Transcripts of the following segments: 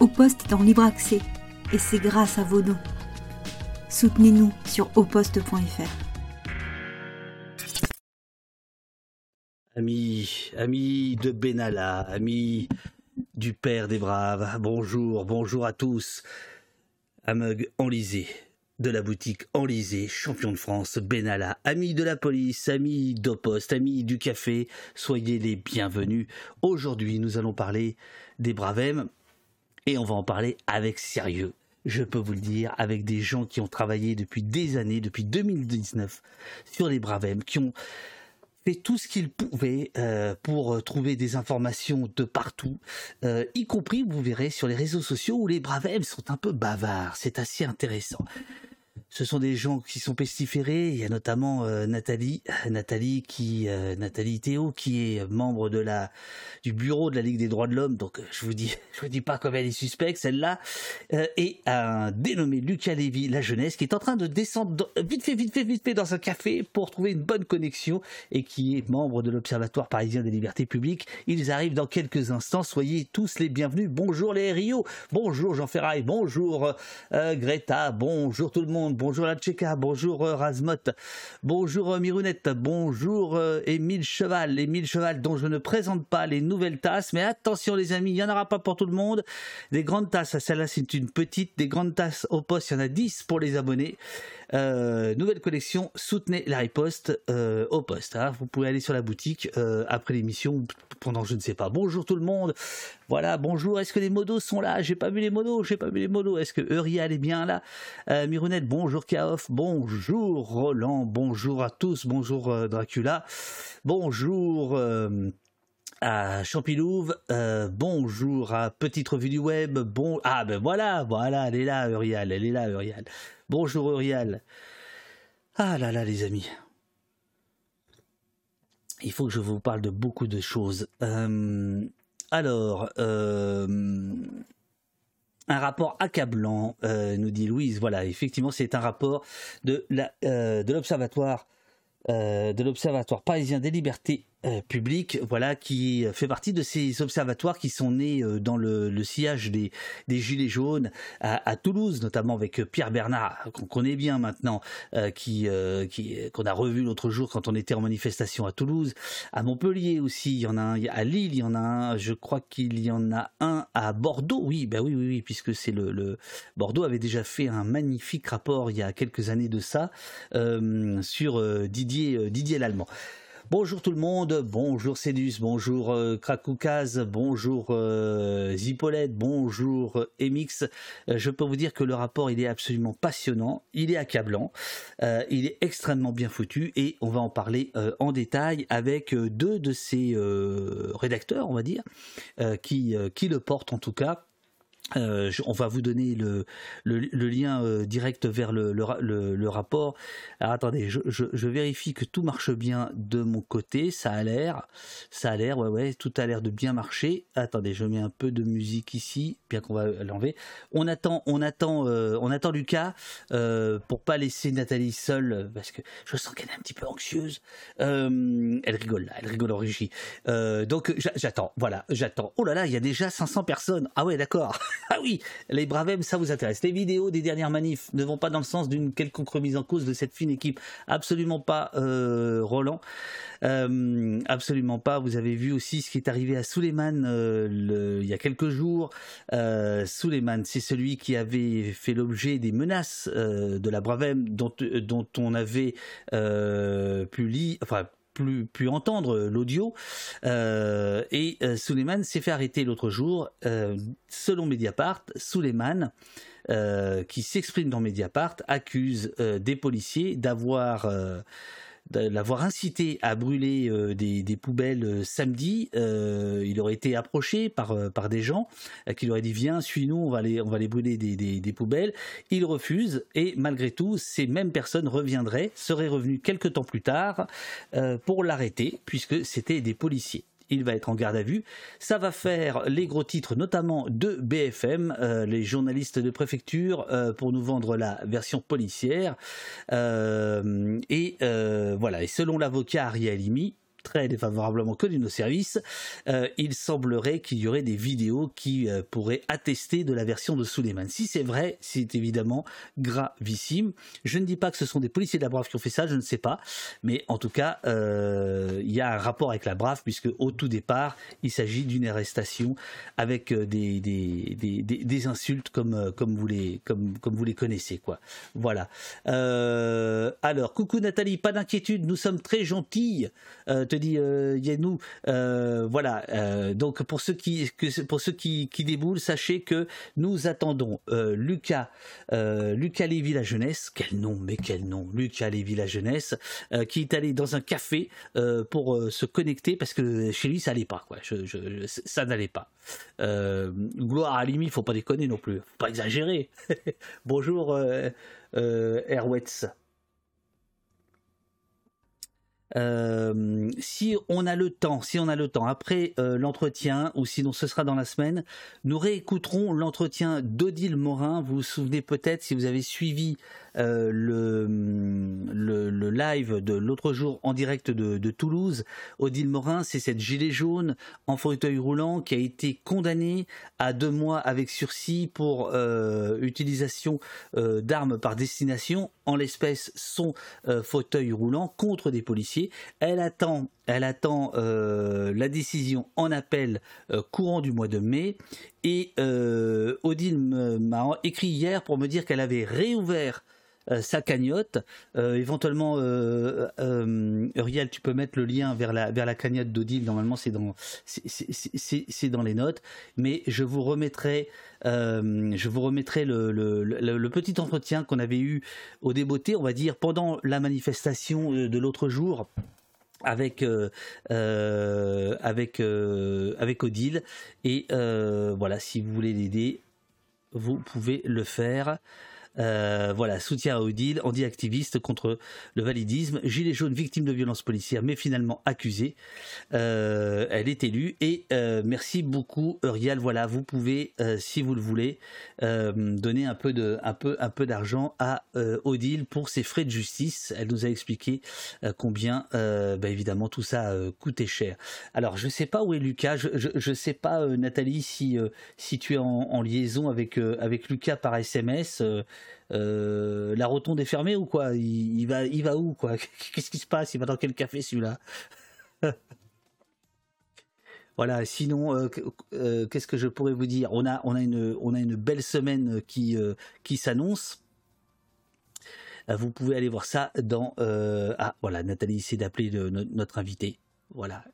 Au Poste est en libre accès et c'est grâce à vos dons. Soutenez-nous sur auposte.fr. Amis, amis de Benalla, amis du Père des Braves, bonjour, bonjour à tous. Amug enlisé de la boutique Enlisé, champion de France, Benalla, amis de la police, amis d'Oposte, amis du café, soyez les bienvenus. Aujourd'hui, nous allons parler des Bravem et on va en parler avec sérieux. Je peux vous le dire, avec des gens qui ont travaillé depuis des années, depuis 2019, sur les Bravem, qui ont fait tout ce qu'ils pouvaient euh, pour trouver des informations de partout, euh, y compris, vous verrez, sur les réseaux sociaux où les Bravem sont un peu bavards. C'est assez intéressant ce sont des gens qui sont pestiférés. Il y a notamment euh, Nathalie, Nathalie qui, euh, Nathalie Théo, qui est membre de la du bureau de la Ligue des droits de l'homme. Donc euh, je vous dis, je vous dis pas comme elle est suspecte celle-là. et un dénommé Lucas Lévy, la jeunesse, qui est en train de descendre vite fait, vite fait, vite fait dans un café pour trouver une bonne connexion et qui est membre de l'Observatoire parisien des libertés publiques. Ils arrivent dans quelques instants. Soyez tous les bienvenus. Bonjour les Rio. Bonjour Jean Ferraille. Bonjour Greta. Bonjour tout le monde bonjour la Tchéka, bonjour euh, Razmot, bonjour euh, Mirounette, bonjour euh, Émile Cheval, Émile Cheval dont je ne présente pas les nouvelles tasses, mais attention les amis, il n'y en aura pas pour tout le monde. Des grandes tasses, celle-là c'est une petite, des grandes tasses au poste, il y en a 10 pour les abonnés. Euh, nouvelle collection, soutenez la riposte euh, au poste. Hein. Vous pouvez aller sur la boutique euh, après l'émission, pendant je ne sais pas. Bonjour tout le monde. Voilà, bonjour. Est-ce que les modos sont là? J'ai pas vu les modos, j'ai pas vu les modos. Est-ce que Eurial est bien là? Mirounette, bonjour Kaof, bonjour Roland, bonjour à tous, bonjour Dracula, bonjour à Champilouve, bonjour à Petite Revue du Web, bon... Ah ben voilà, voilà, elle est là Eurial, elle est là Eurial. Bonjour Uriel. Ah là là les amis. Il faut que je vous parle de beaucoup de choses. Euh, alors, euh, un rapport accablant, euh, nous dit Louise. Voilà, effectivement, c'est un rapport de l'Observatoire parisien des libertés euh, public, voilà, qui fait partie de ces observatoires qui sont nés euh, dans le, sillage des, Gilets jaunes à, Toulouse, notamment avec Pierre Bernard, qu'on connaît bien maintenant, euh, qui, qu'on a revu l'autre jour quand on était en manifestation à Toulouse, à Montpellier aussi, il y en a un, à Lille, il y en a un, je crois qu'il y en a un à Bordeaux, oui, ben oui, oui, oui, puisque c'est le, le, Bordeaux avait déjà fait un magnifique rapport il y a quelques années de ça sur Didier, Didier l'Allemand. Bonjour tout le monde, bonjour Cédus, bonjour euh, bonjour euh, bonjour euh, Emix. Euh, je peux vous dire que le rapport est absolument passionnant, il est accablant, il est extrêmement bien foutu et on va en parler en détail avec deux de ces rédacteurs, on va dire, qui, qui le portent en tout cas. Euh, on va vous donner le, lien euh, direct vers le, rapport. Alors attendez, je, je, vérifie que tout marche bien de mon côté. Ça a l'air, ça a l'air, ouais ouais, tout a l'air de bien marcher. Attendez, je mets un peu de musique ici, bien qu'on va l'enlever. On attend, on attend, euh, on attend Lucas pour pas laisser Nathalie seule parce que je sens qu'elle est un petit peu anxieuse. elle rigole là, elle rigole en régie. donc j'attends, voilà, j'attends. Oh là là, il y a déjà 500 personnes. Ah ouais, d'accord. Ah oui, les Bravem, ça vous intéresse. Les vidéos des dernières manifs ne vont pas dans le sens d'une quelconque remise en cause de cette fine équipe. Absolument pas, euh, Roland. Euh, absolument pas. Vous avez vu aussi ce qui est arrivé à Suleiman euh, il y a quelques jours. Suleiman, c'est celui qui avait fait l'objet des menaces de la Bravem dont, dont on avait pu lire, enfin pu entendre l'audio. Euh, et euh, Suleiman s'est fait arrêter l'autre jour. Euh, selon Mediapart, Suleiman, qui s'exprime dans Mediapart, accuse des policiers d'avoir l'avoir incité à brûler euh, des, poubelles euh, samedi. Euh, il aurait été approché par, par des gens qui lui auraient dit viens, suis-nous, on va les, on va les brûler des, des, poubelles. Il refuse et malgré tout, ces mêmes personnes reviendraient, seraient revenues quelques temps plus tard pour l'arrêter puisque c'était des policiers il va être en garde à vue. Ça va faire les gros titres, notamment de BFM, euh, les journalistes de préfecture, euh, pour nous vendre la version policière. Euh, et voilà. Et selon l'avocat Ariel Alimi, très défavorablement connu nos services, euh, il semblerait qu'il y aurait des vidéos qui euh, pourraient attester de la version de Suleiman. Si c'est vrai, c'est évidemment gravissime. Je ne dis pas que ce sont des policiers de la Brave qui ont fait ça, je ne sais pas, mais en tout cas, euh, il y a un rapport avec la Brave puisque au tout départ, il s'agit d'une arrestation avec des, des, des, des, insultes comme, comme, vous les, comme, comme vous les connaissez. Quoi. Voilà. alors, coucou Nathalie, pas d'inquiétude, nous sommes très gentilles te dit euh, Yenou. Euh, voilà. Euh, donc pour ceux qui pour ceux qui, déboulent, sachez que nous attendons Lucas Lucas Lévy la jeunesse. Quel nom, mais quel nom, Lucas Lévy la jeunesse, qui est allé dans un café pour se connecter parce que chez lui ça n'allait pas. Quoi. Je, ça n'allait pas. gloire à Limi, faut pas déconner non plus, faut pas exagérer. Bonjour euh, euh, si on a le temps, si on a le temps, après euh, l'entretien, ou sinon ce sera dans la semaine, nous réécouterons l'entretien d'Odile Morin. Vous vous souvenez peut-être, si vous avez suivi euh, le, le, live de l'autre jour en direct de, Toulouse, Odile Morin, c'est cette gilet jaune en fauteuil roulant qui a été condamnée à deux mois avec sursis pour utilisation d'armes par destination, en l'espèce son fauteuil roulant contre des policiers. Elle attend attend la décision en appel courant du mois de mai. Et Odile m'a écrit hier pour me dire qu'elle avait réouvert euh, sa cagnotte. Euh, éventuellement, euh, Uriel, tu peux mettre le lien vers la, vers la cagnotte d'Odile. Normalement, c'est dans, dans les notes. Mais je vous remettrai, je vous remettrai le, le, petit entretien qu'on avait eu au débeauté, on va dire, pendant la manifestation de l'autre jour avec avec avec Odile et voilà si vous voulez l'aider vous pouvez le faire euh, voilà, soutien à Odile, anti-activiste contre le validisme, gilet jaune, victime de violences policières, mais finalement accusée. Euh, elle est élue et euh, merci beaucoup Uriel. Voilà, vous pouvez, si vous le voulez, donner un peu de, un peu, un peu d'argent à Odile pour ses frais de justice. Elle nous a expliqué combien, bah, évidemment, tout ça coûtait cher. Alors, je ne sais pas où est Lucas. Je ne sais pas, Nathalie, si, si tu es en, en liaison avec, avec Lucas par SMS. Euh, la rotonde est fermée ou quoi? Il, va, il va où quoi? Qu'est-ce qui se passe? Il va dans quel café celui-là? Voilà. Sinon, euh, euh, qu'est-ce que je pourrais vous dire? On a, on a une, on a une belle semaine qui, qui s'annonce. Vous pouvez aller voir ça dans. ah, voilà, Nathalie essaie d'appeler notre invité. Voilà.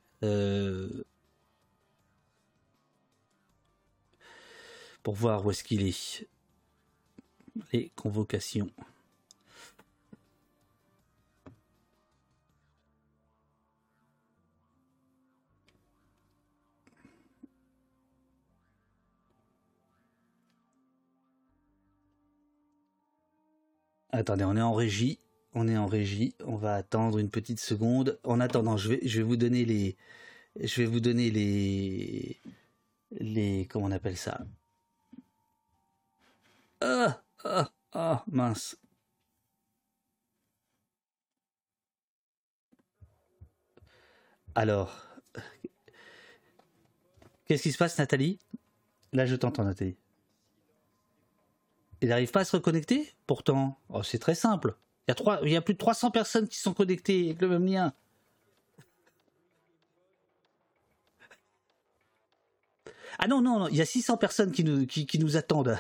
pour voir où est-ce qu'il est les convocations. Attendez, on est en régie. On est en régie. On va attendre une petite seconde. En attendant, je vais, je vais vous donner les, je vais vous donner les, les, comment on appelle ça? Ah ah, ah, mince. Alors, qu'est-ce qui se passe, Nathalie? Là, je t'entends, Nathalie. Il n'arrive pas à se reconnecter Pourtant, oh, c'est très simple. Il y, a trois, il y a plus de 300 personnes qui sont connectées avec le même lien. Ah non, non, non, il y a 600 personnes qui nous, qui nous attendent.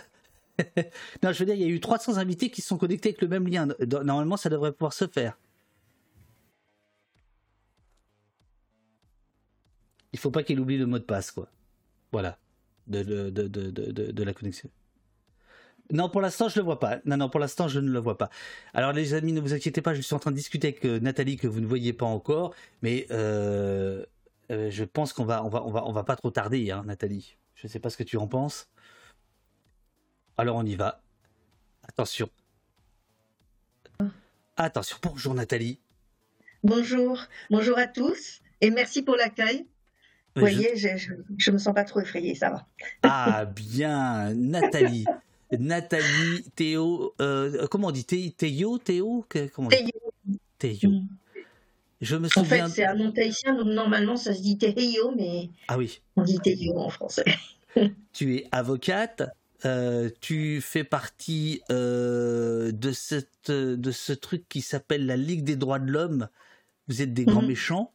non, je veux dire, il y a eu 300 invités qui sont connectés avec le même lien. Normalement, ça devrait pouvoir se faire. Il faut pas qu'il oublie le mot de passe, quoi. Voilà. De, de, de, de la connexion. Non, pour l'instant, je ne le vois pas. Non, non, pour l'instant, je ne le vois pas. Alors, les amis, ne vous inquiétez pas, je suis en train de discuter avec euh, Nathalie que vous ne voyez pas encore, mais euh, euh, je pense qu'on va, on va, on va, on va pas trop tarder, hein, Nathalie. Je ne sais pas ce que tu en penses. Alors on y va. Attention. Attention. Bonjour Nathalie. Bonjour. Bonjour à tous et merci pour l'accueil. Vous voyez, je... ne me sens pas trop effrayée, ça va. Ah bien, Nathalie. Nathalie, Théo, euh, comment on dit? Théo, Théo comment Théo. Théo. Mm. Je me souviens. En fait, c'est un nom tahitien, donc normalement ça se dit Teheyo, mais ah oui. on dit Teheyo en français. tu es avocate, euh, tu fais partie euh, de, cette, de ce truc qui s'appelle la Ligue des droits de l'homme. Vous êtes des grands mhm. méchants,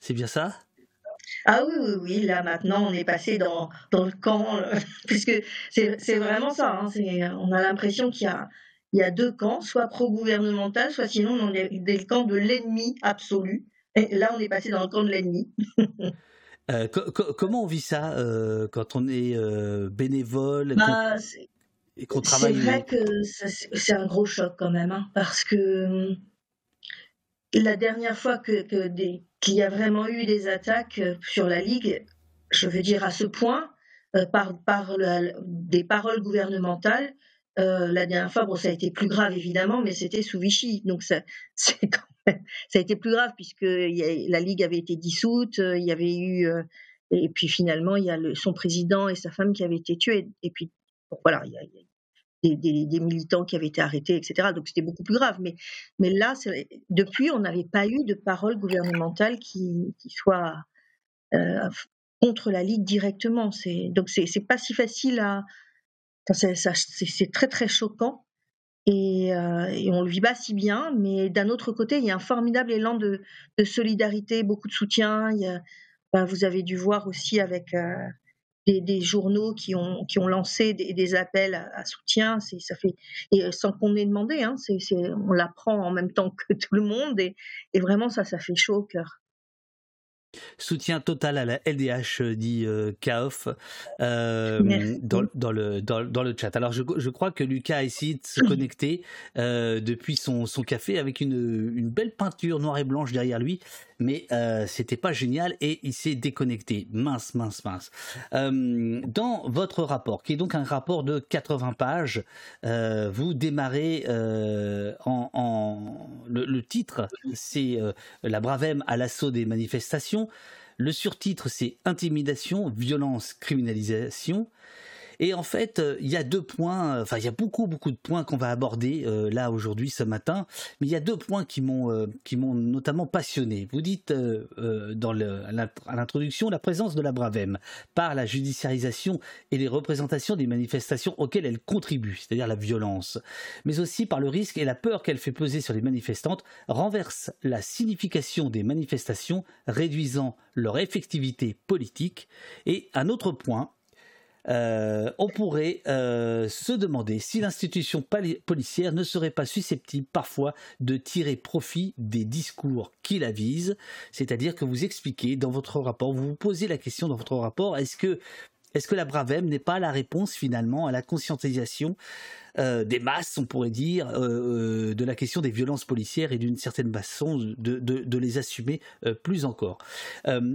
c'est bien ça? Ah oui, oui, oui, là maintenant on est passé dans, dans le camp, puisque c'est vraiment ça, hein, on a l'impression qu'il y a, il y a deux camps, soit pro-gouvernemental, soit sinon on est des camps de l'ennemi absolu. Et là, on est passé dans le camp de l'ennemi. Euh, comment on vit ça euh, quand on est euh, bénévole bah, et qu'on travaille C'est vrai que c'est un gros choc quand même, hein, parce que la dernière fois que, qu'il y a vraiment eu des attaques sur la Ligue, je veux dire à ce point, par, par des paroles gouvernementales, la dernière fois, bon, ça a été plus grave évidemment, mais c'était sous Vichy, donc ça, quand ça a été plus grave puisque la Ligue avait été dissoute, euh, il y avait eu, euh, et puis finalement il y a son président et sa femme qui avaient été tués, et puis voilà, il y a, des, militants qui avaient été arrêtés, etc. Donc c'était beaucoup plus grave. Mais, mais là, depuis, on n'avait pas eu de parole gouvernementale qui, soit contre la Ligue directement. Donc c'est pas si facile à, c'est très très choquant et, euh, on le vit pas si bien. Mais d'un autre côté, il y a un formidable élan de, de solidarité, beaucoup de soutien. Il y a, ben, vous avez dû voir aussi avec euh, des, des, journaux qui ont qui ont lancé des, des appels à, soutien. C'est ça fait et sans qu'on ait demandé. Hein, c'est on l'apprend en même temps que tout le monde et, et vraiment ça ça fait chaud au cœur. Soutien total à la LDH, euh, dit euh, Kaof euh, dans, dans, le, dans, dans, le chat. Alors, je, je, crois que Lucas a essayé de se connecter euh, depuis son, son café avec une, une, belle peinture noire et blanche derrière lui mais c'était pas génial et il s'est déconnecté. Mince, mince, mince. Dans votre rapport, qui est donc un rapport de 80 pages, vous démarrez en, en le, le, titre, c'est la Bravem à l'assaut des manifestations. Le surtitre, c'est Intimidation, violence, criminalisation. Et en fait, euh, il y a deux points, euh, enfin il y a beaucoup beaucoup de points qu'on va aborder euh, là aujourd'hui ce matin, mais il y a deux points qui m'ont notamment passionné. Vous dites dans à l'introduction la présence de la Bravem par la judiciarisation et les représentations des manifestations auxquelles elle contribue, c'est-à-dire la violence, mais aussi par le risque et la peur qu'elle fait peser sur les manifestantes, renverse la signification des manifestations, réduisant leur effectivité politique. Et un autre point, euh, on pourrait euh, se demander si l'institution policière ne serait pas susceptible parfois de tirer profit des discours qui la visent, c'est-à-dire que vous expliquez dans votre rapport, vous vous posez la question dans votre rapport, est-ce que est-ce que la Bravem n'est pas la réponse finalement à la conscientisation euh, des masses, on pourrait dire, euh, euh, de la question des violences policières et d'une certaine façon de, de, les assumer plus encore?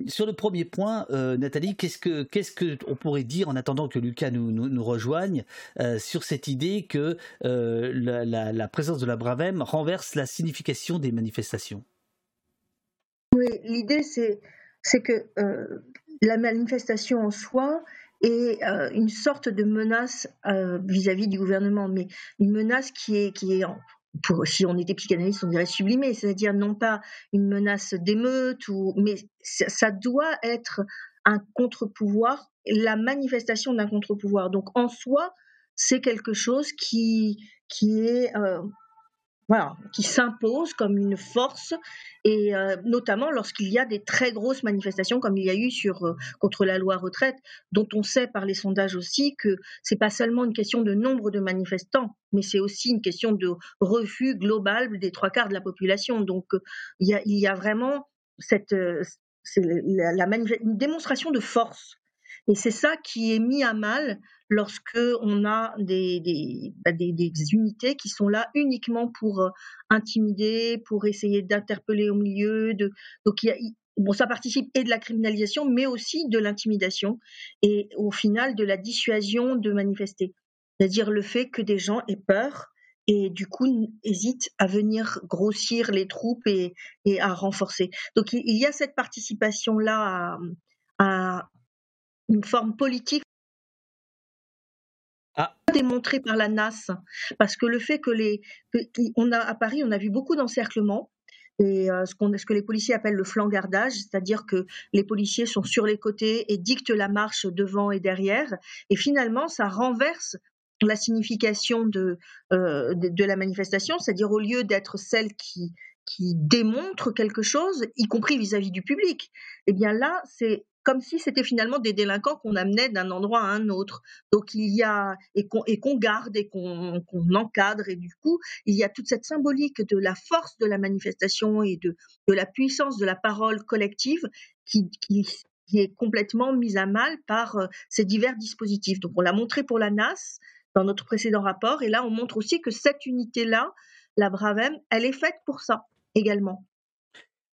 sur le premier point, Nathalie, qu'est-ce que qu'est-ce que on pourrait dire en attendant que Lucas nous, nous, rejoigne sur cette idée que la, présence de la Bravem renverse la signification des manifestations? Oui, l'idée c'est c'est que la manifestation en soi et euh, une sorte de menace euh, vis-à-vis du gouvernement, mais une menace qui est, qui est pour, si on était psychanalyste, on dirait sublimée, c'est-à-dire non pas une menace d'émeute, mais ça, doit être un contre-pouvoir, la manifestation d'un contre-pouvoir. Donc en soi, c'est quelque chose qui, qui est euh, voilà, qui s'impose comme une force, et euh, notamment lorsqu'il y a des très grosses manifestations, comme il y a eu sur euh, contre la loi retraite, dont on sait par les sondages aussi que c'est pas seulement une question de nombre de manifestants, mais c'est aussi une question de refus global des trois quarts de la population. Donc euh, il y a, vraiment cette la, la une démonstration de force et c'est ça qui est mis à mal lorsque on a des, des, bah, unités qui sont là uniquement pour euh, intimider, pour essayer d'interpeller au milieu. Donc bon, ça participe et de la criminalisation, mais aussi de l'intimidation et au final de la dissuasion de manifester. C'est-à-dire le fait que des gens aient peur et du coup hésitent à venir grossir les troupes et, et à renforcer. Donc il y a cette participation-là à, une forme politique ah. démontrée par la NAS, parce que le fait que les, on a à Paris, on a vu beaucoup d'encerclements, et ce, qu'on, ce que les policiers appellent le flanc-gardage, c'est-à-dire que les policiers sont sur les côtés et dictent la marche devant et derrière. Et finalement, ça renverse la signification de, de, de, la manifestation, c'est-à-dire au lieu d'être celle qui, qui démontre quelque chose, y compris vis-à-vis du public, eh bien là, c'est comme si c'était finalement des délinquants qu'on amenait d'un endroit à un autre. Donc il y a et qu'on garde et qu'on encadre et du coup il y a toute cette symbolique de la force de la manifestation et de, la puissance de la parole collective qui, qui, est complètement mise à mal par euh, ces divers dispositifs. Donc on l'a montré pour la NAS dans notre précédent rapport et là on montre aussi que cette unité là, la Bravem, elle est faite pour ça également.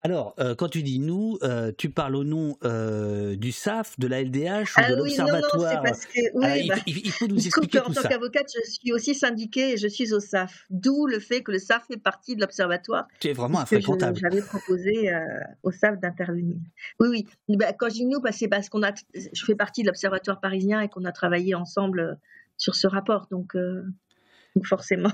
Alors, euh, quand tu dis nous, euh, tu parles au nom euh, du SAF, de la LDH ou ah de l'Observatoire parce que, oui, bah, il, faut nous expliquer tout. En tant qu'avocate, je suis aussi syndiquée et je suis au SAF. D'où le fait que le SAF fait partie de l'Observatoire. Tu es vraiment infréquentable. J'avais proposé au SAF d'intervenir. Oui, oui. Bah, quand je dis nous, bah, c'est parce qu'on a, je fais partie de l'Observatoire parisien et qu'on a travaillé ensemble sur ce rapport, donc, donc forcément.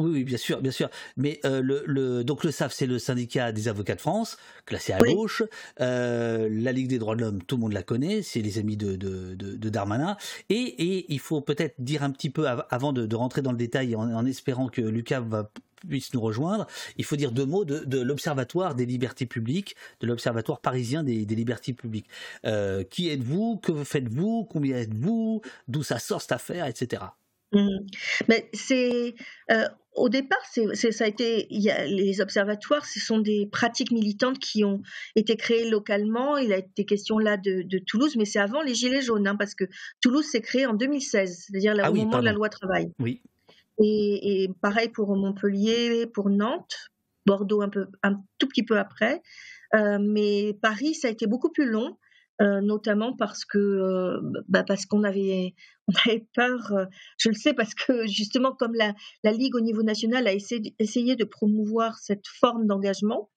Oui, oui, bien sûr, bien sûr. Mais euh, le, donc le SAF, c'est le syndicat des avocats de France, classé à gauche. Euh, la Ligue des droits de l'homme, tout le monde la connaît, c'est les amis de, de, Darmanin. Et, il faut peut-être dire un petit peu, avant de, rentrer dans le détail, en, espérant que Lucas va, puisse nous rejoindre, il faut dire deux mots de, l'Observatoire des libertés publiques, de l'Observatoire parisien des, libertés publiques. Euh, qui êtes-vous? Que faites-vous? Combien êtes-vous? D'où ça sort cette affaire, etc. Mmh. Mais c'est euh, au départ, c'est, ça a été il y a, les observatoires, ce sont des pratiques militantes qui ont été créées localement. Il a été question là de, de Toulouse, mais c'est avant les Gilets jaunes, hein, parce que Toulouse s'est créé en 2016, c'est-à-dire ah au moment de la loi travail. Oui. Et, et, pareil pour Montpellier, pour Nantes, Bordeaux un peu, un tout petit peu après. Euh, mais Paris, ça a été beaucoup plus long. Euh, notamment parce que euh, bah parce qu'on avait on avait peur. Euh, je le sais parce que justement comme la, la ligue au niveau national a essayé, de promouvoir cette forme d'engagement,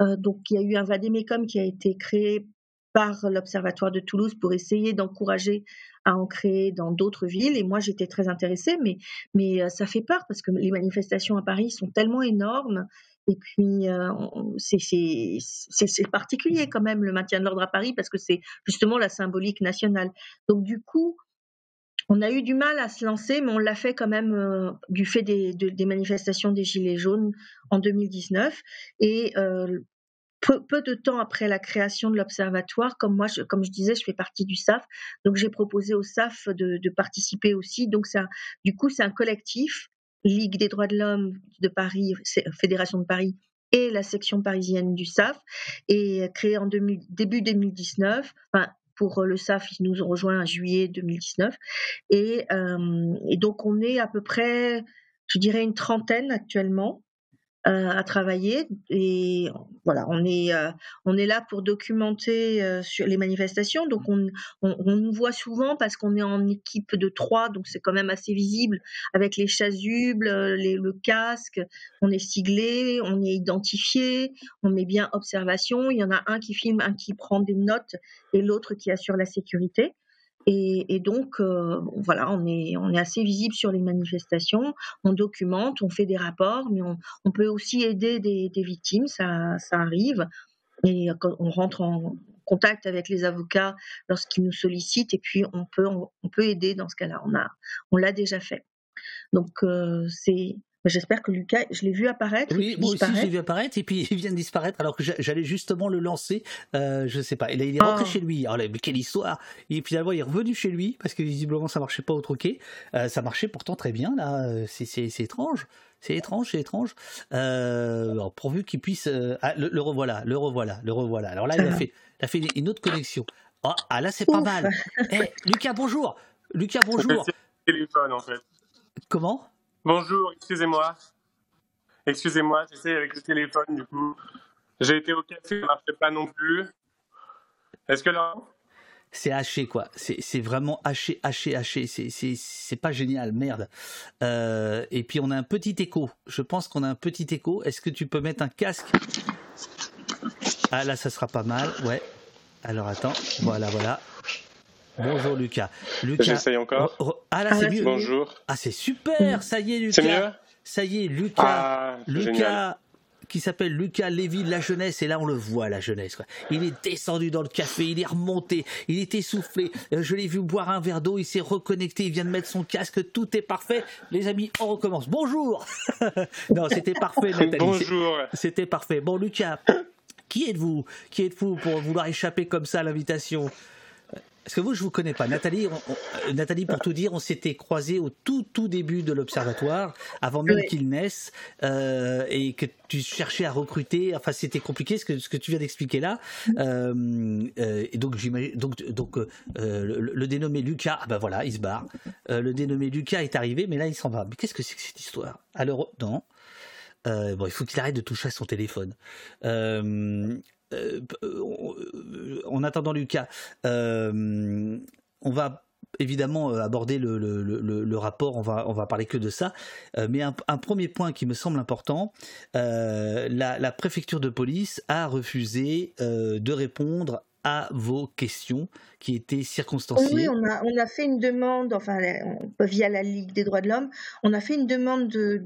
donc il y a eu un vadémécum qui a été créé par l'Observatoire de Toulouse pour essayer d'encourager à en créer dans d'autres villes. Et moi, j'étais très intéressée, mais, mais ça fait peur parce que les manifestations à Paris sont tellement énormes et puis, euh, c'est particulier quand même le maintien de l'ordre à Paris parce que c'est justement la symbolique nationale. Donc, du coup, on a eu du mal à se lancer, mais on l'a fait quand même euh, du fait des, manifestations des Gilets jaunes en 2019. Et euh, peu, peu, de temps après la création de l'observatoire, comme moi, je, comme je disais, je fais partie du SAF, donc j'ai proposé au SAF de, de participer aussi. Donc, ça, du coup, c'est un collectif Ligue des droits de l'homme de Paris, Fédération de Paris et la section parisienne du SAF, et créé en début 2019. Enfin, pour le SAF, ils nous ont rejoints en juillet 2019. Et, euh, et donc, on est à peu près, je dirais, une trentaine actuellement. Euh, à travailler. Et voilà on est euh, on est là pour documenter euh, sur les manifestations. Donc on, on, on nous voit souvent parce qu'on est en équipe de trois. Donc c'est quand même assez visible avec les chasubles les, le casque. On est siglé on est identifié on met bien observation. Il y en a un qui filme un qui prend des notes et l'autre qui assure la sécurité et, et, donc, euh, voilà, on est, on est assez visible sur les manifestations, on documente, on fait des rapports, mais on, on peut aussi aider des, des, victimes, ça, ça arrive. Et on rentre en contact avec les avocats lorsqu'ils nous sollicitent, et puis on peut, on, peut aider dans ce cas-là. On a, on l'a déjà fait. Donc, euh, c'est, J'espère que Lucas, je l'ai vu apparaître. Oui, moi aussi j'ai vu apparaître et puis il vient de disparaître alors que j'allais justement le lancer. Euh, je sais pas. Et là, il est rentré ah. chez lui. Alors là, mais quelle histoire Et finalement, il est revenu chez lui parce que visiblement ça marchait pas au troquet. Euh, ça marchait pourtant très bien là. C'est étrange. C'est étrange, c'est étrange. Euh, pourvu qu'il puisse. Euh, ah, le, revoilà, le revoilà, le revoilà. Alors là, il a fait, il a fait une autre connexion. Oh, ah là, c'est pas mal. Eh, Lucas, bonjour. Lucas, bonjour. téléphone en fait. Comment? Bonjour, excusez-moi. Excusez-moi, j'essaie avec le téléphone du coup. J'ai été au café, ça marchait pas non plus. Est-ce que là c'est haché quoi, c'est vraiment haché, haché, haché, c'est pas génial, merde. Euh, et puis on a un petit écho, je pense qu'on a un petit écho, est-ce que tu peux mettre un casque? Ah là ça sera pas mal, ouais. Alors attends, voilà, voilà. Bonjour Lucas. Lucas. J'essaye encore. Ah là c'est mieux. Bonjour. Ah c'est super, ça y est Lucas. C'est mieux? Ça y est Lucas. Ah, Lucas qui s'appelle Lucas Lévy, la jeunesse, et là on le voit, la jeunesse. Il est descendu dans le café, il est remonté, il est essoufflé. Euh, je l'ai vu boire un verre d'eau, il s'est reconnecté, il vient de mettre son casque, tout est parfait. Les amis, on recommence. Bonjour Non, c'était parfait, Nathalie. Bonjour. C'était parfait. Bon, Lucas, qui êtes-vous? Qui êtes-vous pour vouloir échapper comme ça à l'invitation? Parce que vous, je vous connais pas. Nathalie, euh, Nathalie, pour tout dire, on s'était croisés au tout tout début de l'observatoire, avant même qu'il naisse, euh, et que tu cherchais à recruter. Enfin, c'était compliqué ce que ce que tu viens d'expliquer là. Euh, et donc, donc donc le, dénommé Lucas, ah ben voilà, il se barre. le dénommé Lucas est arrivé, mais là il s'en va. Mais qu'est-ce que c'est que cette histoire? Alors non. bon, il faut qu'il arrête de toucher à son téléphone. Euh, en attendant Lucas, euh, on va évidemment aborder le, rapport, on va, on va parler que de ça. mais un, premier point qui me semble important, la, préfecture de police a refusé de répondre à vos questions qui étaient circonstanciées. Oui, on a, on a fait une demande, enfin via la Ligue des droits de l'homme, on a fait une demande de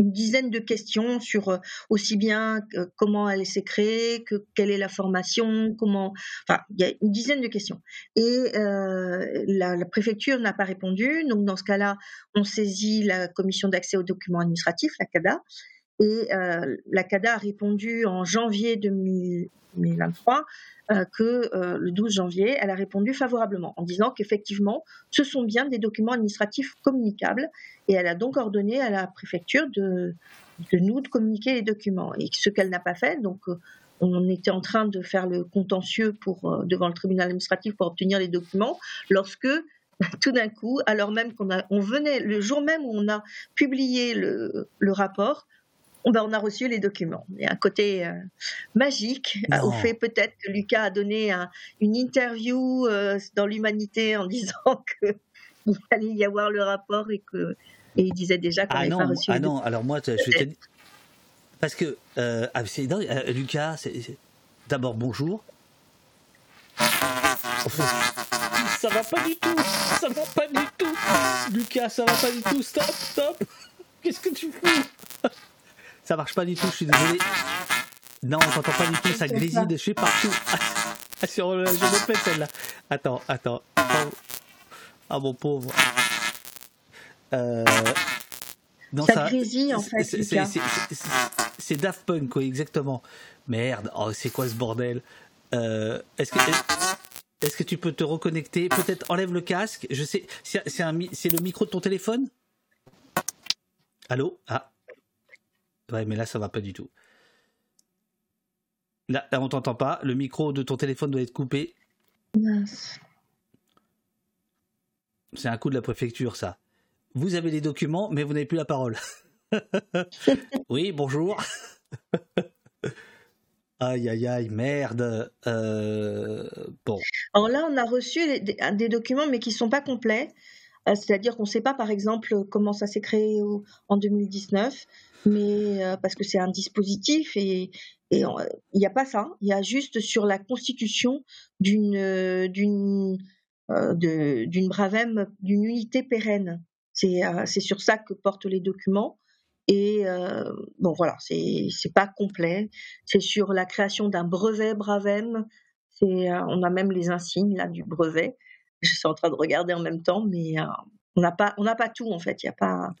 une dizaine de questions sur euh, aussi bien comment elle s'est créée, que quelle est la formation, comment, enfin il y a une dizaine de questions. Et euh, la, la, préfecture n'a pas répondu, donc dans ce cas-là, on saisit la commission d'accès aux documents administratifs, la CADA, et euh, la CADA a répondu en janvier 2023 euh, que euh, le 12 janvier, elle a répondu favorablement en disant qu'effectivement, ce sont bien des documents administratifs communicables et elle a donc ordonné à la préfecture de, nous de communiquer les documents. Et ce qu'elle n'a pas fait, donc on était en train de faire le contentieux pour, devant le tribunal administratif pour obtenir les documents, lorsque tout d'un coup, alors même qu'on on venait, le jour même où on a publié le rapport, ben, on a reçu les documents. Il y a un côté euh, magique euh, au fait peut-être que Lucas a donné une interview euh, dans l'Humanité en disant qu'il allait y avoir le rapport et que et il disait déjà qu'on n'avait ah pas reçu. Ah non, alors moi, je te... parce que ah, Lucas, d'abord bonjour. Ça va pas du tout, ça va pas du tout. Lucas, ça va pas du tout. Stop, stop. Qu'est-ce que tu fous? Ça marche pas du tout, je suis désolé. Non, on t'entend pas du tout, ça grésille de chez partout. Sur le, je me celle-là. Attends, attends. Ah mon pauvre. Euh, ça, grésille en fait. C'est Daft Punk, quoi, exactement. Merde, oh, c'est quoi ce bordel? Euh, Est-ce que est-ce que tu peux te reconnecter? Peut-être enlève le casque. Je sais, c'est le micro de ton téléphone? Allô? Ah, Ouais, mais là, ça va pas du tout. Là, là on t'entend pas. Le micro de ton téléphone doit être coupé. C'est un coup de la préfecture, ça. Vous avez les documents, mais vous n'avez plus la parole. oui, bonjour. aïe, aïe, aïe, merde. Euh, bon. Alors là, on a reçu des, documents, mais qui ne sont pas complets. Euh, c'est-à-dire qu'on ne sait pas, par exemple, comment ça s'est créé en 2019 mais euh, parce que c'est un dispositif et il n'y a pas ça. Il y a juste sur la constitution d'une euh, d'une euh, d'une Bravem, d'une unité pérenne. C'est sur ça que portent les documents. Et bon voilà, c'est pas complet. C'est sur la création d'un brevet Bravem. On a même les insignes là du brevet. Je suis en train de regarder en même temps, mais on n'a pas pas tout en fait. Il y a pas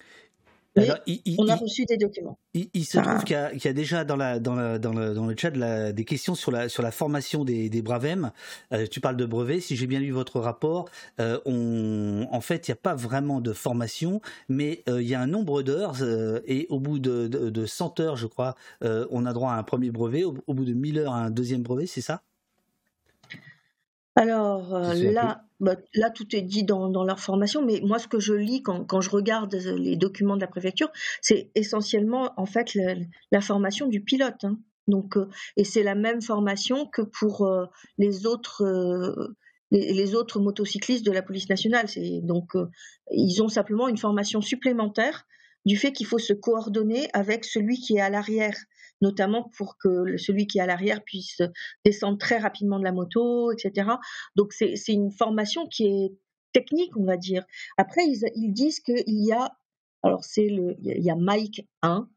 on a reçu des documents. Il, se trouve qu'il y, a déjà dans, la, dans, dans, le, dans le chat des questions sur la, sur la formation des, des Bravem. Euh, tu parles de brevet. Si j'ai bien lu votre rapport, euh, on, en fait, il n'y a pas vraiment de formation, mais euh, il y a un nombre d'heures et au bout de, de, 100 heures, je crois, on a droit à un premier brevet. Au, bout de 1000 heures, à un deuxième brevet, c'est ça? Alors là, bah, là, tout est dit dans, leur formation, mais moi, ce que je lis quand, je regarde les documents de la préfecture, c'est essentiellement en fait la, formation du pilote. Hein. Donc, euh, et c'est la même formation que pour euh, les autres. Euh, les, autres motocyclistes de la police nationale, c'est donc ils ont simplement une formation supplémentaire du fait qu'il faut se coordonner avec celui qui est à l'arrière notamment pour que celui qui est à l'arrière puisse descendre très rapidement de la moto, etc. Donc c'est une formation qui est technique, on va dire. Après, ils, disent qu'il y a, alors c'est le, il y a Mike 1,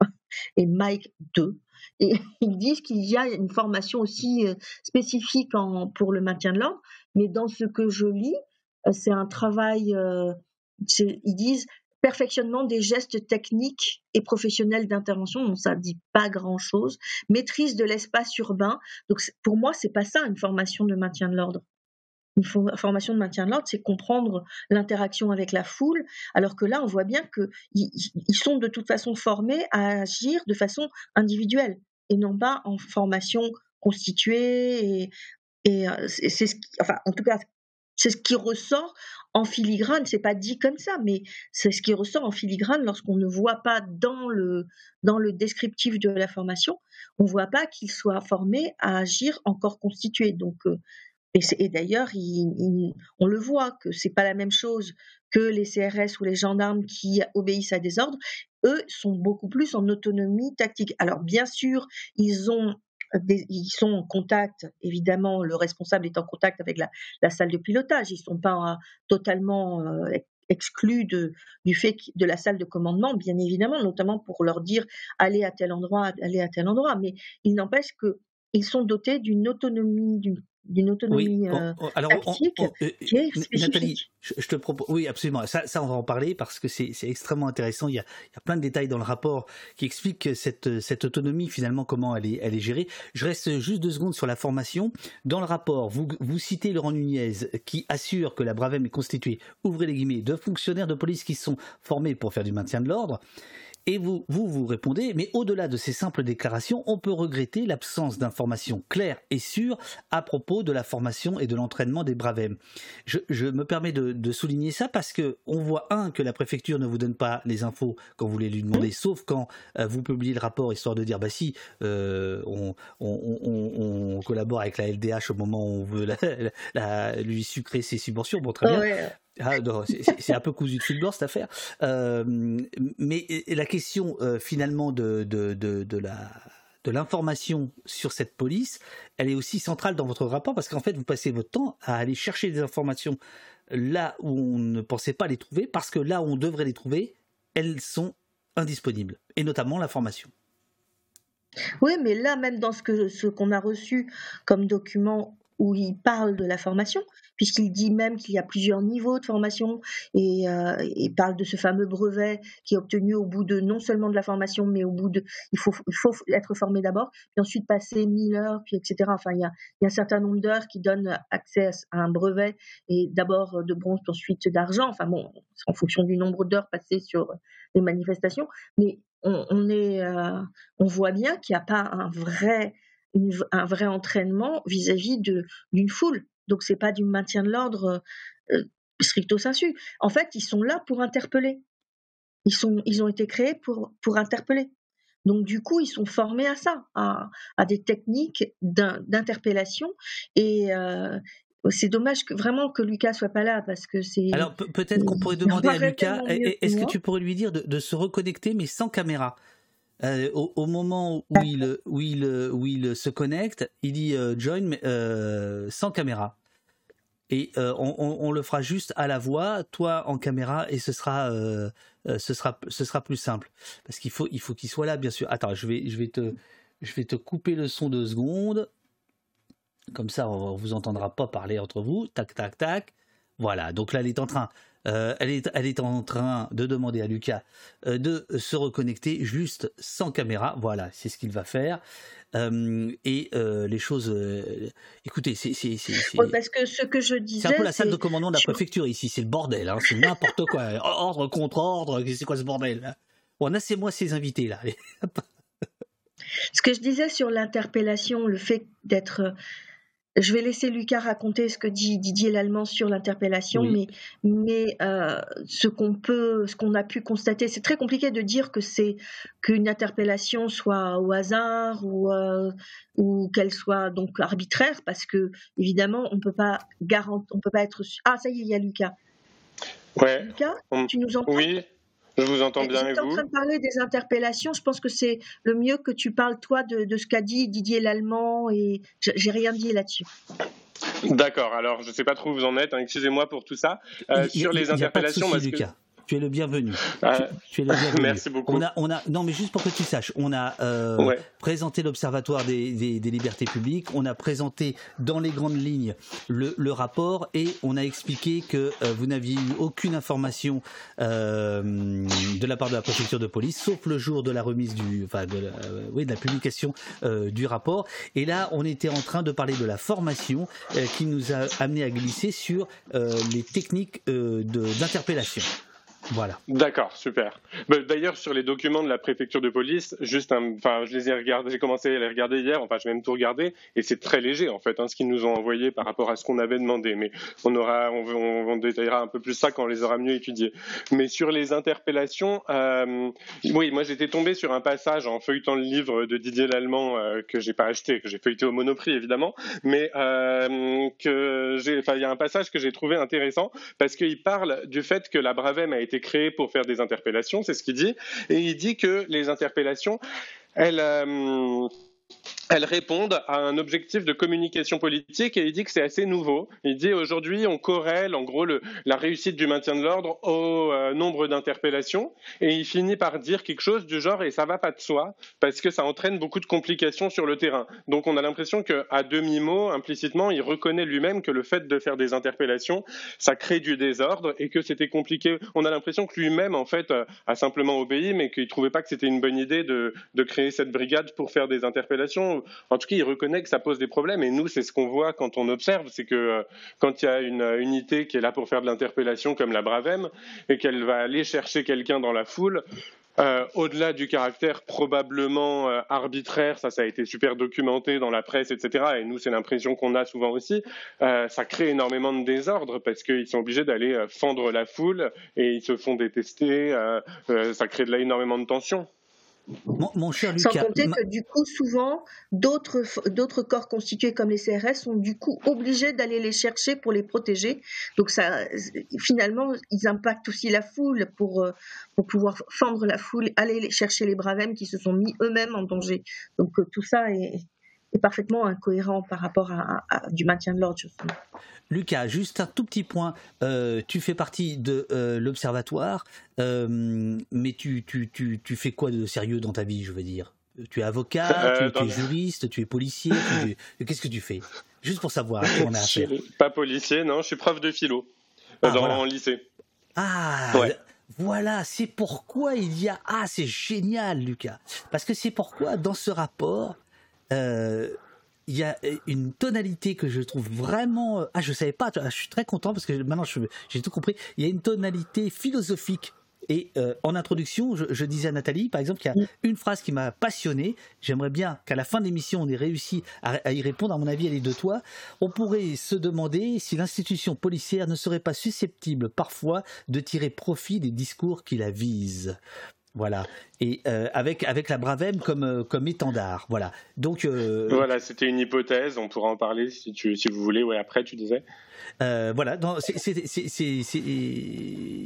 et Mike 2. Et ils disent qu'il y a une formation aussi euh, spécifique en, pour le maintien de l'ordre, mais dans ce que je lis, euh, c'est un travail, euh, ils disent perfectionnement des gestes techniques et professionnels d'intervention, ça dit pas grand-chose, maîtrise de l'espace urbain. Donc pour moi, c'est pas ça une formation de maintien de l'ordre. Une formation de maintien de l'ordre, c'est comprendre l'interaction avec la foule, alors que là, on voit bien qu'ils sont de toute façon formés à agir de façon individuelle et non pas en formation constituée. Et euh, c'est ce qui, enfin, en tout cas, c'est ce qui ressort en filigrane. C'est pas dit comme ça, mais c'est ce qui ressort en filigrane lorsqu'on ne voit pas dans le dans le descriptif de la formation, on voit pas qu'ils soient formés à agir en corps constitué. Donc euh, et, d'ailleurs, on le voit que c'est pas la même chose que les CRS ou les gendarmes qui obéissent à des ordres. Eux sont beaucoup plus en autonomie tactique. Alors bien sûr, ils ont ils sont en contact, évidemment, le responsable est en contact avec la, salle de pilotage. Ils ne sont pas totalement euh, exclus de, du fait de la salle de commandement, bien évidemment, notamment pour leur dire allez à tel endroit, allez à tel endroit. Mais il n'empêche qu'ils sont dotés d'une autonomie, d'une d'une autonomie oui, euh, alors, tactique euh, Nathalie, je, te propose, oui, absolument. Ça, ça, on va en parler parce que c'est extrêmement intéressant. Il y, a, il y, a, plein de détails dans le rapport qui expliquent cette, cette autonomie, finalement, comment elle est, elle est gérée. Je reste juste deux secondes sur la formation. Dans le rapport, vous, vous citez Laurent Nunez qui assure que la Bravem est constituée, ouvrez les guillemets, de fonctionnaires de police qui sont formés pour faire du maintien de l'ordre. Et vous, vous, vous répondez, mais au-delà de ces simples déclarations, on peut regretter l'absence d'informations claires et sûres à propos de la formation et de l'entraînement des Bravem. Je, je, me permets de, de, souligner ça parce que on voit, un, que la préfecture ne vous donne pas les infos quand vous les lui demandez, sauf quand euh, vous publiez le rapport, histoire de dire, bah si, euh, on, on, on, on, collabore avec la LDH au moment où on veut la, la, lui sucrer ses subventions. Bon, très bien. Ah, c'est un peu cousu de fil blanc cette affaire. Euh, mais la question euh, finalement de, de, de, la de l'information sur cette police, elle est aussi centrale dans votre rapport parce qu'en fait, vous passez votre temps à aller chercher des informations là où on ne pensait pas les trouver, parce que là où on devrait les trouver, elles sont indisponibles, et notamment l'information. Oui, mais là, même dans ce qu'on a reçu comme document où il parle de la formation, puisqu'il dit même qu'il y a plusieurs niveaux de formation et euh, il parle de ce fameux brevet qui est obtenu au bout de non seulement de la formation, mais au bout de il faut il faut être formé d'abord, puis ensuite passer 1000 heures, puis etc. Enfin, il y a, un certain nombre d'heures qui donnent accès à un brevet et d'abord de bronze, puis ensuite d'argent. Enfin bon, en fonction du nombre d'heures passées sur les manifestations, mais on est, euh, on voit bien qu'il n'y a pas un vrai un vrai entraînement vis-à-vis de d'une foule. Donc c'est pas du maintien de l'ordre euh, stricto sensu. En fait, ils sont là pour interpeller. Ils sont ils ont été créés pour pour interpeller. Donc du coup, ils sont formés à ça, à, à des techniques d'interpellation et euh, c'est dommage que vraiment que Lucas soit pas là parce que c'est. Alors peut-être qu'on pourrait demander à Lucas, est-ce que tu pourrais lui dire de, de, se reconnecter mais sans caméra? Euh, au, moment où il, où, il, où il se connecte, il dit euh, join euh, sans caméra. Et on, on, le fera juste à la voix, toi en caméra, et ce sera, ce sera, ce sera plus simple. Parce qu'il faut, il faut qu'il soit là, bien sûr. Attends, je vais, je vais te, je vais te couper le son deux secondes. Comme ça, on vous entendra pas parler entre vous. Tac, tac, tac. Voilà. Donc là, elle est en train euh, elle, est, elle est en train de demander à Lucas euh, de se reconnecter juste sans caméra. Voilà, c'est ce qu'il va faire. Euh, et les choses. écoutez, c'est. parce que ce que je disais. C'est un peu la salle de commandement de la préfecture ici, c'est le bordel, hein, c'est n'importe quoi. Ordre contre ordre, c'est quoi ce bordel Bon, assez-moi ces invités là. ce que je disais sur l'interpellation, le fait d'être je vais laisser Lucas raconter ce que dit Didier Lallemand sur l'interpellation, mais, mais euh, ce qu'on peut, ce qu'on a pu constater, c'est très compliqué de dire que c'est qu'une interpellation soit au hasard ou euh, ou qu'elle soit donc arbitraire, parce que évidemment on peut pas garantir, on peut pas être. Ah ça y est, il y a Lucas. Ouais. Lucas, tu nous entends? Oui. Je vous entends bien et vous. en train de parler des interpellations. Je pense que c'est le mieux que tu parles toi de, de ce qu'a dit Didier Lallemand et j'ai rien dit là-dessus. D'accord. Alors je ne sais pas trop où vous en êtes. Hein. Excusez-moi pour tout ça. Euh, sur les interpellations, Lucas. Tu es le bienvenu. Euh, tu, es le bienvenu. Merci beaucoup. On a, on a, non, mais juste pour que tu saches, on a euh, présenté l'Observatoire des, des, libertés publiques, on a présenté dans les grandes lignes le, le rapport et on a expliqué que euh, vous n'aviez eu aucune information de la part de la préfecture de police, sauf le jour de la remise du, enfin, de la, oui, de la publication du rapport. Et là, on était en train de parler de la formation qui nous a amené à glisser sur les techniques d'interpellation. Voilà. D'accord, super. Bah, d'ailleurs, sur les documents de la préfecture de police, juste, enfin, je les ai regardés, j'ai commencé à les regarder hier, enfin, j'ai même tout regardé, et c'est très léger en fait, hein, ce qu'ils nous ont envoyé par rapport à ce qu'on avait demandé. Mais on aura, on, détaillera un peu plus ça quand on les aura mieux étudiés. Mais sur les interpellations, euh, oui, moi j'étais tombé sur un passage en feuilletant le livre de Didier Lallemand euh, que j'ai pas acheté, que j'ai feuilleté au Monoprix évidemment, mais euh, j'ai, il y a un passage que j'ai trouvé intéressant parce qu'il parle du fait que la Bravem a été créé pour faire des interpellations, c'est ce qu'il dit. Et il dit que les interpellations, elles, euh, elles répondent à un objectif de communication politique et il dit que c'est assez nouveau. Il dit aujourd'hui on corrèle en gros le, la réussite du maintien de l'ordre au euh, nombre d'interpellations et il finit par dire quelque chose du genre et ça va pas de soi parce que ça entraîne beaucoup de complications sur le terrain. Donc on a l'impression qu'à demi-mot, implicitement, il reconnaît lui-même que le fait de faire des interpellations, ça crée du désordre et que c'était compliqué. On a l'impression que lui-même en fait a simplement obéi mais qu'il trouvait pas que c'était une bonne idée de, de créer cette brigade pour faire des interpellations en tout cas, il reconnaît que ça pose des problèmes. Et nous, c'est ce qu'on voit quand on observe, c'est que euh, quand il y a une unité qui est là pour faire de l'interpellation, comme la Bravem, et qu'elle va aller chercher quelqu'un dans la foule, euh, au-delà du caractère probablement euh, arbitraire, ça, ça a été super documenté dans la presse, etc. Et nous, c'est l'impression qu'on a souvent aussi. ça crée énormément de désordre parce qu'ils sont obligés d'aller fendre la foule et ils se font détester. ça crée de là énormément de tension. Mon, cher Lucas. Sans compter que du coup, souvent, d'autres corps constitués comme les CRS sont du coup obligés d'aller les chercher pour les protéger. Donc ça, finalement, ils impactent aussi la foule pour, euh, pour pouvoir fendre la foule, aller chercher les bravèmes qui se sont mis eux-mêmes en danger. Donc euh, tout ça est, est parfaitement incohérent par rapport à, du maintien de l'ordre. Lucas, juste un tout petit point. Euh, tu fais partie de euh, l'observatoire, euh, mais tu, tu, tu, tu, fais quoi de sérieux dans ta vie, je veux dire? Tu es avocat, tu, es juriste, tu es policier, qu'est-ce que tu fais? Juste pour savoir on a affaire. Pas policier, non, je suis prof de philo ah, dans le lycée. Ah, Voilà, c'est pourquoi il y a. Ah, c'est génial, Lucas. Parce que c'est pourquoi, dans ce rapport, euh, il y a une tonalité que je trouve vraiment. Euh, ah, je savais pas. Je suis très content parce que maintenant j'ai tout compris. Il y a une tonalité philosophique. Et euh, en introduction, je, disais à Nathalie, par exemple, qu'il y a une phrase qui m'a passionné. J'aimerais bien qu'à la fin de l'émission, on ait réussi à, y répondre. À mon avis, elle est de toi. On pourrait se demander si l'institution policière ne serait pas susceptible parfois de tirer profit des discours qui la visent. Voilà. Et euh, avec avec la Bravem comme euh, comme étendard. Voilà. Donc euh, voilà, c'était une hypothèse. On pourra en parler si tu si vous voulez. Ouais, après tu disais. voilà.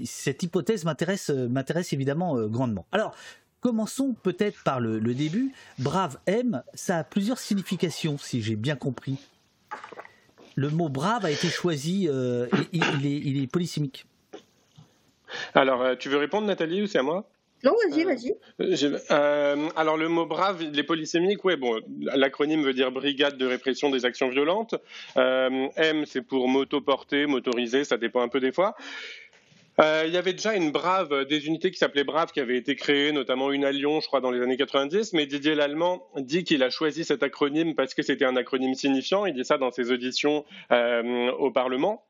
cette hypothèse m'intéresse m'intéresse évidemment grandement. Alors. Commençons peut-être par le, début. Brave M, ça a plusieurs significations, si j'ai bien compris. Le mot brave a été choisi, il, est, il est polysémique. Alors, tu veux répondre, Nathalie, ou c'est à moi? Non, vas-y, euh, vas-y. Euh, alors, le mot brave, les polysémiques, ouais, bon, l'acronyme veut dire Brigade de répression des actions violentes. Euh, M, c'est pour moto porté, motorisé, ça dépend un peu des fois. il y avait déjà une brave, des unités qui s'appelaient Brave qui avaient été créées, notamment une à Lyon, je crois, dans les années 90. Mais Didier Lallemand dit qu'il a choisi cet acronyme parce que c'était un acronyme signifiant. Il dit ça dans ses auditions au Parlement.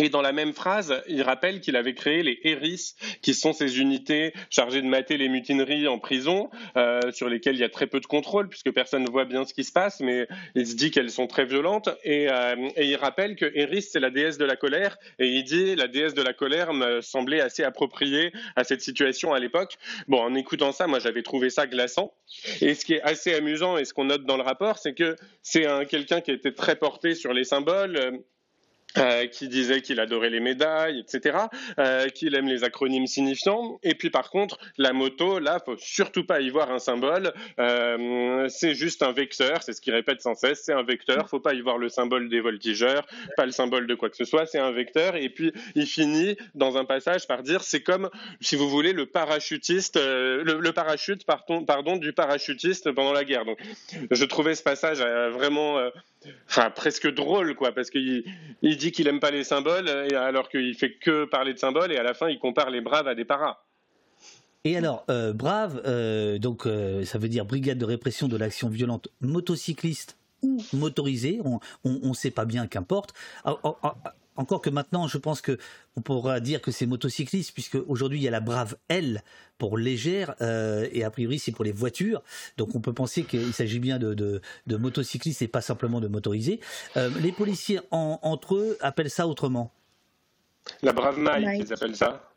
Et dans la même phrase, il rappelle qu'il avait créé les ERIS, qui sont ces unités chargées de mater les mutineries en prison, euh, sur lesquelles il y a très peu de contrôle, puisque personne ne voit bien ce qui se passe, mais il se dit qu'elles sont très violentes. Et, euh, et il rappelle que Eris, c'est la déesse de la colère, et il dit la déesse de la colère me semblait assez appropriée à cette situation à l'époque. Bon, en écoutant ça, moi j'avais trouvé ça glaçant. Et ce qui est assez amusant, et ce qu'on note dans le rapport, c'est que c'est quelqu'un qui était très porté sur les symboles. Euh, qui disait qu'il adorait les médailles, etc., euh, qu'il aime les acronymes signifiants. Et puis par contre, la moto, là, faut surtout pas y voir un symbole. Euh, c'est juste un vecteur, c'est ce qu'il répète sans cesse. C'est un vecteur. Faut pas y voir le symbole des voltigeurs, pas le symbole de quoi que ce soit. C'est un vecteur. Et puis il finit dans un passage par dire, c'est comme, si vous voulez, le parachutiste, le, parachute, pardon, pardon, du parachutiste pendant la guerre. Donc, je trouvais ce passage vraiment enfin presque drôle quoi parce qu'il il dit qu'il aime pas les symboles alors qu'il fait que parler de symboles et à la fin il compare les braves à des paras. Et alors, euh, brave, euh, donc euh, ça veut dire brigade de répression de l'action violente motocycliste ou motorisée, on ne sait pas bien, qu'importe. Ah, ah, ah, encore que maintenant, je pense que on pourra dire que c'est motocycliste, puisque aujourd'hui il y a la Brave L pour légère, euh, et a priori c'est pour les voitures. Donc on peut penser qu'il s'agit bien de, de, motocyclistes et pas simplement de motorisés. Euh, les policiers entre eux appellent ça autrement. La Brave Mike, ils appellent ça.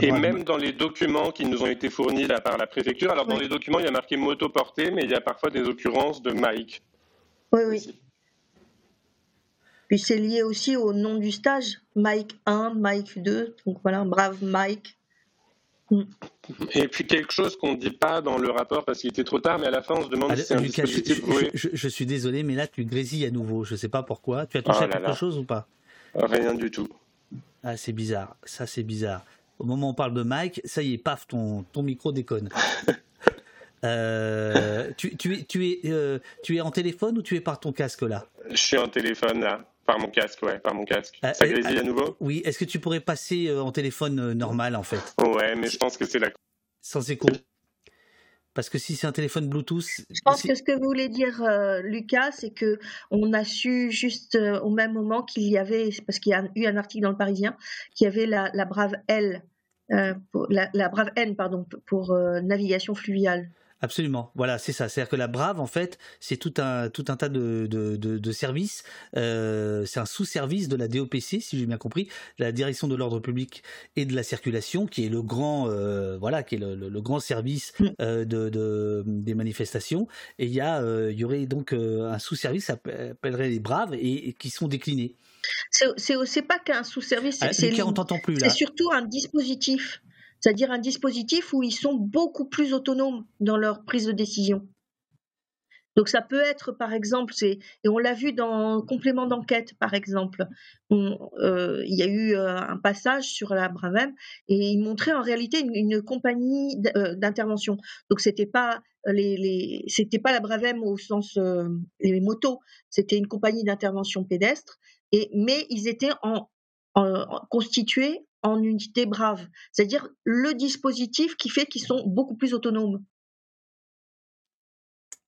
Et même dans les documents qui nous ont été fournis par la préfecture, alors dans les documents il y a marqué moto portée, mais il y a parfois des occurrences de Mike. Oui, oui. Puis c'est lié aussi au nom du stage, Mike 1, Mike 2, donc voilà, brave Mike. Mm. Et puis quelque chose qu'on ne dit pas dans le rapport parce qu'il était trop tard, mais à la fin on se demande si c'est un dispositif. Je, suis désolé, mais là tu grésilles à nouveau. Je ne sais pas pourquoi. Tu as touché oh à quelque chose ou pas? Rien du tout. Ah c'est bizarre. Ça c'est bizarre. Au moment où on parle de Mike, ça y est, paf, ton, ton micro déconne. Euh, tu, tu, es, tu, es, euh, tu es en téléphone ou tu es par ton casque là? Je suis en téléphone là. Par mon casque, ouais, par mon casque. Euh, ça grésille à nouveau? Oui, est-ce que tu pourrais passer en téléphone normal en fait? Ouais, mais je pense que c'est la. Sans écho parce que si c'est un téléphone Bluetooth. Je pense que ce que vous voulez dire, Lucas, c'est que on a su juste au même moment qu'il y avait, parce qu'il y a eu un article dans le Parisien, qu'il y avait la, la brave L, pour, la, la, brave N, pardon, pour navigation fluviale. Absolument, voilà, c'est ça. C'est-à-dire que la Brave, en fait, c'est tout un, tout un tas de, de, de, services. Euh, c'est un sous-service de la DOPC, si j'ai bien compris, la Direction de l'ordre public et de la circulation, qui est le grand, euh, voilà, qui est le, grand service mm. euh, de, des manifestations. Et il y a, il y aurait donc un sous-service, appellerait les Braves, et, qui sont déclinés. C'est pas qu'un sous-service, ah, c'est surtout un dispositif c'est-à-dire un dispositif où ils sont beaucoup plus autonomes dans leur prise de décision. Donc ça peut être, par exemple, et on l'a vu dans complément d'enquête, par exemple, euh, il y a eu euh, un passage sur la Bravem et il montrait en réalité une, compagnie euh, d'intervention. Donc c'était pas les, c'était pas la Bravem au sens les motos, c'était une compagnie d'intervention pédestre. Et mais ils étaient en constitués en unité brave, c'est-à-dire le dispositif qui fait qu'ils sont beaucoup plus autonomes.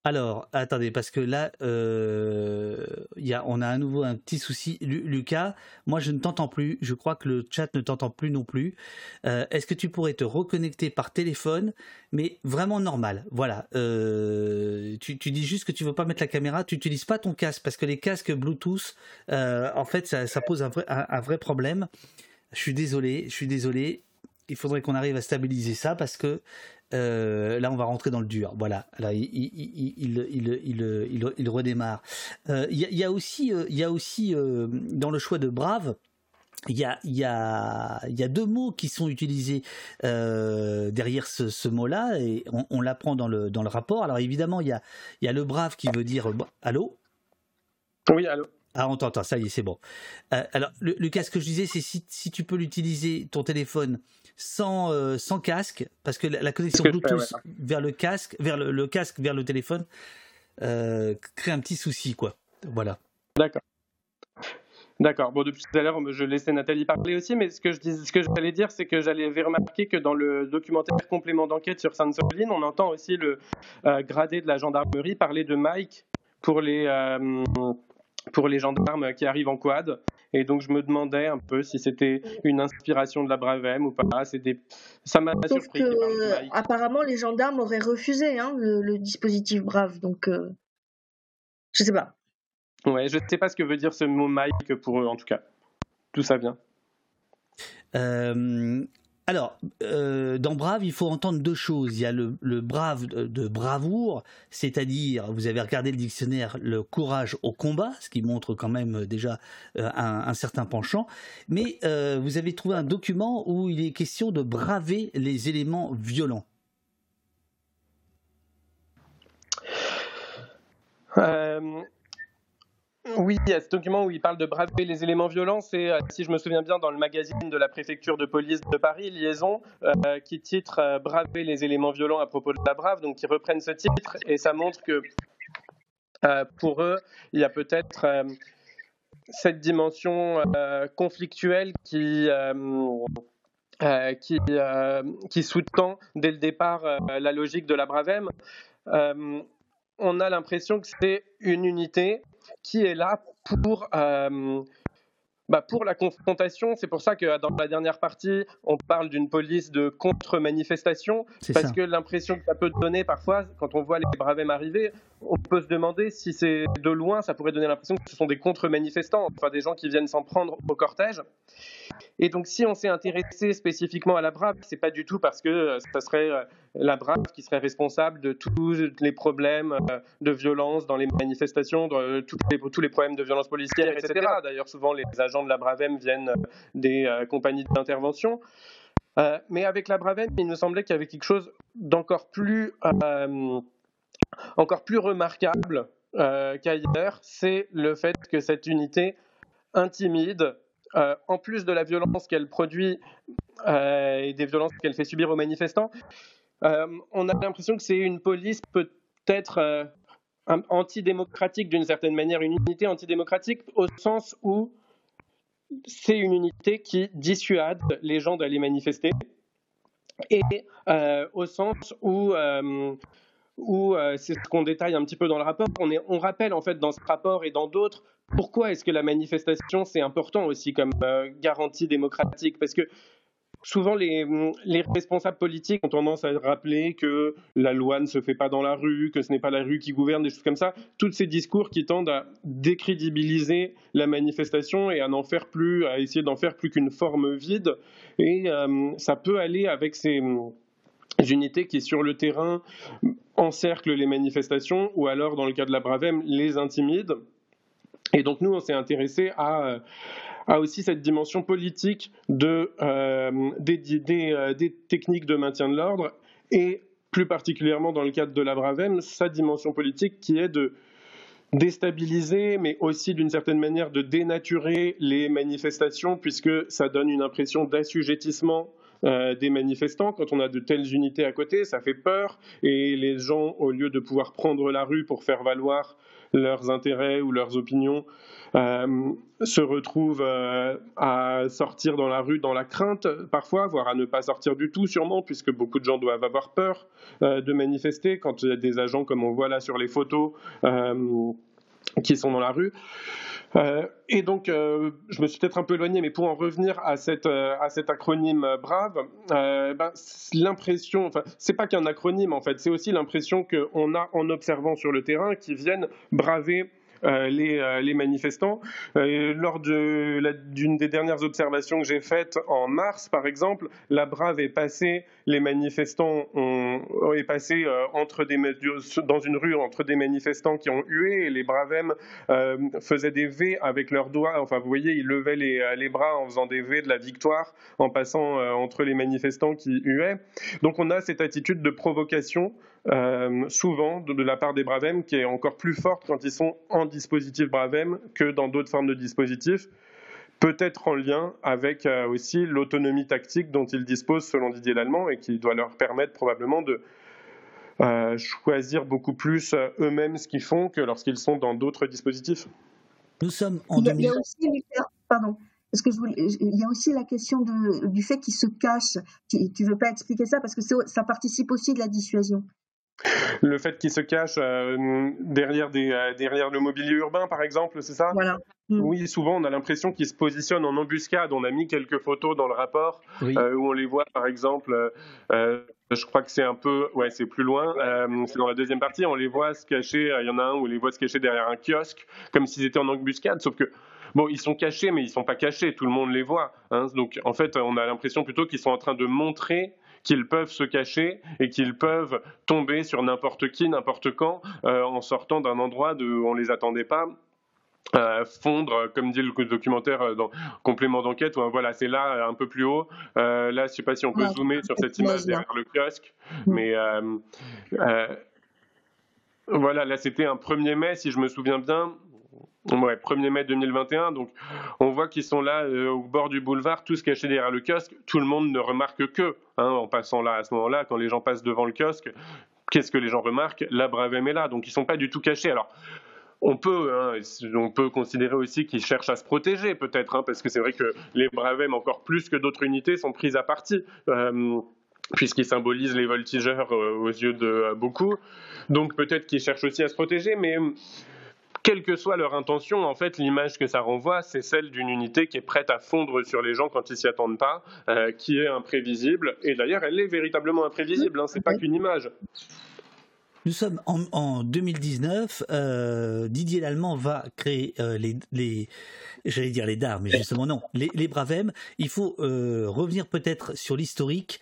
Alors, attendez, parce que là, euh, y a, on a à nouveau un petit souci. Lucas, moi je ne t'entends plus. Je crois que le chat ne t'entend plus non plus. Euh, est-ce que tu pourrais te reconnecter par téléphone, mais vraiment normal? Voilà. Euh, tu, dis juste que tu veux pas mettre la caméra. Tu n'utilises pas ton casque parce que les casques Bluetooth, euh, en fait, ça, pose un vrai, un vrai problème. Je suis désolé, je suis désolé. Il faudrait qu'on arrive à stabiliser ça parce que euh, là, on va rentrer dans le dur. Voilà, là, il, il, il, il redémarre. Euh, il y, a aussi, il y a aussi euh, dans le choix de Brave, il y a, y, a, y a deux mots qui sont utilisés derrière ce, mot-là et on, l'apprend dans le, dans le rapport. Alors évidemment, il y a, y a le brave qui veut dire allô? Oui, allô ah, on t'entend, ça y est, c'est bon. Euh, alors, Lucas, ce que je disais, c'est si, si, tu peux l'utiliser, ton téléphone, sans, euh, sans casque, parce que la, connexion Bluetooth vers le casque, vers le, casque, vers le téléphone, euh, crée un petit souci, quoi. Voilà. D'accord. D'accord. Bon, depuis tout à l'heure, je laissais Nathalie parler aussi, mais ce que je dis, ce que j'allais dire, c'est que j'allais remarquer que dans le documentaire complément d'enquête sur Sainte-Soline, on entend aussi le gradé de la gendarmerie parler de Mike pour les pour les gendarmes qui arrivent en quad. Et donc je me demandais un peu si c'était une inspiration de la Bravem ou pas. Des... Ça m'a surpris. Que, apparemment, les gendarmes auraient refusé hein, le, dispositif Brave. Donc euh, je sais pas. Ouais, je sais pas ce que veut dire ce mot Mike pour eux en tout cas. Tout ça vient. Euh, Alors, euh, dans Brave, il faut entendre deux choses. Il y a le, brave de, bravoure, c'est-à-dire, vous avez regardé le dictionnaire, le courage au combat, ce qui montre quand même euh, déjà euh, un, certain penchant. Mais vous avez trouvé un document où il est question de braver les éléments violents. Oui, il y a ce document où il parle de braver les éléments violents. C'est, euh, si je me souviens bien, dans le magazine de la préfecture de police de Paris, Liaison, euh, qui titre euh, Braver les éléments violents à propos de la Brave, donc qui reprennent ce titre et ça montre que pour eux, il y a peut-être cette dimension conflictuelle qui. qui, qui sous-tend dès le départ la logique de la Bravem. on a l'impression que c'est une unité qui est là pour, euh, bah pour la confrontation. C'est pour ça que dans la dernière partie, on parle d'une police de contre-manifestation, parce que l'impression que ça peut donner parfois, quand on voit les bravèmes arriver, on peut se demander si c'est de loin, ça pourrait donner l'impression que ce sont des contre-manifestants, enfin des gens qui viennent s'en prendre au cortège. Et donc, si on s'est intéressé spécifiquement à la Brave, c'est pas du tout parce que euh, ça serait euh, la Brave qui serait responsable de tous les problèmes euh, de violence dans les manifestations, de tous les, tous les problèmes de violence policière, etc. D'ailleurs, souvent, les agents de la Bravem viennent des compagnies d'intervention. mais avec la Bravem, il nous semblait qu'il y avait quelque chose d'encore plus, encore plus remarquable qu'ailleurs, c'est le fait que cette unité intimide euh, en plus de la violence qu'elle produit euh, et des violences qu'elle fait subir aux manifestants, euh, on a l'impression que c'est une police peut-être antidémocratique d'une certaine manière, une unité antidémocratique au sens où c'est une unité qui dissuade les gens d'aller manifester et au sens où où c'est ce qu'on détaille un petit peu dans le rapport. On, rappelle en fait dans ce rapport et dans d'autres pourquoi est-ce que la manifestation, c'est important aussi comme euh, garantie démocratique? Parce que souvent, les, les, responsables politiques ont tendance à rappeler que la loi ne se fait pas dans la rue, que ce n'est pas la rue qui gouverne, des choses comme ça. Tous ces discours qui tendent à décrédibiliser la manifestation et à n'en faire plus, à essayer d'en faire plus qu'une forme vide. Et euh, ça peut aller avec ces unités qui, sur le terrain, encerclent les manifestations ou alors, dans le cas de la Bravem, les intimident. Et donc nous, on s'est intéressé à, à, aussi cette dimension politique euh, euh, des, techniques de maintien de l'ordre et plus particulièrement dans le cadre de la Bravem, sa dimension politique qui est de déstabiliser, mais aussi d'une certaine manière de dénaturer les manifestations, puisque ça donne une impression d'assujettissement euh, des manifestants. Quand on a de telles unités à côté, ça fait peur et les gens, au lieu de pouvoir prendre la rue pour faire valoir leurs intérêts ou leurs opinions, euh, se retrouvent euh, à sortir dans la rue dans la crainte parfois, voire à ne pas sortir du tout sûrement, puisque beaucoup de gens doivent avoir peur de manifester quand il y a des agents comme on voit là sur les photos qui sont dans la rue. Euh, et donc, euh, je me suis peut-être un peu éloigné, mais pour en revenir à, cette, euh, à cet acronyme BRAVE, ben, l'impression, enfin, c'est pas qu'un acronyme en fait, c'est aussi l'impression qu'on a en observant sur le terrain qui viennent braver les, euh, les, manifestants. Euh, lors d'une des dernières observations que j'ai faites en mars, par exemple, la Brave est passée, les manifestants ont, est passé entre des, dans une rue entre des manifestants qui ont hué et les Bravem faisaient des V avec leurs doigts. Enfin, vous voyez, ils levaient les, les bras en faisant des V de la victoire en passant entre les manifestants qui huaient. Donc on a cette attitude de provocation euh, souvent de, la part des Bravem qui est encore plus forte quand ils sont en dispositif Bravem que dans d'autres formes de dispositifs, peut-être en lien avec euh, aussi l'autonomie tactique dont ils disposent selon Didier Lallemand et qui doit leur permettre probablement de euh, choisir beaucoup plus eux-mêmes ce qu'ils font que lorsqu'ils sont dans d'autres dispositifs. Nous sommes en il y a, aussi, pardon. Parce que il y a aussi la question du fait qu'ils se cachent. Tu, tu veux pas expliquer ça parce que ça participe aussi de la dissuasion le fait qu'il se cache euh, derrière, des, euh, derrière le mobilier urbain, par exemple, c'est ça? Voilà. Mm. Oui, souvent on a l'impression qu'il se positionne en embuscade. On a mis quelques photos dans le rapport euh, où on les voit, par exemple. je crois que c'est un peu, ouais, c'est plus loin. c'est dans la deuxième partie. On les voit se cacher. Il y en a un où on les voit se cacher derrière un kiosque, comme s'ils étaient en embuscade. Sauf que bon, ils sont cachés, mais ils sont pas cachés, tout le monde les voit. Hein. Donc en fait, on a l'impression plutôt qu'ils sont en train de montrer qu'ils peuvent se cacher et qu'ils peuvent tomber sur n'importe qui, n'importe quand, euh, en sortant d'un endroit où on les attendait pas. Euh, fondre, comme dit le documentaire euh, dans complément d'enquête, voilà, c'est là un peu plus haut. là, je ne sais pas si on peut zoomer sur cette image derrière le kiosque, mm. mais voilà, là c'était un 1er mai, si je me souviens bien. Ouais, 1er mai 2021. Donc, on voit qu'ils sont là euh, au bord du boulevard, tous cachés derrière le kiosque. Tout le monde ne remarque que, hein, en passant là à ce moment-là, quand les gens passent devant le kiosque, qu'est-ce que les gens remarquent? La Bravem est là. Donc, ils sont pas du tout cachés. Alors, on peut, hein, on peut considérer aussi qu'ils cherchent à se protéger, peut-être, hein, parce que c'est vrai que les Bravem, encore plus que d'autres unités, sont prises à partie. Euh, puisqu'ils symbolisent les voltigeurs euh, aux yeux de beaucoup. Donc peut-être qu'ils cherchent aussi à se protéger, mais quelle que soit leur intention, en fait, l'image que ça renvoie, c'est celle d'une unité qui est prête à fondre sur les gens quand ils s'y attendent pas, euh, qui est imprévisible. Et d'ailleurs, elle est véritablement imprévisible. Hein, c'est pas qu'une image. Nous sommes en, 2019. Euh, Didier Lallemand va créer euh, les, j'allais dire les DAR, mais justement non, les, les Bravem. Il faut euh, revenir peut-être sur l'historique.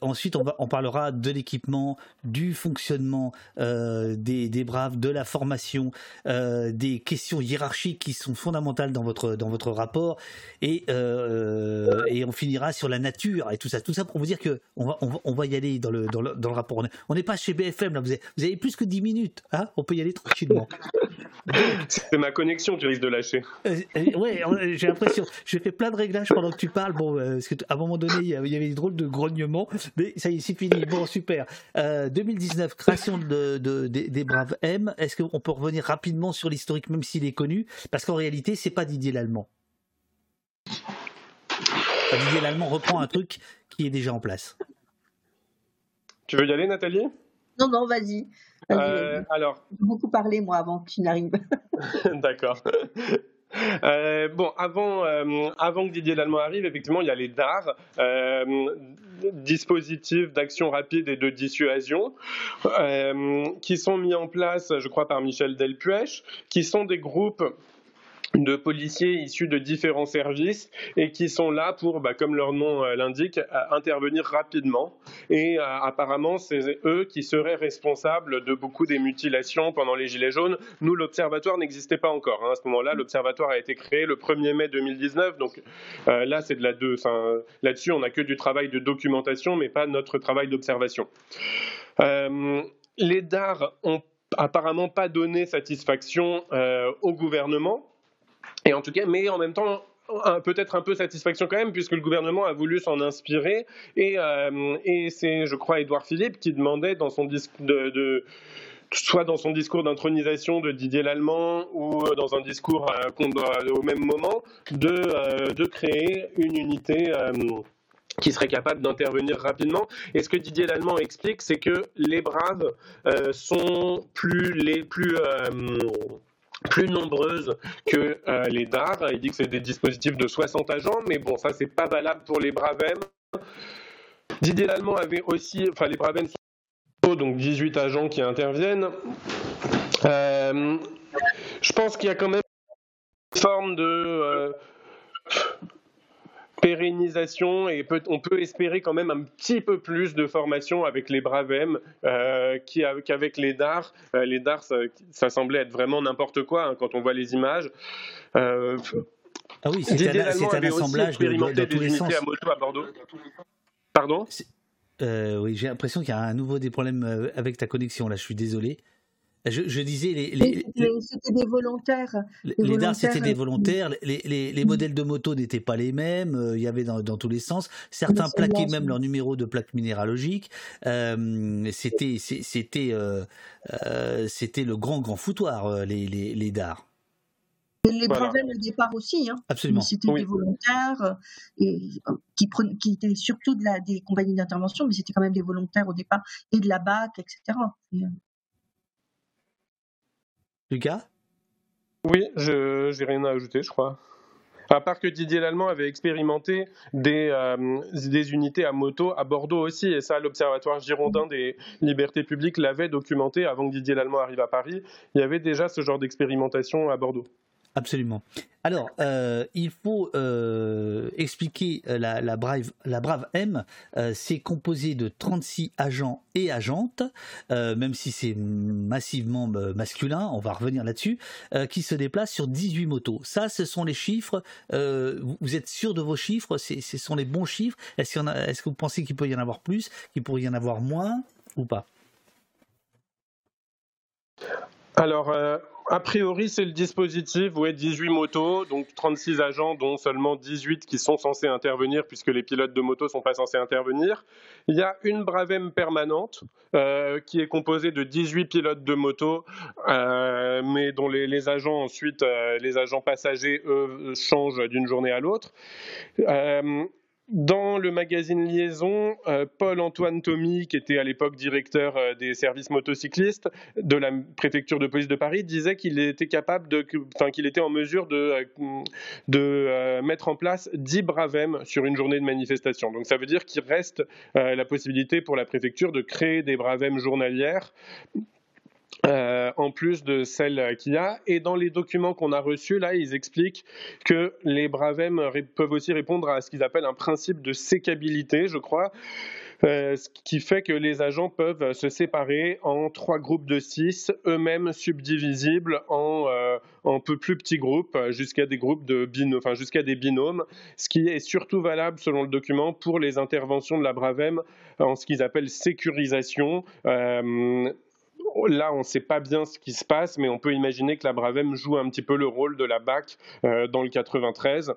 ensuite, on, va, on parlera de l'équipement, du fonctionnement des, des, Braves, de la formation, des questions hiérarchiques qui sont fondamentales dans votre, dans votre rapport. Et, et on finira sur la nature et tout ça. Tout ça pour vous dire que on va, on va, y aller dans le, dans le, dans le rapport. On n'est pas chez BFM, là, vous vous avez plus que 10 minutes, hein on peut y aller tranquillement. C'est ma connexion, tu risques de lâcher. Euh, euh, ouais, j'ai l'impression. J'ai fait plein de réglages pendant que tu parles. Bon, euh, parce qu'à un moment donné, il y avait des drôles de grognements, mais ça y est, c'est fini. Bon, super. 2019, création de, des, Braves M. Est-ce qu'on peut revenir rapidement sur l'historique, même s'il est connu? Parce qu'en réalité, c'est pas Didier Lallemand. Didier Lallemand reprend un truc qui est déjà en place. Tu veux y aller, Nathalie? Non, non, vas-y. Euh, alors. J'ai beaucoup parlé, moi, avant que tu n'arrives. D'accord. Euh, bon, avant, euh, avant que Didier Lallemand arrive, effectivement, il y a les DAR, dispositifs d'action rapide et de dissuasion, qui sont mis en place, je crois, par Michel Delpuech, qui sont des groupes de policiers issus de différents services et qui sont là pour, bah, comme leur nom euh, l'indique, intervenir rapidement. Et euh, apparemment, c'est eux qui seraient responsables de beaucoup des mutilations pendant les Gilets jaunes. Nous, l'Observatoire n'existait pas encore. Hein. À ce moment-là, l'Observatoire a été créé le 1er mai 2019. Donc euh, là, c'est de la deux. Là-dessus, on n'a que du travail de documentation, mais pas notre travail d'observation. les DAR ont apparemment pas donné satisfaction au gouvernement et en tout cas, mais en même temps, peut-être un peu satisfaction quand même, puisque le gouvernement a voulu s'en inspirer. Et, euh, c'est, je crois, Édouard Philippe qui demandait soit dans son discours d'intronisation de Didier Lallemand ou dans un discours euh, au même moment, de, euh, créer une unité qui serait capable d'intervenir rapidement. Et ce que Didier Lallemand explique, c'est que les braves sont plus les plus plus nombreuses que euh, les DAR. Il dit que c'est des dispositifs de 60 agents, mais bon, ça, c'est pas valable pour les Bravem. Didier Lallemand avait aussi, enfin, les Bravem sont donc 18 agents qui interviennent. Euh, je pense qu'il y a quand même une forme de. Euh, pérennisation et on peut espérer quand même un petit peu plus de formation avec les Bravem euh, qu'avec les DAR. Euh, les DAR, ça, semblait être vraiment n'importe quoi hein, quand on voit les images. Euh, ah oui, c'est un, un, assemblage de, de, tous les sens. à moto à Bordeaux. Pardon? Oui, j'ai l'impression qu'il y a à nouveau des problèmes avec ta connexion là. Je suis désolé. Je, disais les, c'était des volontaires. Les, DAR c'était des volontaires. Les, mm. modèles de moto n'étaient pas les mêmes. Euh, il y avait dans, tous les sens. Certains plaquaient même leur numéro de plaque minéralogique. Euh, c'était c'était euh, c'était le grand grand foutoir les les, les DAR. Les voilà. au départ aussi, hein. Absolument. C'était des volontaires et, qui, qui étaient surtout de la, des compagnies d'intervention, mais c'était quand même des volontaires au départ et de la BAC, etc. Lucas? Oui, je n'ai rien à ajouter, je crois. À part que Didier Lallemand avait expérimenté euh, des unités à moto à Bordeaux aussi, et ça, l'Observatoire girondin des libertés publiques l'avait documenté avant que Didier Lallemand arrive à Paris. Il y avait déjà ce genre d'expérimentation à Bordeaux. Absolument. Alors, euh, il faut euh, expliquer euh, la, brave, la brave M. c'est composé de 36 agents et agentes, même si c'est massivement masculin, on va revenir là-dessus, qui se déplacent sur 18 motos. Ça, ce sont les chiffres. vous êtes sûr de vos chiffres? Ce sont les bons chiffres? Est-ce est que vous pensez qu'il peut y en avoir plus Qu'il pourrait y en avoir moins Ou pas? Alors, a priori, c'est le dispositif, ouais, 18 motos, donc 36 agents, dont seulement 18 qui sont censés intervenir, puisque les pilotes de moto ne sont pas censés intervenir. Il y a une Bravem permanente, euh, qui est composée de 18 pilotes de moto, euh, mais dont les, agents ensuite, euh, les agents passagers, eux, changent d'une journée à l'autre. Dans le magazine Liaison, euh, Paul-Antoine Thomy, qui était à l'époque directeur euh, des services motocyclistes de la préfecture de police de Paris, disait qu'il était capable de, enfin qu'il était en mesure de, euh, mettre en place 10 bravem sur une journée de manifestation. Donc ça veut dire qu'il reste la possibilité pour la préfecture de créer des bravem journalières euh, en plus de celles qu'il y a. Et dans les documents qu'on a reçus, là, ils expliquent que les Bravem peuvent aussi répondre à ce qu'ils appellent un principe de sécabilité, je crois. Euh, ce qui fait que les agents peuvent se séparer en trois groupes de six, eux-mêmes subdivisibles en, euh, peu plus petits groupes, jusqu'à des groupes de binômes, enfin jusqu'à des binômes, ce qui est surtout valable selon le document pour les interventions de la Bravem en ce qu'ils appellent sécurisation. Euh, là, on ne sait pas bien ce qui se passe, mais on peut imaginer que la Bravem joue un petit peu le rôle de la BAC euh, dans le 93.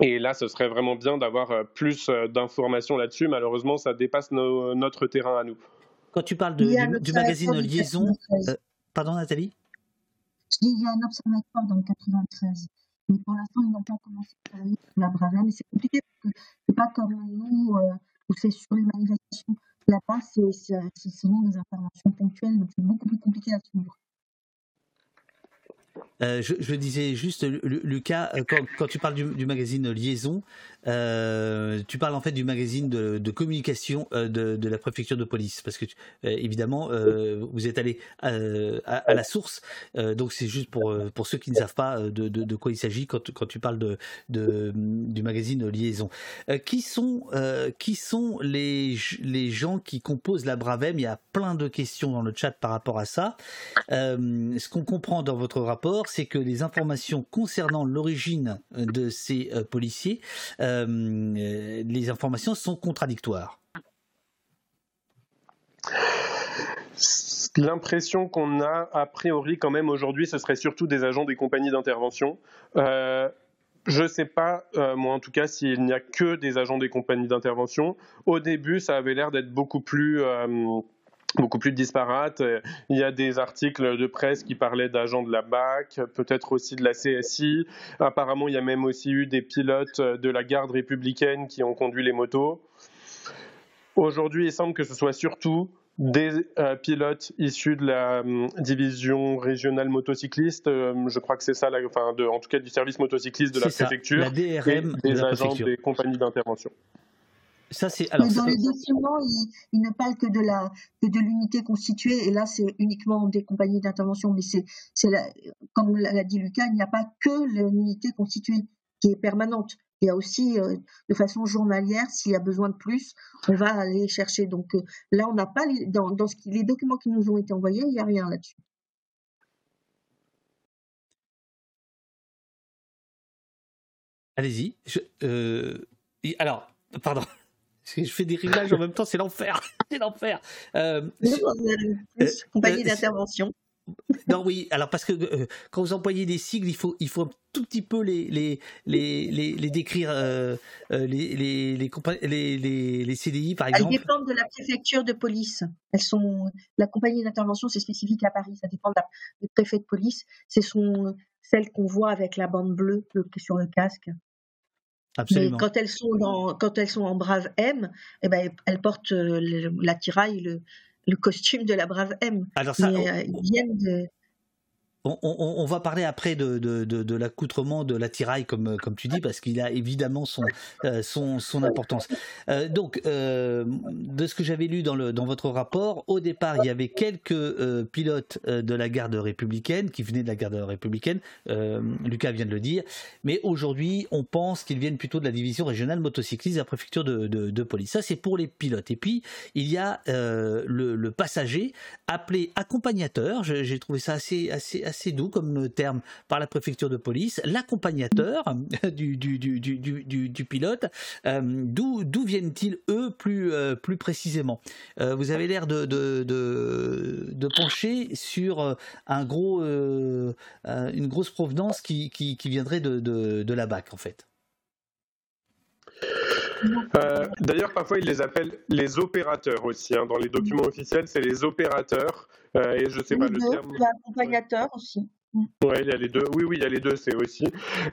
Et là, ce serait vraiment bien d'avoir euh, plus euh, d'informations là-dessus. Malheureusement, ça dépasse notre terrain à nous. Quand tu parles du, magazine Liaison, pardon Nathalie? Il y a un observatoire dans le 93. Mais pour l'instant, ils n'ont pas commencé à travailler sur la Bravem. Et c'est compliqué parce que c'est pas comme nous, où c'est sur les manifestations Là-bas, c'est souvent des interventions ponctuelles, donc c'est beaucoup plus compliqué à suivre. Euh, je, disais juste, Lucas, euh, quand, tu parles du, magazine Liaison, euh, tu parles en fait du magazine de, communication de, la préfecture de police, parce que évidemment, vous êtes allé à, la source, donc c'est juste pour, pour ceux qui ne savent pas de, quoi il s'agit quand, quand, tu parles de, du magazine Liaison. qui sont, qui sont les, les gens qui composent la Bravem? Il y a plein de questions dans le chat par rapport à ça. ce qu'on comprend dans votre rapport, c'est que les informations concernant l'origine euh, de ces euh, policiers, euh, les informations sont contradictoires. L'impression qu'on a a priori quand même aujourd'hui, ce serait surtout des agents des compagnies d'intervention. Je ne sais pas, moi en tout cas, s'il n'y a que des agents des compagnies d'intervention. Au début, ça avait l'air d'être beaucoup plus beaucoup plus disparate. Il y a des articles de presse qui parlaient d'agents de la BAC, peut-être aussi de la CSI. Apparemment, il y a même aussi eu des pilotes de la garde républicaine qui ont conduit les motos. Aujourd'hui, il semble que ce soit surtout des euh, pilotes issus de la hum, division régionale motocycliste, euh, je crois que c'est ça, enfin, de, en tout cas du service motocycliste de la préfecture, la DRM et des agents des compagnies d'intervention. Ça, c'est alors. dans les documents, il, ne parle que de la que de l'unité constituée, et là, c'est uniquement des compagnies d'intervention. Mais c'est c'est comme l'a dit Lucas, il n'y a pas que l'unité constituée qui est permanente. Il y a aussi, euh, de façon journalière, s'il y a besoin de plus, on va aller chercher. Donc euh, là, on n'a pas dans, dans ce qui, les documents qui nous ont été envoyés, il n'y a rien là-dessus. Allez-y. Euh, alors, pardon. Je fais des réglages en même temps, c'est l'enfer. c'est l'enfer. Euh, euh, compagnie euh, d'intervention. Non, oui, alors parce que quand vous employez des sigles, il faut, il faut un tout petit peu les, les, les, les, décrire, les, les, les, les, CDI par exemple. Elles dépendent de la préfecture de police. Elles sont, la compagnie d'intervention, c'est spécifique à Paris, ça dépend du préfet de police. Ce sont celles qu'on voit avec la bande bleue sur le casque. Mais quand elles sont dans, quand elles sont en brave M, eh ben elles portent euh, l'attirail, le, le, costume de la brave M. Alors ça, Mais, euh, ils viennent de. On, va parler après de, l'accoutrement de l'attirail, comme, tu dis, parce qu'il a évidemment son, euh, importance. Euh, donc, euh, de ce que j'avais lu dans, votre rapport, au départ, il y avait quelques pilotes de la garde républicaine qui venaient de la garde républicaine, Lucas vient de le dire, mais aujourd'hui, on pense qu'ils viennent plutôt de la division régionale motocycliste de la préfecture de, police. Ça, c'est pour les pilotes. Et puis, il y a le, passager appelé accompagnateur. J'ai trouvé ça assez assez doux comme terme par la préfecture de police, l'accompagnateur du, pilote. Euh, d'où viennent-ils, eux, plus, euh, précisément? Euh, Vous avez l'air de, pencher sur un gros, une grosse provenance qui viendrait de, de, la BAC, en fait. D'ailleurs, parfois, ils les appellent les opérateurs aussi. Hein. Dans les documents officiels, c'est les opérateurs. Euh, et je sais pas le terme. L'accompagnateur aussi. Mm. Ouais, il y a les deux. Oui, oui, il y a les deux, c'est aussi.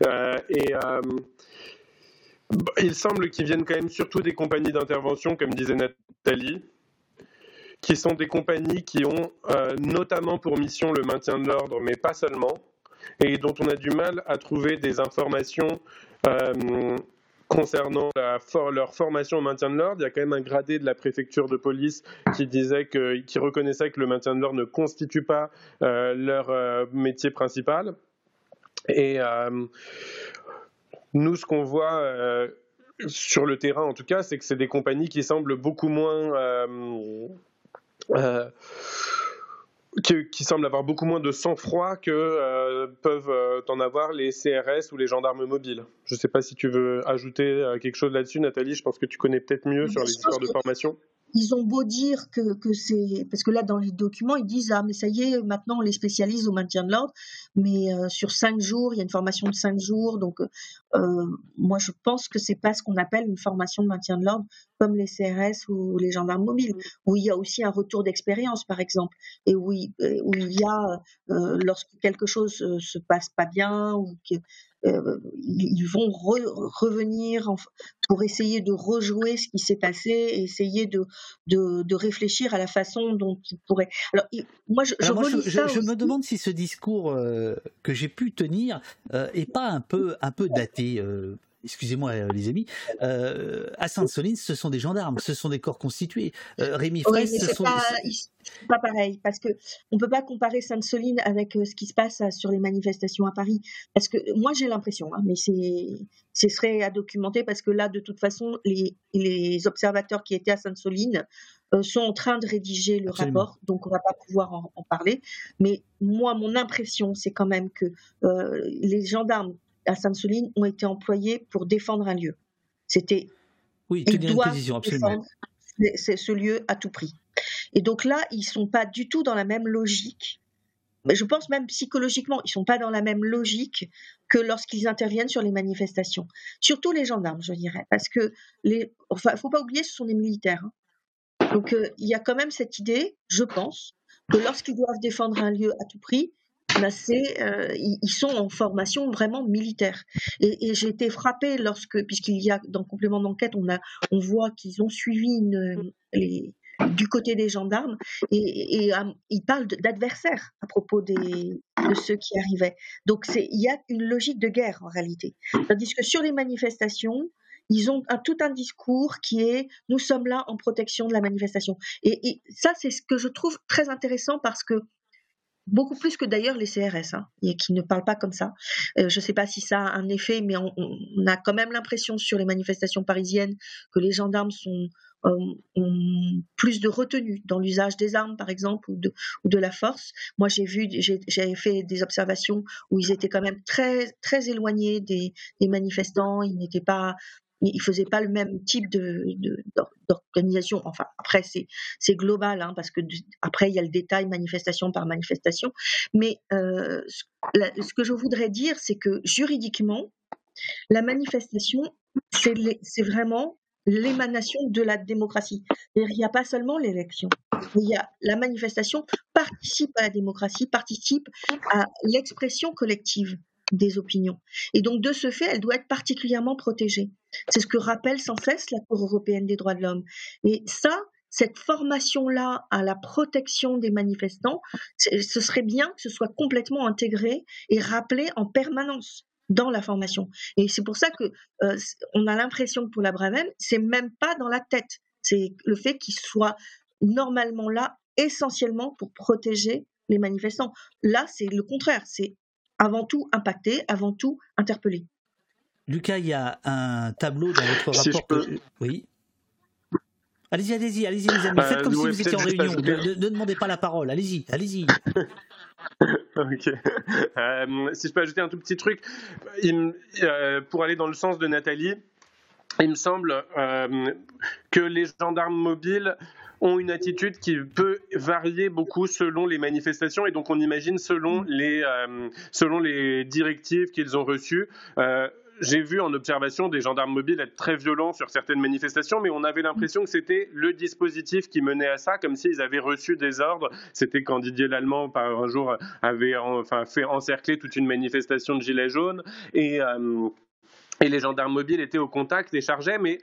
Euh, et euh, il semble qu'ils viennent quand même surtout des compagnies d'intervention, comme disait Nathalie, qui sont des compagnies qui ont notamment pour mission le maintien de l'ordre, mais pas seulement, et dont on a du mal à trouver des informations concernant leur formation au maintien de l'ordre, il y a quand même un gradé de la préfecture de police qui disait que, qui reconnaissait que le maintien de l'ordre ne constitue pas euh, leur euh, métier principal. Et euh, nous, ce qu'on voit sur le terrain, en tout cas, c'est que c'est des compagnies qui semblent beaucoup moins qui, qui, semble avoir beaucoup moins de sang-froid que euh, peuvent euh, en avoir les CRS ou les gendarmes mobiles. Je ne sais pas si tu veux ajouter euh, quelque chose là-dessus, Nathalie. Je pense que tu connais peut-être mieux sur les histoires de formation ils ont beau dire que, que c'est parce que là dans les documents ils disent ah mais ça y est maintenant on les spécialise au maintien de l'ordre. Mais euh, sur cinq jours il y a une formation de cinq jours. Donc euh, moi je pense que c'est pas ce qu'on appelle une formation de maintien de l'ordre comme les CRS ou les gendarmes mobiles où il y a aussi un retour d'expérience par exemple. Et où il, où il y a euh, lorsque quelque chose se passe pas bien ou que euh, ils vont revenir pour essayer de rejouer ce qui s'est passé et essayer de, de, de, réfléchir à la façon dont ils pourraient. Alors, moi, je, je, me demande si ce discours euh, que j'ai pu tenir euh, est pas un peu, un peu daté excusez-moi euh, les amis, euh, à Sainte-Soline, ce sont des gendarmes, ce sont des corps constitués. Euh, Rémi Fraisse, ce sont... Pas, pas pareil, parce que on peut pas comparer Sainte-Soline avec ce qui se passe sur les manifestations à Paris. Parce que moi j'ai l'impression, hein, mais c'est ce serait à documenter parce que là de toute façon les, les observateurs qui étaient à Sainte-Soline sont en train de rédiger le rapport, donc on va pas pouvoir en, en parler. Mais moi mon impression c'est quand même que les gendarmes à Sainte-Soline ont été employés pour défendre un lieu. C'était. Oui, tenir une position, absolument. C'est ce lieu à tout prix. Et donc là, ils sont pas du tout dans la même logique. Mais je pense même psychologiquement, ils sont pas dans la même logique que lorsqu'ils interviennent sur les manifestations. Surtout les gendarmes, je dirais, parce que les, enfin, faut pas oublier, ce sont des militaires. Hein. Donc euh, il y a quand même cette idée, je pense, que lorsqu'ils doivent défendre un lieu à tout prix, euh, ils sont en formation vraiment militaire. Et, j'ai été frappée lorsque, puisqu'il y a dans complément d'enquête, on a, on voit qu'ils ont suivi une, les, du côté des gendarmes et, et euh, ils parlent d'adversaires à propos des, de ceux qui arrivaient. Donc il y a une logique de guerre en réalité. Tandis que sur les manifestations, ils ont un, tout un discours qui est nous sommes là en protection de la manifestation. Et, et ça, c'est ce que je trouve très intéressant parce que beaucoup plus que d'ailleurs les CRS, hein, et qui ne parlent pas comme ça. Euh, je ne sais pas si ça a un effet, mais on, a quand même l'impression sur les manifestations parisiennes que les gendarmes sont euh, ont plus de retenue dans l'usage des armes, par exemple, ou de, la force. Moi, j'ai vu, j'ai fait des observations où ils étaient quand même très très éloignés des manifestants. Ils n'étaient pas ils faisaient pas le même type de, d'organisation. Enfin, après c'est global, hein, parce que après il y a le détail manifestation par manifestation. Mais euh, ce que je voudrais dire, c'est que juridiquement, la manifestation, c'est vraiment l'émanation de la démocratie. Il n'y a pas seulement l'élection. La manifestation participe à la démocratie, participe à l'expression collective des opinions. Et donc, de ce fait, elle doit être particulièrement protégée. C'est ce que rappelle sans cesse la Cour européenne des droits de l'homme. Et ça, cette formation-là à la protection des manifestants, ce serait bien que ce soit complètement intégré et rappelé en permanence dans la formation. Et c'est pour ça que euh, on a l'impression que pour la Bravem, c'est même pas dans la tête. C'est le fait qu'il soit normalement là essentiellement pour protéger les manifestants. Là, c'est le contraire. C'est avant tout impacter, avant tout interpeller. Lucas, il y a un tableau dans votre rapport. Oui. Allez-y, allez-y, allez-y, les amis. Faites euh, comme si vous étiez en réunion. Ne, demandez pas la parole. Allez-y, allez-y. ok. Euh, si je peux ajouter un tout petit truc, euh, pour aller dans le sens de Nathalie, il me semble que les gendarmes mobiles ont une attitude qui peut varier beaucoup selon les manifestations. Et donc on imagine selon les, selon les directives qu'ils ont reçues. J'ai vu en observation des gendarmes mobiles être très violents sur certaines manifestations, mais on avait l'impression que c'était le dispositif qui menait à ça, comme s'ils avaient reçu des ordres. C'était quand Didier Lallemand, par un jour, avait enfin, fait encercler toute une manifestation de gilets jaunes. Et, euh, et les gendarmes mobiles étaient au contact et chargeaient, mais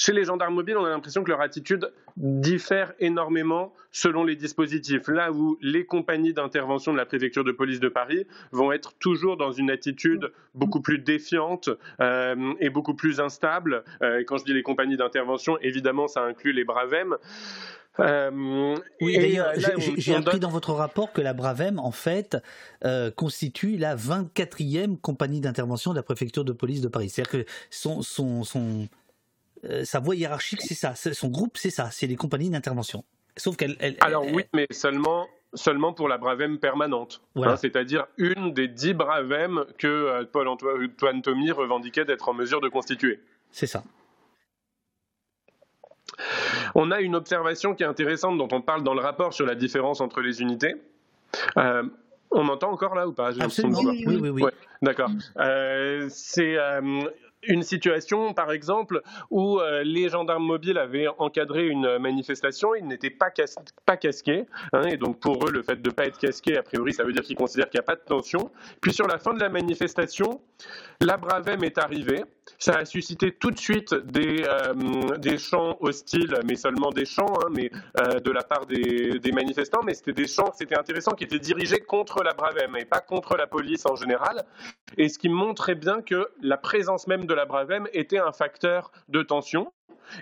chez les gendarmes mobiles, on a l'impression que leur attitude diffère énormément selon les dispositifs. Là où les compagnies d'intervention de la préfecture de police de Paris vont être toujours dans une attitude beaucoup plus défiante euh, et beaucoup plus instable. Euh, quand je dis les compagnies d'intervention, évidemment, ça inclut les Bravem. Euh, oui, d'ailleurs, j'ai appris dans votre rapport que la Bravem, en fait, constitue la 24e compagnie d'intervention de la préfecture de police de Paris. C'est-à-dire que son, son, son, euh, sa voie hiérarchique, c'est ça. Son groupe, c'est ça. C'est les compagnies d'intervention. Sauf qu'elle. Alors oui, mais seulement seulement pour la Bravem permanente. Hein, c'est-à-dire une des dix Bravem que euh, Paul-Antoine Tommy revendiquait d'être en mesure de constituer. C'est ça. On a une observation qui est intéressante dont on parle dans le rapport sur la différence entre les unités. Euh, on entend encore là ou pas? Absolument. Oui, oui, oui. D'accord. c'est une situation, par exemple, où euh, les gendarmes mobiles avaient encadré une manifestation, ils n'étaient pas, pas casqués, hein, et donc pour eux, le fait de ne pas être casqué, a priori, ça veut dire qu'ils considèrent qu'il n'y a pas de tension. Puis sur la fin de la manifestation, la Bravem est arrivée, ça a suscité tout de suite des, euh, chants hostiles, mais seulement des chants, hein, euh, de la part des, des manifestants, mais c'était des chants, c'était intéressant, qui étaient dirigés contre la Bravem et pas contre la police en général, et ce qui montrait bien que la présence même de la Bravem était un facteur de tension.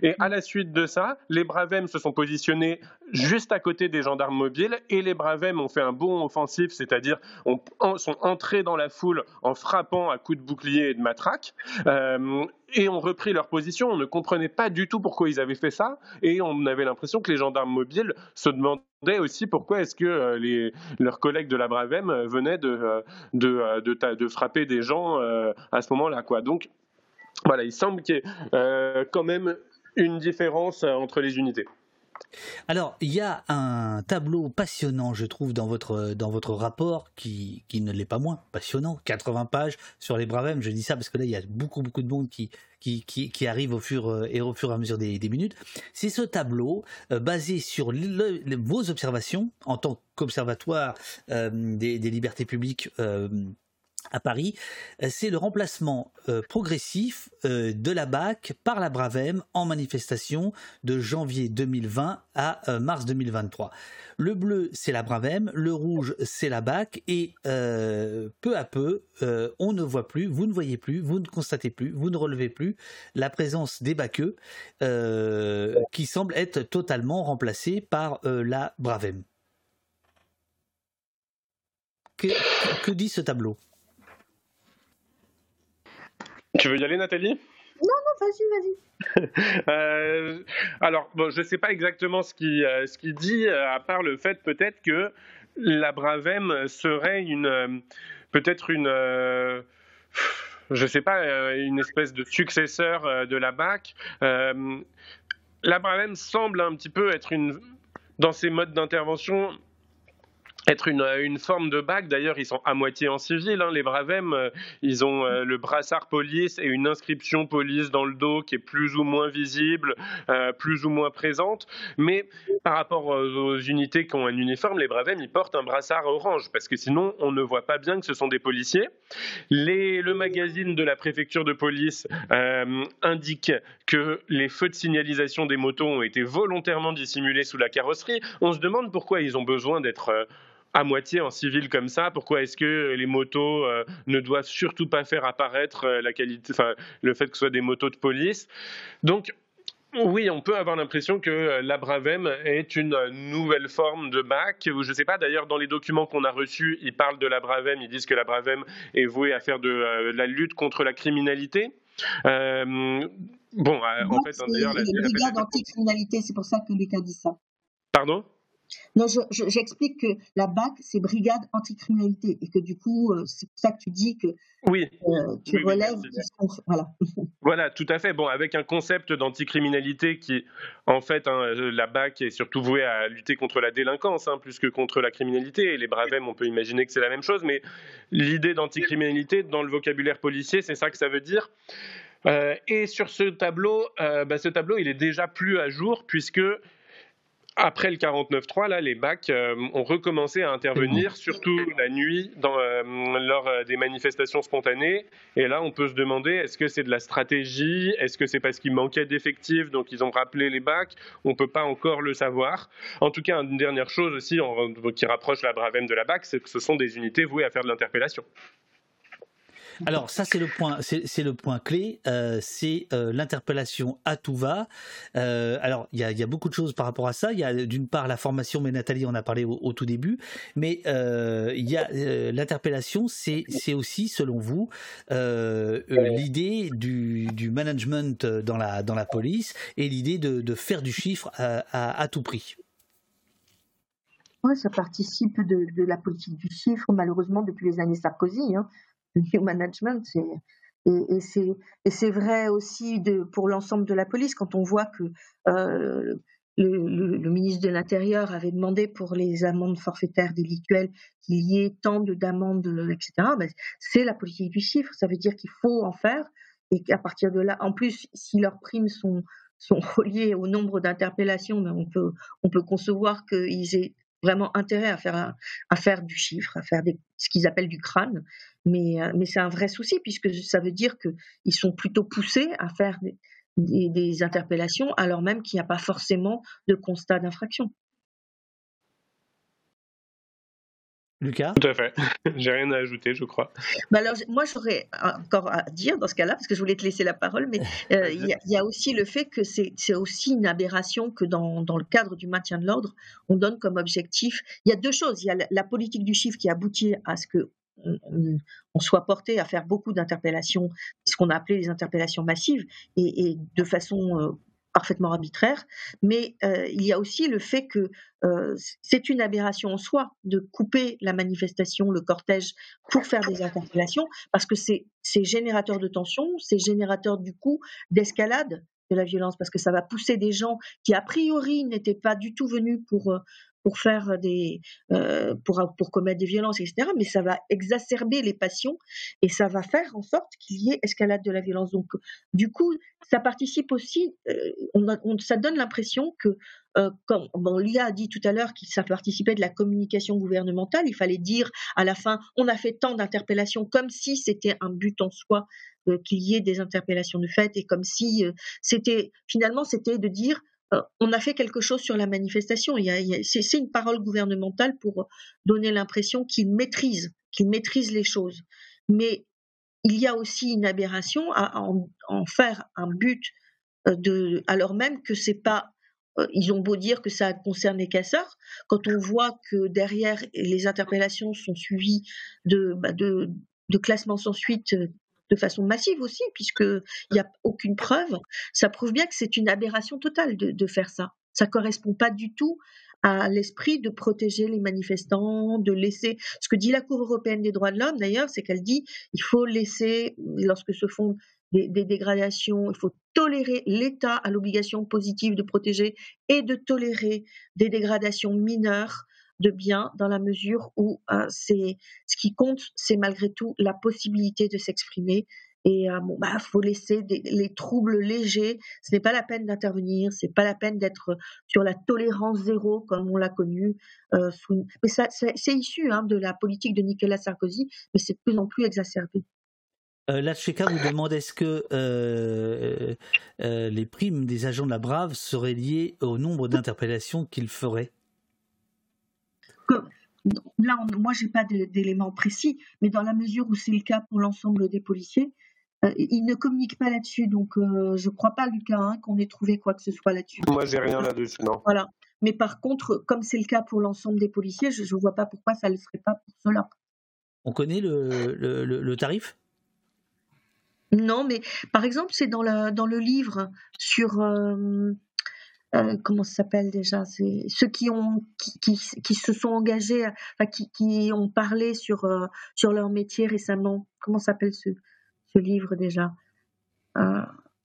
Et à la suite de ça, les Bravem se sont positionnés juste à côté des gendarmes mobiles et les Bravem ont fait un bond offensif, c'est-à-dire sont entrés dans la foule en frappant à coups de bouclier et de matraque. Euh, et ont repris leur position. On ne comprenait pas du tout pourquoi ils avaient fait ça, et on avait l'impression que les gendarmes mobiles se demandaient aussi pourquoi est-ce que euh, les, leurs collègues de la Bravem venaient de, euh, de, de, de frapper des gens à ce moment-là. Quoi. Donc voilà, il semble qu'il y ait euh, quand même une différence euh, entre les unités. Alors, il y a un tableau passionnant, je trouve, dans votre, dans votre rapport, qui, qui ne l'est pas moins passionnant. 80 pages sur les Bravem, je dis ça parce que là, il y a beaucoup, beaucoup de monde qui, qui, qui, arrive au fur, euh, et au fur et à mesure des, minutes. C'est ce tableau basé sur vos observations en tant qu'observatoire des, des, libertés publiques à Paris, euh, c'est le remplacement euh, progressif euh, de la BAC par la Bravem en manifestation de janvier 2020 à mars 2023. Le bleu, c'est la Bravem, le rouge, c'est la BAC, et peu à peu, on ne voit plus, vous ne voyez plus, vous ne constatez plus, vous ne relevez plus la présence des baqueux qui semble être totalement remplacée par la Bravem. que dit ce tableau? Tu veux y aller, Nathalie? Non, non, vas-y, vas-y. euh, alors, bon, je ne sais pas exactement ce qu'il euh, ce dit, euh, à part le fait peut-être que la Bravem serait une, peut-être une, je sais pas, une espèce de successeur de la BAC. la Bravem semble un petit peu être une, dans ses modes d'intervention, être une, une, forme de bague. D'ailleurs, ils sont à moitié en civil, hein, les Bravem. Euh, ils ont euh, le brassard police et une inscription police dans le dos qui est plus ou moins visible, euh, plus ou moins présente. Mais par rapport aux, unités qui ont un uniforme, les Bravem, ils portent un brassard orange parce que sinon, on ne voit pas bien que ce sont des policiers. Le magazine de la préfecture de police indique que les feux de signalisation des motos ont été volontairement dissimulés sous la carrosserie. On se demande pourquoi ils ont besoin d'être à moitié en civil comme ça Pourquoi est-ce que les motos euh, ne doivent surtout pas faire apparaître euh, la qualité, le fait que ce soit des motos de police? Donc, oui, on peut avoir l'impression que euh, la Bravem est une nouvelle forme de BAC. Je ne sais pas, d'ailleurs, dans les documents qu'on a reçus, ils parlent de la Bravem, ils disent que la Bravem est vouée à faire de, la lutte contre la criminalité. bon, en fait, d'ailleurs, la, la brigade anticriminalité, c'est pour ça que les cas dit ça. Pardon? Non, j'explique que la BAC, c'est Brigade Anticriminalité, et que du coup, euh, c'est pour ça que tu dis que oui. Euh, tu relèves. voilà. voilà, tout à fait. Bon, avec un concept d'anticriminalité qui, en fait, hein, la BAC est surtout vouée à lutter contre la délinquance, hein, plus que contre la criminalité. Et les Bravem, on peut imaginer que c'est la même chose, mais l'idée d'anticriminalité, dans le vocabulaire policier, c'est ça que ça veut dire. Euh, et sur ce tableau, bah, ce tableau, il est déjà plus à jour puisque après le 49-3, là, les BAC euh, ont recommencé à intervenir, surtout la nuit, dans, euh, lors euh, des manifestations spontanées. Et là, on peut se demander, est-ce que c'est de la stratégie? Est-ce que c'est parce qu'il manquait d'effectifs, donc ils ont rappelé les BAC On ne peut pas encore le savoir. En tout cas, une dernière chose aussi qui rapproche la Bravem de la BAC, c'est que ce sont des unités vouées à faire de l'interpellation. Alors ça c'est le point, c'est le point clé, euh, c'est euh, l'interpellation à tout va. Euh, alors il y a, beaucoup de choses par rapport à ça. Il y a d'une part la formation, mais Nathalie en a parlé au, tout début, mais il y a l'interpellation, c'est aussi selon vous l'idée du, management dans la police et l'idée de, faire du chiffre à, tout prix. Oui, ça participe de, de, la politique du chiffre, malheureusement, depuis les années Sarkozy. Hein new management. Et, et c'est vrai aussi pour l'ensemble de la police, quand on voit que euh, le, ministre de l'Intérieur avait demandé pour les amendes forfaitaires délictuelles qu'il y ait tant d'amendes, etc. Ben, c'est la politique du chiffre. Ça veut dire qu'il faut en faire et qu'à partir de là, en plus, si leurs primes sont, sont reliées au nombre d'interpellations, ben, on, peut, on peut concevoir qu'ils aient vraiment intérêt à faire, à faire du chiffre, à faire ce qu'ils appellent du crâne. Mais, euh, c'est un vrai souci puisque ça veut dire qu'ils sont plutôt poussés à faire des interpellations alors même qu'il n'y a pas forcément de constat d'infraction. Lucas? Tout à fait. J'ai rien à ajouter, je crois. Bah alors, moi, j'aurais encore à dire dans ce cas-là, parce que je voulais te laisser la parole, mais euh, il y, a aussi le fait que c'est aussi une aberration que dans, dans, le cadre du maintien de l'ordre, on donne comme objectif. Il y a deux choses. Il y a la, politique du chiffre qui aboutit à ce que on, soit porté à faire beaucoup d'interpellations, ce qu'on a appelé les interpellations massives, et, et de façon euh, parfaitement arbitraire, mais euh, il y a aussi le fait que euh, c'est une aberration en soi de couper la manifestation, le cortège, pour faire des interpellations, parce que c'est générateur de tension, c'est générateur du coup d'escalade de la violence, parce que ça va pousser des gens qui a priori n'étaient pas du tout venus pour euh, pour faire des euh, pour pour commettre des violences etc mais ça va exacerber les passions et ça va faire en sorte qu'il y ait escalade de la violence. Donc du coup ça participe aussi euh, on, ça donne l'impression que euh, comme bon, Lia a dit tout à l'heure que ça participait de la communication gouvernementale il fallait dire à la fin on a fait tant d'interpellations comme si c'était un but en soi qu'il y ait des interpellations de fait et comme si c'était finalement c'était de dire euh, on a fait quelque chose sur la manifestation. c'est, une parole gouvernementale pour donner l'impression qu'ils maîtrisent, qu'ils maîtrisent les choses. Mais il y a aussi une aberration à en, faire un but euh, alors même que c'est pas euh, ils ont beau dire que ça concerne les casseurs, quand on voit que derrière les interpellations sont suivies de, bah, de, de classements sans suite de façon massive aussi, puisqu'il n'y a aucune preuve, ça prouve bien que c'est une aberration totale de, faire ça. Ça correspond pas du tout à l'esprit de protéger les manifestants, de laisser. Ce que dit la Cour européenne des droits de l'homme, d'ailleurs, c'est qu'elle dit il faut laisser, lorsque se font des, des dégradations, il faut tolérer l'État à l'obligation positive de protéger et de tolérer des dégradations mineures de bien dans la mesure où c'est ce qui compte, c'est malgré tout la possibilité de s'exprimer. Et bon, bah, faut laisser les troubles légers. Ce n'est pas la peine d'intervenir. C'est pas la peine d'être sur la tolérance zéro comme on l'a connu. Mais ça, c'est issu hein, de la politique de Nicolas Sarkozy, mais c'est de plus en plus exacerbé. Euh, Cheka vous demande est-ce que euh, euh, les primes des agents de la Brave seraient liées au nombre d'interpellations qu'ils feraient Là, moi, je n'ai pas d'éléments précis, mais dans la mesure où c'est le cas pour l'ensemble des policiers, ils ne communiquent pas là-dessus. Donc, je ne crois pas, Lucas, hein, qu'on ait trouvé quoi que ce soit là-dessus. Moi, j'ai rien là-dessus, non. Voilà. Mais par contre, comme c'est le cas pour l'ensemble des policiers, je ne vois pas pourquoi ça ne le serait pas pour cela. On connaît le tarif? Non, mais par exemple, c'est dans, dans le livre sur. Euh, euh, comment ça s'appelle déjà? C'est ceux qui ont qui, qui, se sont engagés, enfin, qui, qui ont parlé sur euh, sur leur métier récemment. Comment s'appelle ce, ce livre déjà?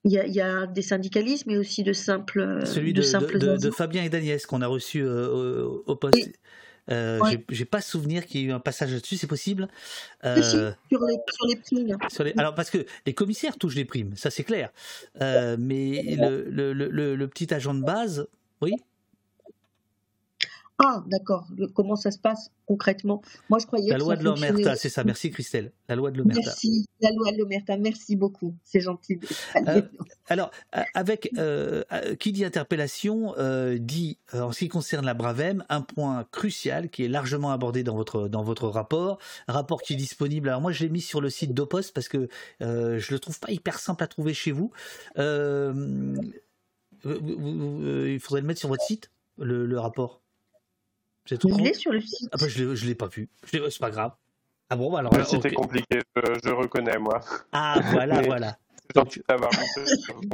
Il y, a, y, a, des syndicalistes, mais aussi de simples. Celui de, de, de, Fabien et d'Agnès qu'on a reçu au, poste. Euh, J'ai pas souvenir qu'il y ait eu un passage là-dessus, c'est possible. Euh, sur, les, sur, les, primes. alors, parce que les commissaires touchent les primes, ça c'est clair. Euh, mais le, le, le, le, petit agent de base, oui ah, d'accord. Comment ça se passe concrètement? Moi, je croyais la loi de l'Omerta, c'est ça. Merci Christelle. La loi de l'Omerta. Merci, la loi de l'Omerta. Merci beaucoup. C'est gentil. Euh, alors, avec euh, euh, qui dit interpellation dit en ce qui concerne la Bravem un point crucial qui est largement abordé dans votre dans votre rapport, rapport qui est disponible. Alors moi, je l'ai mis sur le site d'Opost parce que je le trouve pas hyper simple à trouver chez vous. il faudrait le mettre sur votre site, le rapport. Il est sur le site. Ah bah, je ne l'ai pas vu. C'est pas grave. Ah bon, bah, alors. Le site compliqué, je, reconnais, moi. Ah, voilà, voilà.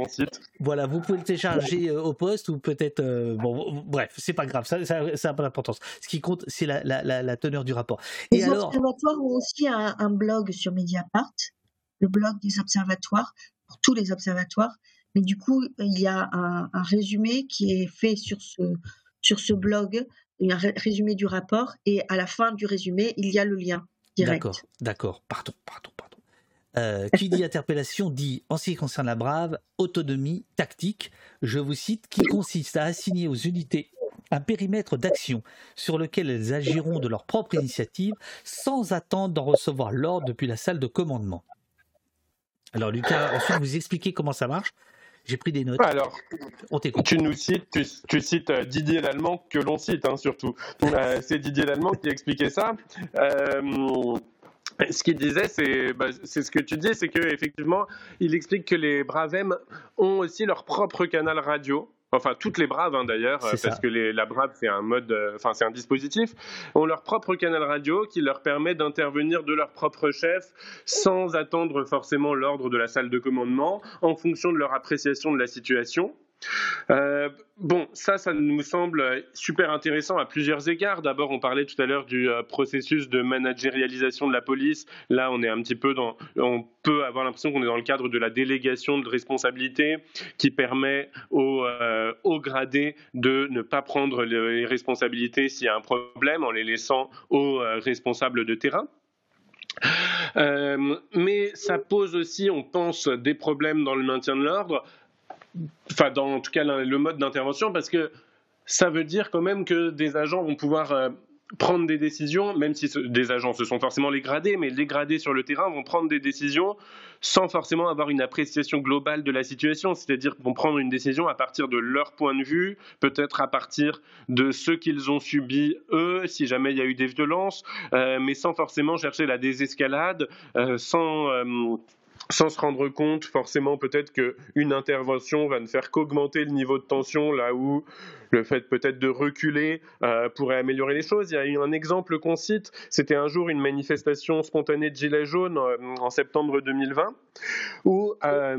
site. Voilà, vous pouvez le télécharger euh, au poste ou peut-être. Euh, bon, bref, c'est pas grave, ça n'a pas d'importance. Ce qui compte, c'est la, la, la, teneur du rapport. Les observatoires ont aussi un, un, blog sur Mediapart, le blog des observatoires, pour tous les observatoires. Mais du coup, il y a un, un résumé qui est fait sur ce, sur ce blog un résumé du rapport et à la fin du résumé, il y a le lien direct. D'accord, d'accord. Pardon, pardon, pardon. Euh, qui dit interpellation dit, en ce qui concerne la Brave, autonomie tactique, je vous cite, qui consiste à assigner aux unités un périmètre d'action sur lequel elles agiront de leur propre initiative sans attendre d'en recevoir l'ordre depuis la salle de commandement. Alors Lucas, ensuite vous expliquez comment ça marche j'ai pris des notes. Alors, Tu nous cites, tu, cites euh, Didier Lallemand que l'on cite hein, surtout. Euh, c'est Didier Lallemand qui expliquait ça. Euh, ce qu'il disait, bah, c'est ce que tu dis, c'est qu'effectivement, il explique que les Bravem ont aussi leur propre canal radio enfin toutes les braves hein, d'ailleurs, euh, parce que la brave c'est un mode, euh, enfin c'est un dispositif, ont leur propre canal radio qui leur permet d'intervenir de leur propre chef sans attendre forcément l'ordre de la salle de commandement, en fonction de leur appréciation de la situation. Euh, bon, ça, ça nous semble super intéressant à plusieurs égards. D'abord, on parlait tout à l'heure du euh, processus de managérialisation de la police. Là, on est un petit peu dans, on peut avoir l'impression qu'on est dans le cadre de la délégation de responsabilité qui permet aux, euh, gradés de ne pas prendre les responsabilités s'il y a un problème en les laissant aux responsables de terrain. mais ça pose aussi, on pense, des problèmes dans le maintien de l'ordre enfin dans en tout cas le mode d'intervention, parce que ça veut dire quand même que des agents vont pouvoir euh, prendre des décisions, même si des agents, ce sont forcément les gradés, mais les gradés sur le terrain vont prendre des décisions sans forcément avoir une appréciation globale de la situation, c'est-à-dire vont prendre une décision à partir de leur point de vue, peut-être à partir de ce qu'ils ont subi eux, si jamais il y a eu des violences, euh, mais sans forcément chercher la désescalade, euh, sans sans se rendre compte forcément peut-être qu'une intervention va ne faire qu'augmenter le niveau de tension là où le fait peut-être de reculer euh, pourrait améliorer les choses. Il y a eu un exemple qu'on cite, c'était un jour une manifestation spontanée de Gilets jaunes euh, en septembre 2020 où euh,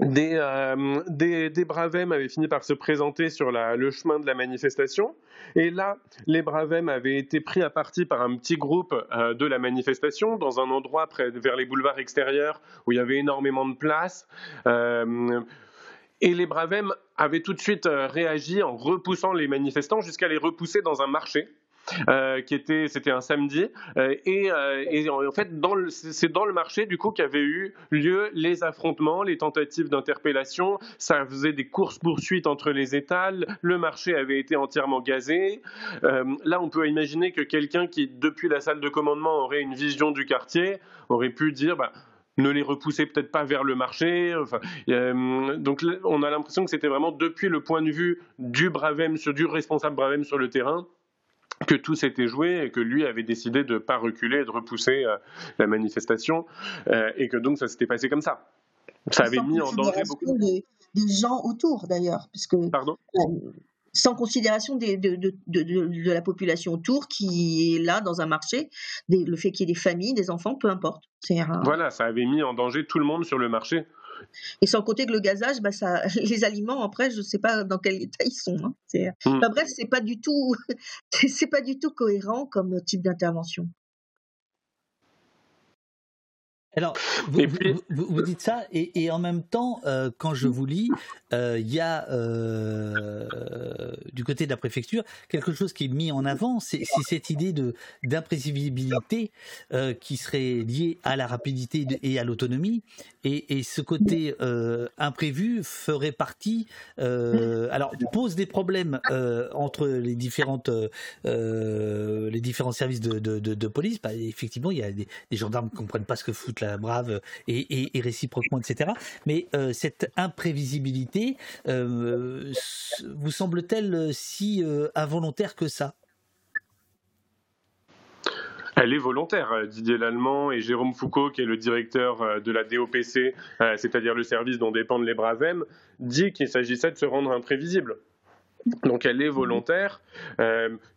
des, euh, des, des, avaient fini par se présenter sur la, le chemin de la manifestation. Et là, les Bravem avaient été pris à partie par un petit groupe euh, de la manifestation dans un endroit près, vers les boulevards extérieurs où il y avait énormément de place. Euh, et les Bravem avaient tout de suite euh, réagi en repoussant les manifestants jusqu'à les repousser dans un marché qui était, c'était un samedi, et, en fait, c'est dans le marché du coup qu'avaient eu lieu les affrontements, les tentatives d'interpellation. Ça faisait des courses poursuites entre les étals. Le marché avait été entièrement gazé. là, on peut imaginer que quelqu'un qui, depuis la salle de commandement, aurait une vision du quartier, aurait pu dire. Bah, ne les repoussez peut-être pas vers le marché. Euh, donc on a l'impression que c'était vraiment depuis le point de vue du Bravem, du responsable Bravem sur le terrain, que tout s'était joué et que lui avait décidé de ne pas reculer et de repousser euh, la manifestation euh, et que donc ça s'était passé comme ça. Ça avait mis en danger beaucoup des, gens autour d'ailleurs, puisque Pardon? sans considération de, de, la population autour qui est là dans un marché, le fait qu'il y ait des familles, des enfants, peu importe. Voilà, ça avait mis en danger tout le monde sur le marché. Et sans compter que le gazage, bah ça, les aliments, après, je ne sais pas dans quel état ils sont. Hein. Mmh. bref, c'est pas du tout, c'est pas du tout cohérent comme type d'intervention. Alors, vous, vous, dites ça, et, et en même temps, euh, quand je vous lis, euh, il y a euh, du côté de la préfecture quelque chose qui est mis en avant, c'est cette idée de d'imprévisibilité qui serait liée à la rapidité et à l'autonomie, et, et, ce côté imprévu ferait partie, alors pose des problèmes entre les différentes les différents services de, de, police. Bah, effectivement, il y a des, gendarmes qui comprennent pas ce que foutent la brave et, réciproquement, etc. Mais euh, cette imprévisibilité euh, vous semble-t-elle si euh, involontaire que ça? Elle est volontaire. Didier Lallemand et Jérôme Foucault, qui est le directeur de la DOPC, c'est-à-dire le service dont dépendent les Bravem, dit qu'il s'agissait de se rendre imprévisible. Donc elle est volontaire.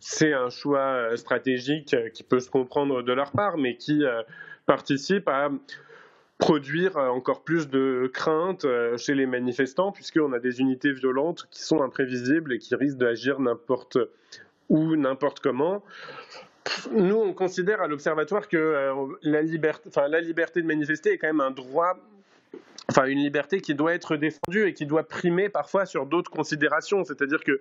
c'est un choix stratégique qui peut se comprendre de leur part, mais qui participe à produire encore plus de crainte euh, chez les manifestants, puisqu'on a des unités violentes qui sont imprévisibles et qui risquent d'agir n'importe où, n'importe comment. Nous, on considère à l'Observatoire que euh, la, liberté, de manifester est quand même un droit enfin une liberté qui doit être défendue et qui doit primer parfois sur d'autres considérations. C'est-à-dire que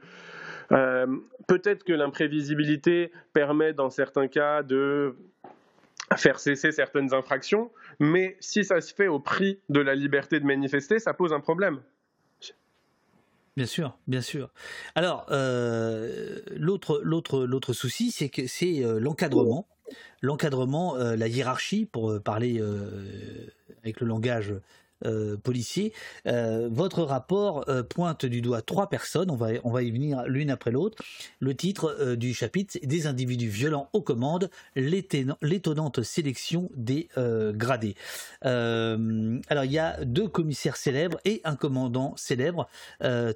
euh, peut-être que l'imprévisibilité permet dans certains cas de faire cesser certaines infractions, mais si ça se fait au prix de la liberté de manifester, ça pose un problème. Bien sûr, bien sûr. Alors, euh, l'autre, l'autre, l'autre souci, c'est que c'est euh, l'encadrement, l'encadrement, euh, la hiérarchie, pour parler avec le langage euh, policier. Euh, votre rapport euh, pointe du doigt trois personnes, on va, on va y venir l'une après l'autre. Le titre du chapitre, Des individus violents aux commandes, l'étonnante sélection des gradés. alors il y a deux commissaires célèbres et un commandant célèbre,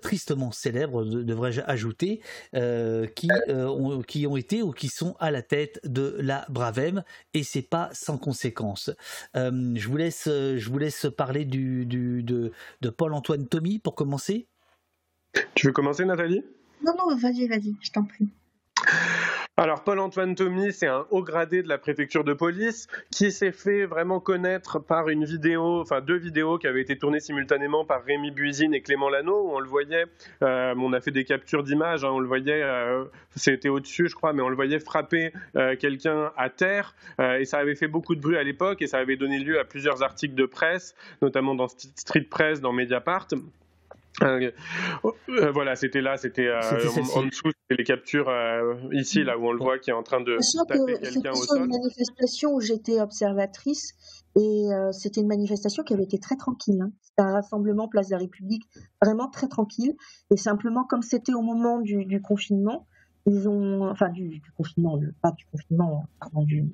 tristement célèbre, devrais-je ajouter, qui, ont, qui ont été ou qui sont à la tête de la Bravem, et c'est pas sans conséquence. je, vous laisse, je vous laisse parler du du, de, de Paul-Antoine Tommy pour commencer? Tu veux commencer, Nathalie? Non, non, vas-y, vas-y, je t'en prie. Alors Paul-Antoine Tommy, c'est un haut gradé de la préfecture de police qui s'est fait vraiment connaître par une vidéo, enfin deux vidéos qui avaient été tournées simultanément par Rémi Buisine et Clément Lano, où on le voyait, euh, on a fait des captures d'images, hein, on le voyait, euh, c'était au-dessus je crois, mais on le voyait frapper euh, quelqu'un à terre, et ça avait fait beaucoup de bruit à l'époque, et ça avait donné lieu à plusieurs articles de presse, notamment dans Street Press, dans Mediapart. Euh, euh, voilà, c'était là, c'était euh, en, dessous, c'était les captures ici, là où on le voit qui est en train de taper quelqu'un au sol. C'était une manifestation où j'étais observatrice et c'était une manifestation qui avait été très tranquille. Hein. C'était un rassemblement place de la République, vraiment très tranquille. Et simplement, comme c'était au moment du, confinement, ils ont, enfin du, confinement, pas du confinement, pardon, du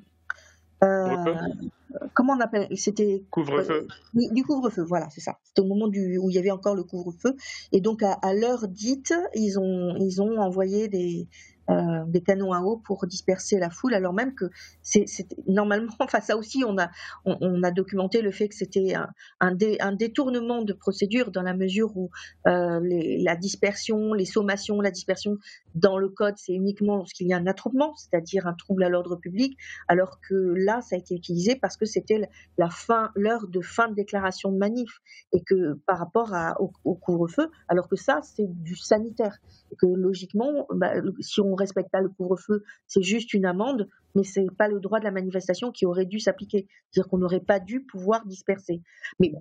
comment on appelle C'était couvre-feu. Euh, du couvre-feu, voilà, c'est ça. C'était au moment du, où il y avait encore le couvre-feu, et donc à, à l'heure dite, ils ont ils ont envoyé des euh, des canons à eau pour disperser la foule, alors même que c'est normalement, enfin ça aussi, on a, on, a documenté le fait que c'était un, un, détournement de procédure dans la mesure où euh, la dispersion, les sommations, la dispersion dans le code, c'est uniquement lorsqu'il y a un attroupement, c'est-à-dire un trouble à l'ordre public, alors que là, ça a été utilisé parce que c'était la fin, l'heure de fin de déclaration de manif, et que par rapport à, au, couvre-feu, alors que ça, c'est du sanitaire, et que logiquement, bah, si on respecte pas le couvre-feu, c'est juste une amende, mais c'est pas le droit de la manifestation qui aurait dû s'appliquer. C'est-à-dire qu'on n'aurait pas dû pouvoir disperser. Mais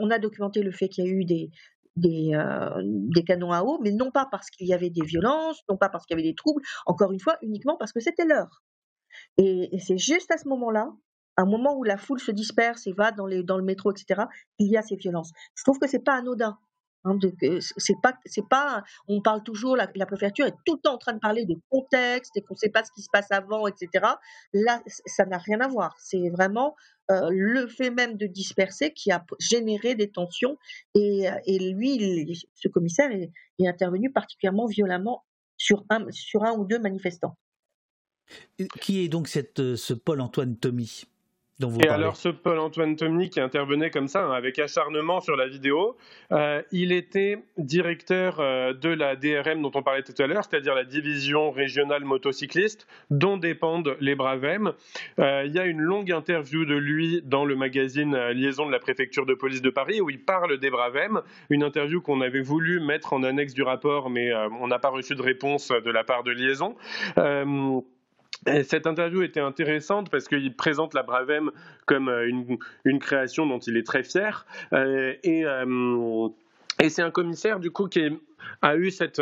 on a, documenté le fait qu'il y a eu euh, des canons à eau, mais non pas parce qu'il y avait des violences, non pas parce qu'il y avait des troubles, encore une fois, uniquement parce que c'était l'heure. Et, c'est juste à ce moment-là, un moment où la foule se disperse et va dans, dans le métro, etc., qu'il y a ces violences. Je trouve que c'est pas anodin. Hein, on parle toujours, la, préfecture est tout le temps en train de parler de contexte et qu'on ne sait pas ce qui se passe avant, etc. Là, ça n'a rien à voir. C'est vraiment euh, le fait même de disperser qui a généré des tensions et, et lui, ce commissaire est, intervenu particulièrement violemment sur un, ou deux manifestants. Qui est donc cette, ce Paul-Antoine Tommy et alors ce Paul-Antoine Tomny qui intervenait comme ça, hein, avec acharnement sur la vidéo, euh, il était directeur euh, de la DRM dont on parlait tout à l'heure, c'est-à-dire la division régionale motocycliste, dont dépendent les Bravem. Euh, il y a une longue interview de lui dans le magazine Liaison de la préfecture de police de Paris, où il parle des Bravem, une interview qu'on avait voulu mettre en annexe du rapport, mais on n'a pas reçu de réponse de la part de Liaison cette interview était intéressante parce qu'il présente la Bravem comme euh, une, création dont il est très fier. Euh, euh, et, c'est un commissaire, du coup, qui a eu cet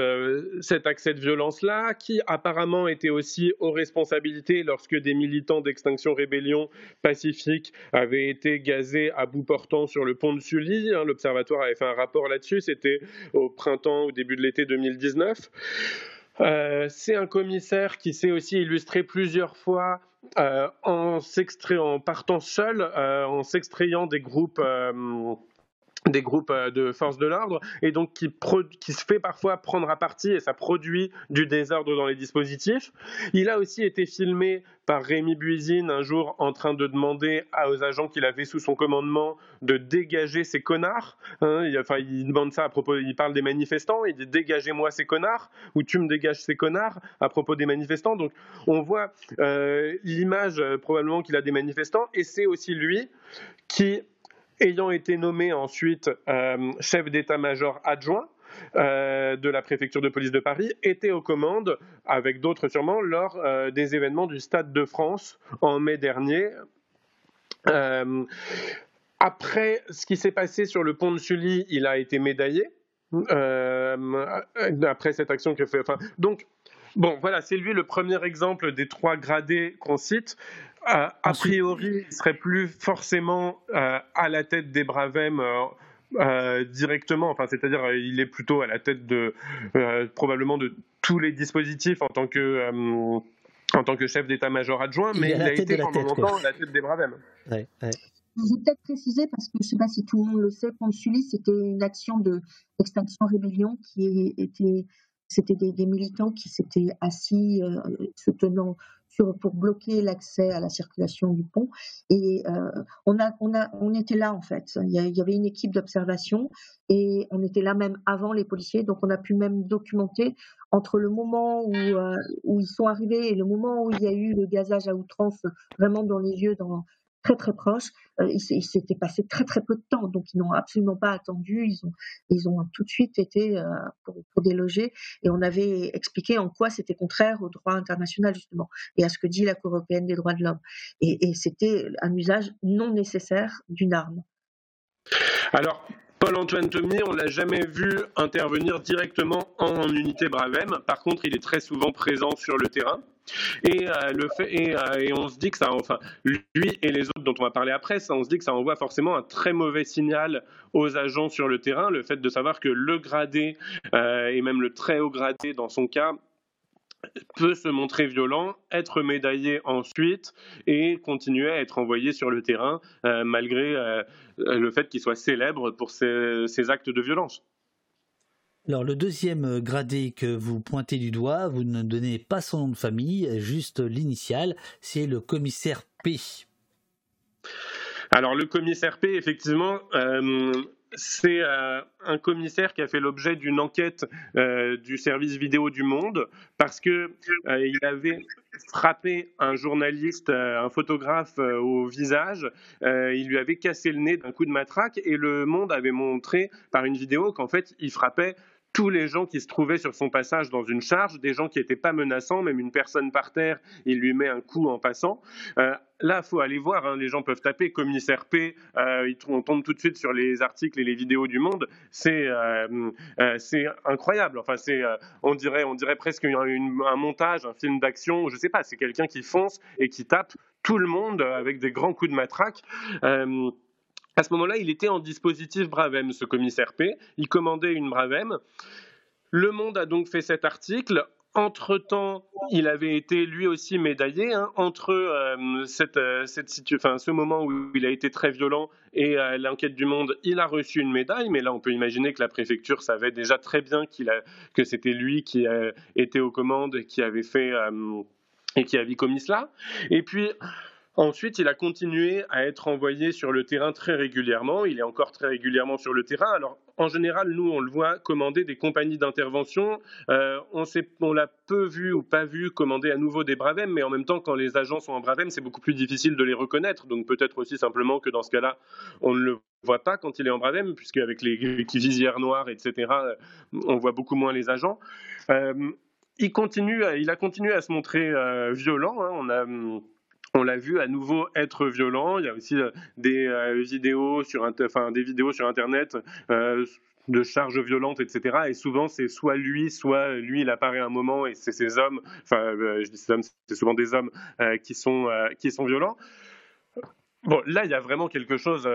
accès de violence-là, qui apparemment était aussi aux responsabilités lorsque des militants d'Extinction Rébellion pacifique avaient été gazés à bout portant sur le pont de Sully. Hein. L'Observatoire avait fait un rapport là-dessus, c'était au printemps, au début de l'été 2019. Euh, c'est un commissaire qui s'est aussi illustré plusieurs fois euh, en, en partant seul, euh, en s'extrayant des groupes des groupes euh, de forces de l'ordre et donc qui, qui, se fait parfois prendre à partie et ça produit du désordre dans les dispositifs. Il a aussi été filmé par Rémi Buisine un jour en train de demander aux agents qu'il avait sous son commandement de dégager ces connards. Hein, il, enfin, il demande ça à propos, il parle des manifestants, il dit dégagez-moi ces connards ou tu me dégages ces connards à propos des manifestants. Donc on voit euh, l'image euh, probablement qu'il a des manifestants et c'est aussi lui qui ayant été nommé ensuite euh, chef d'état-major adjoint, euh, de la préfecture de police de Paris était aux commandes, avec d'autres sûrement, lors euh, des événements du Stade de France en mai dernier. après ce qui s'est passé sur le pont de Sully, il a été médaillé. après cette action que fait. Donc, bon, voilà, c'est lui le premier exemple des trois gradés qu'on cite a priori, il serait plus forcément euh, à la tête des Bravem. Euh, euh, directement, enfin, c'est-à-dire il est plutôt à la tête de probablement de tous les dispositifs en tant que en tant que chef d'état-major adjoint, mais il a été pendant longtemps à la tête des Bravem. Ouais, ouais. Je vais peut-être préciser, parce que je ne sais pas si tout le monde le sait, Sully, c'était une action d'extinction rébellion qui était, c'était des, des, militants qui s'étaient assis, se tenant pour bloquer l'accès à la circulation du pont. Et euh, on, a, on, a, on était là en fait. Il y, avait une équipe d'observation et on était là même avant les policiers. Donc on a pu même documenter entre le moment où, euh, où ils sont arrivés et le moment où il y a eu le gazage à outrance vraiment dans les yeux, dans, très très proches. Euh, il, s'était passé très très peu de temps, donc ils n'ont absolument pas attendu. Ils ont, ils ont tout de suite été euh, pour, déloger et on avait expliqué en quoi c'était contraire au droit international justement et à ce que dit la Cour européenne des droits de l'homme. Et, et c'était un usage non nécessaire d'une arme. Alors, Paul-Antoine Tommy, on l'a jamais vu intervenir directement en unité Bravem. Par contre, il est très souvent présent sur le terrain. Et, euh, le fait, euh, et, on se dit que ça, enfin, lui et les autres dont on va parler après, ça, on se dit que ça envoie forcément un très mauvais signal aux agents sur le terrain, le fait de savoir que le gradé euh, et même le très haut gradé dans son cas peut se montrer violent, être médaillé ensuite et continuer à être envoyé sur le terrain malgré le fait qu'il soit célèbre pour ses actes de violence. Alors le deuxième euh, gradé que vous pointez du doigt, vous ne donnez pas son nom de famille, juste l'initiale, c'est le commissaire P. Alors le commissaire P, effectivement, euh, c'est euh, un commissaire qui a fait l'objet d'une enquête du service vidéo du Monde parce que il avait frappé un journaliste, un photographe au visage. il lui avait cassé le nez d'un coup de matraque et le Monde avait montré par une vidéo qu'en fait il frappait tous les gens qui se trouvaient sur son passage dans une charge, des gens qui n'étaient pas menaçants, même une personne par terre, il lui met un coup en passant. Euh, là, faut aller voir, hein, les gens peuvent taper commissaire P, euh, on tombe tout de suite sur les articles et les vidéos du monde, c'est euh, euh, incroyable. Enfin, c'est on dirait on dirait presque un montage, un film d'action, je sais pas, c'est quelqu'un qui fonce et qui tape tout le monde avec des grands coups de matraque. À ce moment-là, il était en dispositif Bravem, ce commissaire P. Il commandait une Bravem. Le Monde a donc fait cet article. Entre-temps, il avait été lui aussi médaillé. Hein. entre euh, cette, euh, enfin, ce moment où il a été très violent et euh, l'enquête du Monde, il a reçu une médaille. Mais là, on peut imaginer que la préfecture savait déjà très bien que c'était lui qui était aux commandes qui avait fait et qui avait commis cela. Et puis, Ensuite, il a continué à être envoyé sur le terrain très régulièrement. Il est encore très régulièrement sur le terrain. Alors, en général, nous, on le voit commander des compagnies d'intervention. Euh, on, l'a peu vu ou pas vu commander à nouveau des Bravem, mais en même temps, quand les agents sont en Bravem, c'est beaucoup plus difficile de les reconnaître. Donc, peut-être aussi simplement que dans ce cas-là, on ne le voit pas quand il est en Bravem, puisqu'avec les visières noires, etc., on voit beaucoup moins les agents. Euh, il, continue, il a continué à se montrer euh, violent. Hein. On a on l'a vu à nouveau être violent. Il y a aussi euh, des euh, vidéos sur, enfin, des vidéos sur Internet. Euh, de charges violentes, etc. Et souvent, c'est soit lui, soit lui, il apparaît un moment et c'est ces hommes, enfin, je dis ces hommes, c'est souvent des hommes qui, sont, qui sont violents. Bon, là, il y a vraiment quelque chose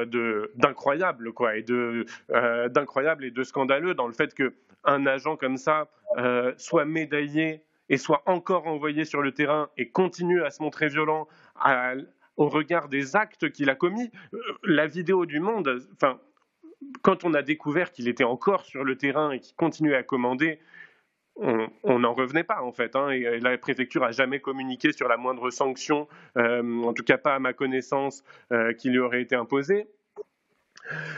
d'incroyable, quoi, et de d'incroyable et de scandaleux dans le fait que un agent comme ça soit médaillé et soit encore envoyé sur le terrain et continue à se montrer violent au regard des actes qu'il a commis. Euh, la vidéo du Monde, enfin, quand on a découvert qu'il était encore sur le terrain et qu'il continuait à commander, on n'en revenait pas en fait. Hein, et la préfecture a jamais communiqué sur la moindre sanction, euh, en tout cas pas à ma connaissance, euh, qui lui aurait été imposée.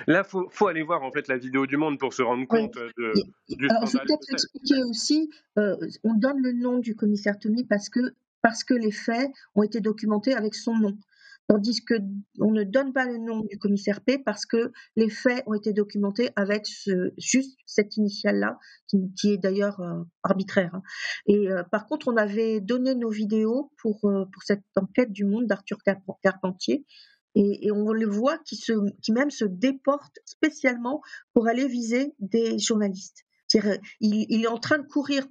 Là, faut, faut aller voir en fait la vidéo du Monde pour se rendre compte de, du Alors, je vais peut-être expliquer aussi. on donne le nom du commissaire Tommy parce que parce que les faits ont été documentés avec son nom. Tandis que on ne donne pas le nom du commissaire P parce que les faits ont été documentés avec juste cette initiale-là, qui, est d'ailleurs euh, arbitraire. Hein. Et euh, par contre, on avait donné nos vidéos pour, euh, pour cette enquête du monde d'Arthur Carpentier. Et, on le voit qui, se, qui même se déporte spécialement pour aller viser des journalistes. Il, il, est en train de courir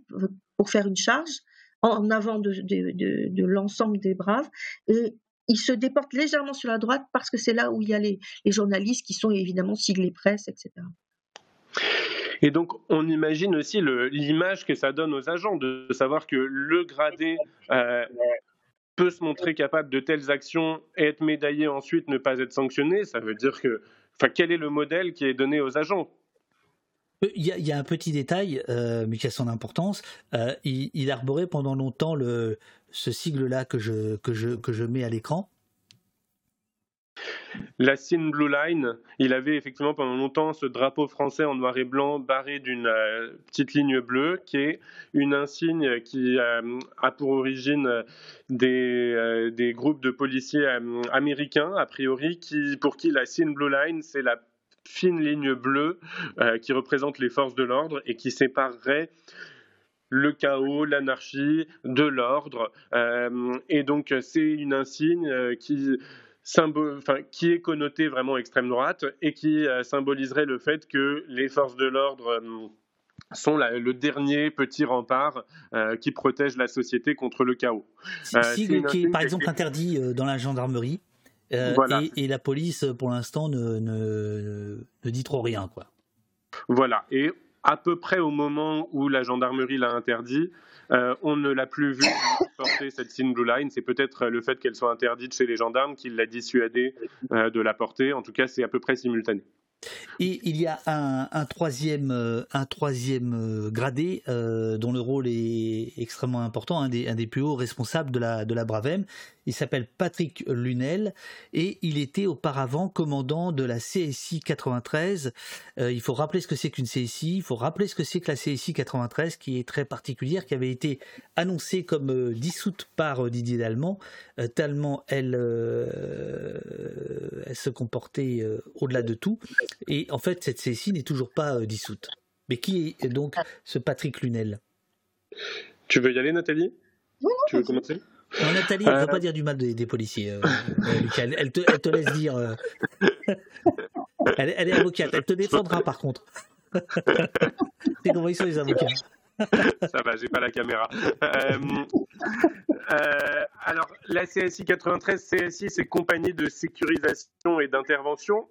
pour faire une charge en avant de, l'ensemble des braves. Et il se déporte légèrement sur la droite parce que c'est là où il y a les, journalistes qui sont évidemment siglés presse, etc. Et donc, on imagine aussi l'image que ça donne aux agents de savoir que le gradé euh, peut se montrer capable de telles actions et être médaillé ensuite, ne pas être sanctionné. Ça veut dire que, enfin, quel est le modèle qui est donné aux agents? Il y, a, un petit détail, euh, mais qui a son importance. Euh, il, arborait pendant longtemps ce sigle-là que je, que, je, que je mets à l'écran. La Sin Blue Line, il avait effectivement pendant longtemps ce drapeau français en noir et blanc barré d'une euh, petite ligne bleue, qui est une insigne qui a pour origine des, des groupes de policiers américains, a priori, qui, pour qui la Sin Blue Line, c'est la fine ligne bleue euh, qui représente les forces de l'ordre et qui séparerait le chaos, l'anarchie de l'ordre. Euh, et donc c'est une insigne euh, qui, qui est connotée vraiment extrême droite et qui symboliserait le fait que les forces de l'ordre sont le dernier petit rempart qui protège la société contre le chaos. Sigle qui est par exemple interdit dans la gendarmerie euh, et, la police, pour l'instant, ne, ne, dit trop rien. Quoi. Voilà. Et à peu près au moment où la gendarmerie l'a interdit, euh, on ne l'a plus vu porter cette Sin Blue Line. C'est peut-être le fait qu'elle soit interdite chez les gendarmes qui l'a dissuadé euh, de la porter. En tout cas, c'est à peu près simultané. Et il y a un, troisième, un troisième euh, gradé euh, dont le rôle est extrêmement important, un des, plus hauts responsables de la, Bravem. Il s'appelle Patrick Lunel et il était auparavant commandant de la CSI 93. Euh, il faut rappeler ce que c'est qu'une CSI, il faut rappeler ce que c'est que la CSI 93 qui est très particulière, qui avait été annoncée comme dissoute par Didier Dallemand, tellement elle, elle se comportait au-delà de tout. Et en fait, cette CSI n'est toujours pas euh, dissoute. Mais qui est donc ce Patrick Lunel? Tu veux y aller, Nathalie? Non, Tu veux commencer? Non, Nathalie, elle ne Euh. veut pas dire du mal des, des policiers. euh, euh, Lucas. elle, elle te, elle te laisse dire. euh. Elle, est- elle est avocate. Elle te défendra par contre. C'est comment ils sont les avocats. Ça va, j'ai pas la caméra. Euh, euh, alors, la CSI 93, CSI, c'est Compagnie de sécurisation et d'intervention.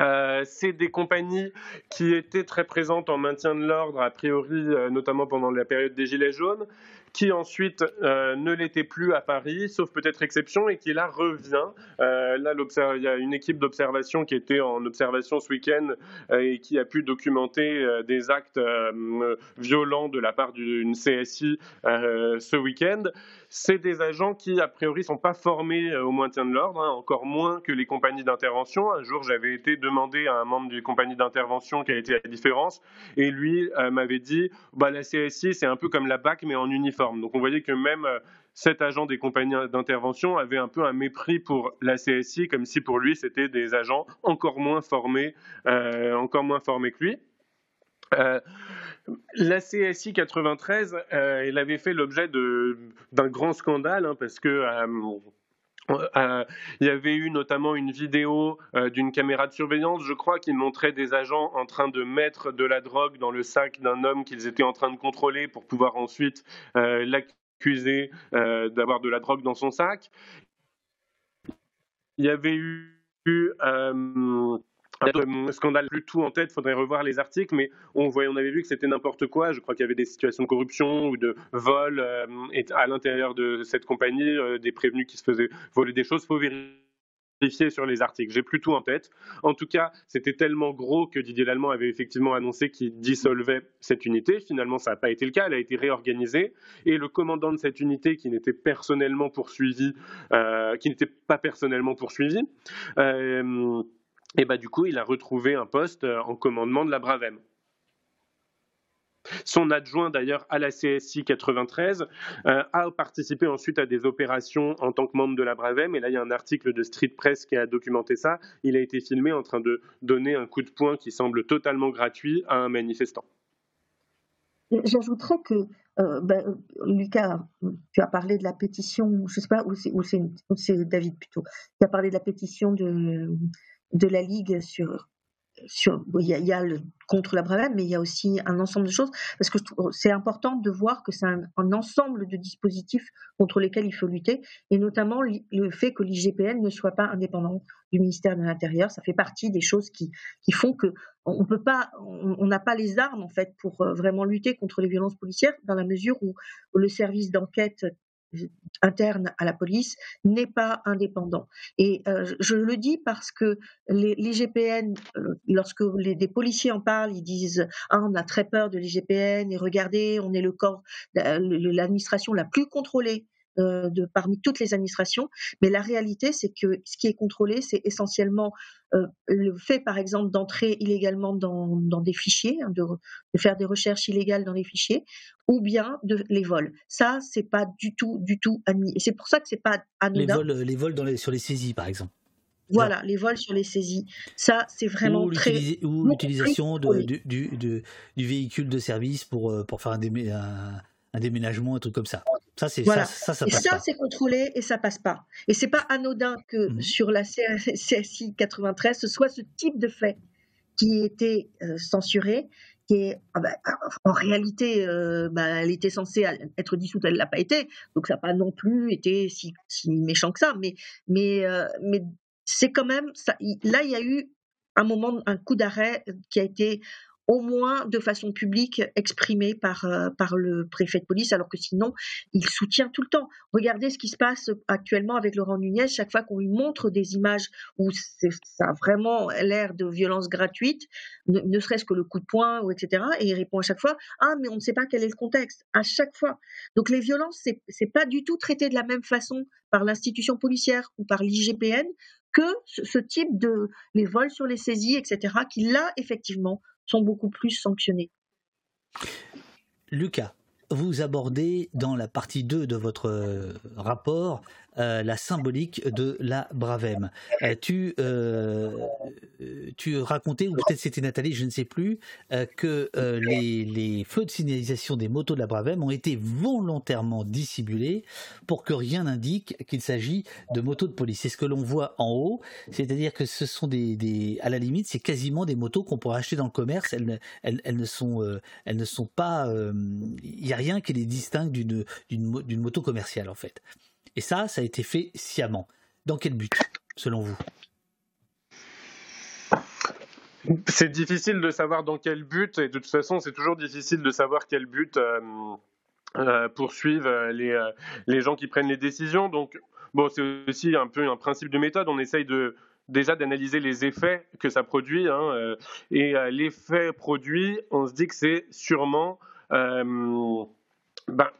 Euh, c'est des compagnies qui étaient très présentes en maintien de l'ordre, a priori, euh, notamment pendant la période des Gilets jaunes, qui ensuite euh, ne l'étaient plus à Paris, sauf peut-être exception, et qui là revient. Euh, là, il y a une équipe d'observation qui était en observation ce week-end euh, et qui a pu documenter des actes violents de la part d'une CSI ce week-end. C'est des agents qui, a priori, sont pas formés au maintien de l'ordre, hein, encore moins que les compagnies d'intervention. Un jour, j'avais été demandé à un membre des compagnies d'intervention quelle était la différence, et lui m'avait dit bah, la CSI, c'est un peu comme la BAC, mais en uniforme. Donc on voyait que même euh, cet agent des compagnies d'intervention avait un peu un mépris pour la CSI, comme si pour lui, c'était des agents encore moins formés, euh, encore moins formés que lui. Euh, la CSI 93, euh, elle avait fait l'objet d'un grand scandale hein, parce que euh, euh, il y avait eu notamment une vidéo euh, d'une caméra de surveillance, je crois, qui montrait des agents en train de mettre de la drogue dans le sac d'un homme qu'ils étaient en train de contrôler pour pouvoir ensuite l'accuser d'avoir de la drogue dans son sac. Il y avait eu un scandale plus tout en tête, faudrait revoir les articles, mais on, voyait, on avait vu que c'était n'importe quoi. Je crois qu'il y avait des situations de corruption ou de vol euh, et à l'intérieur de cette compagnie, euh, des prévenus qui se faisaient voler des choses. faut vérifier sur les articles. J'ai plus tout en tête. En tout cas, c'était tellement gros que Didier Lallemand avait effectivement annoncé qu'il dissolvait cette unité. Finalement, ça n'a pas été le cas. Elle a été réorganisée. Et le commandant de cette unité, qui n'était personnellement poursuivi, euh, qui n'était pas personnellement poursuivi, euh, et bah, du coup, il a retrouvé un poste euh, en commandement de la Bravem. Son adjoint, d'ailleurs, à la CSI 93, euh, a participé ensuite à des opérations en tant que membre de la Bravem. Et là, il y a un article de Street Press qui a documenté ça. Il a été filmé en train de donner un coup de poing qui semble totalement gratuit à un manifestant. J'ajouterais que, euh, ben, Lucas, tu as parlé de la pétition, je ne sais pas, ou c'est, David plutôt, tu as parlé de la pétition de, de la Ligue sur il y a, le, contre la Bravem, mais il y a aussi un ensemble de choses, parce que c'est important de voir que c'est un, ensemble de dispositifs contre lesquels il faut lutter, et notamment le fait que l'IGPN ne soit pas indépendant du ministère de l'Intérieur. Ça fait partie des choses qui, font que on peut pas, on n'a pas les armes en fait pour vraiment lutter contre les violences policières, dans la mesure où le service d'enquête interne à la police n'est pas indépendant. Et euh, je le dis parce que l'IGPN, euh, lorsque les, des policiers en parlent, ils disent ah on a très peur de l'IGPN et regardez on est le corps, l'administration la plus contrôlée euh, de parmi toutes les administrations, mais la réalité c'est que ce qui est contrôlé c'est essentiellement euh, le fait par exemple d'entrer illégalement dans, dans des fichiers, hein, de, de, faire des recherches illégales dans les fichiers, ou bien de les vols. Ça c'est pas du tout du tout admis. Et c'est pour ça que c'est pas anodin. Les vols, les vols dans les, sur les saisies par exemple. Voilà, les vols sur les saisies. Ça, c'est vraiment ou très. Ou l'utilisation du, du, véhicule de service pour, pour faire un, démé, un, un déménagement, un truc comme ça. Ça, c'est voilà. ça, ça, ça et ça, pas. c'est contrôlé et ça passe pas. Et c'est pas anodin que mmh. sur la CSI 93, ce soit ce type de fait qui était euh, censuré, qui est ah bah, en réalité, euh, bah, elle était censée être dissoute, elle l'a pas été, donc ça n'a pas non plus été si, si, méchant que ça. Mais mais euh, mais c'est quand même ça. Là, il y a eu un moment, un coup d'arrêt qui a été au moins de façon publique exprimé par, euh, par le préfet de police, alors que sinon, il soutient tout le temps. Regardez ce qui se passe actuellement avec Laurent Nunez, chaque fois qu'on lui montre des images où ça a vraiment l'air de violence gratuite, ne, serait-ce que le coup de poing, ou etc., et il répond à chaque fois, ah, mais on ne sait pas quel est le contexte, à chaque fois. Donc les violences, c'est, c'est pas du tout traité de la même façon par l'institution policière ou par l'IGPN que ce type de, les vols sur les saisies, etc., qui là, effectivement, sont beaucoup plus sanctionnés. Lucas, vous abordez dans la partie 2 de votre rapport la symbolique de la Bravem. tu, tu racontais, ou peut-être c'était Nathalie, je ne sais plus, que les, les, feux de signalisation des motos de la Bravem ont été volontairement dissimulés pour que rien n'indique qu'il s'agit de motos de police. C'est ce que l'on voit en haut, c'est-à-dire que ce sont des, des à la limite, c'est quasiment des motos qu'on pourrait acheter dans le commerce. Elles elles, elles ne sont, elles ne sont pas, il n'y a rien qui les distingue d'une moto commerciale en fait. Et ça, ça a été fait sciemment. Dans quel but, selon vous? C'est difficile de savoir dans quel but, et de toute façon, c'est toujours difficile de savoir quel but euh, euh, poursuivent euh, les, les gens qui prennent les décisions. Donc, bon, c'est aussi un peu un principe de méthode. On essaye de, déjà d'analyser les effets que ça produit. Hein, et l'effet produit, on se dit que c'est sûrement ben,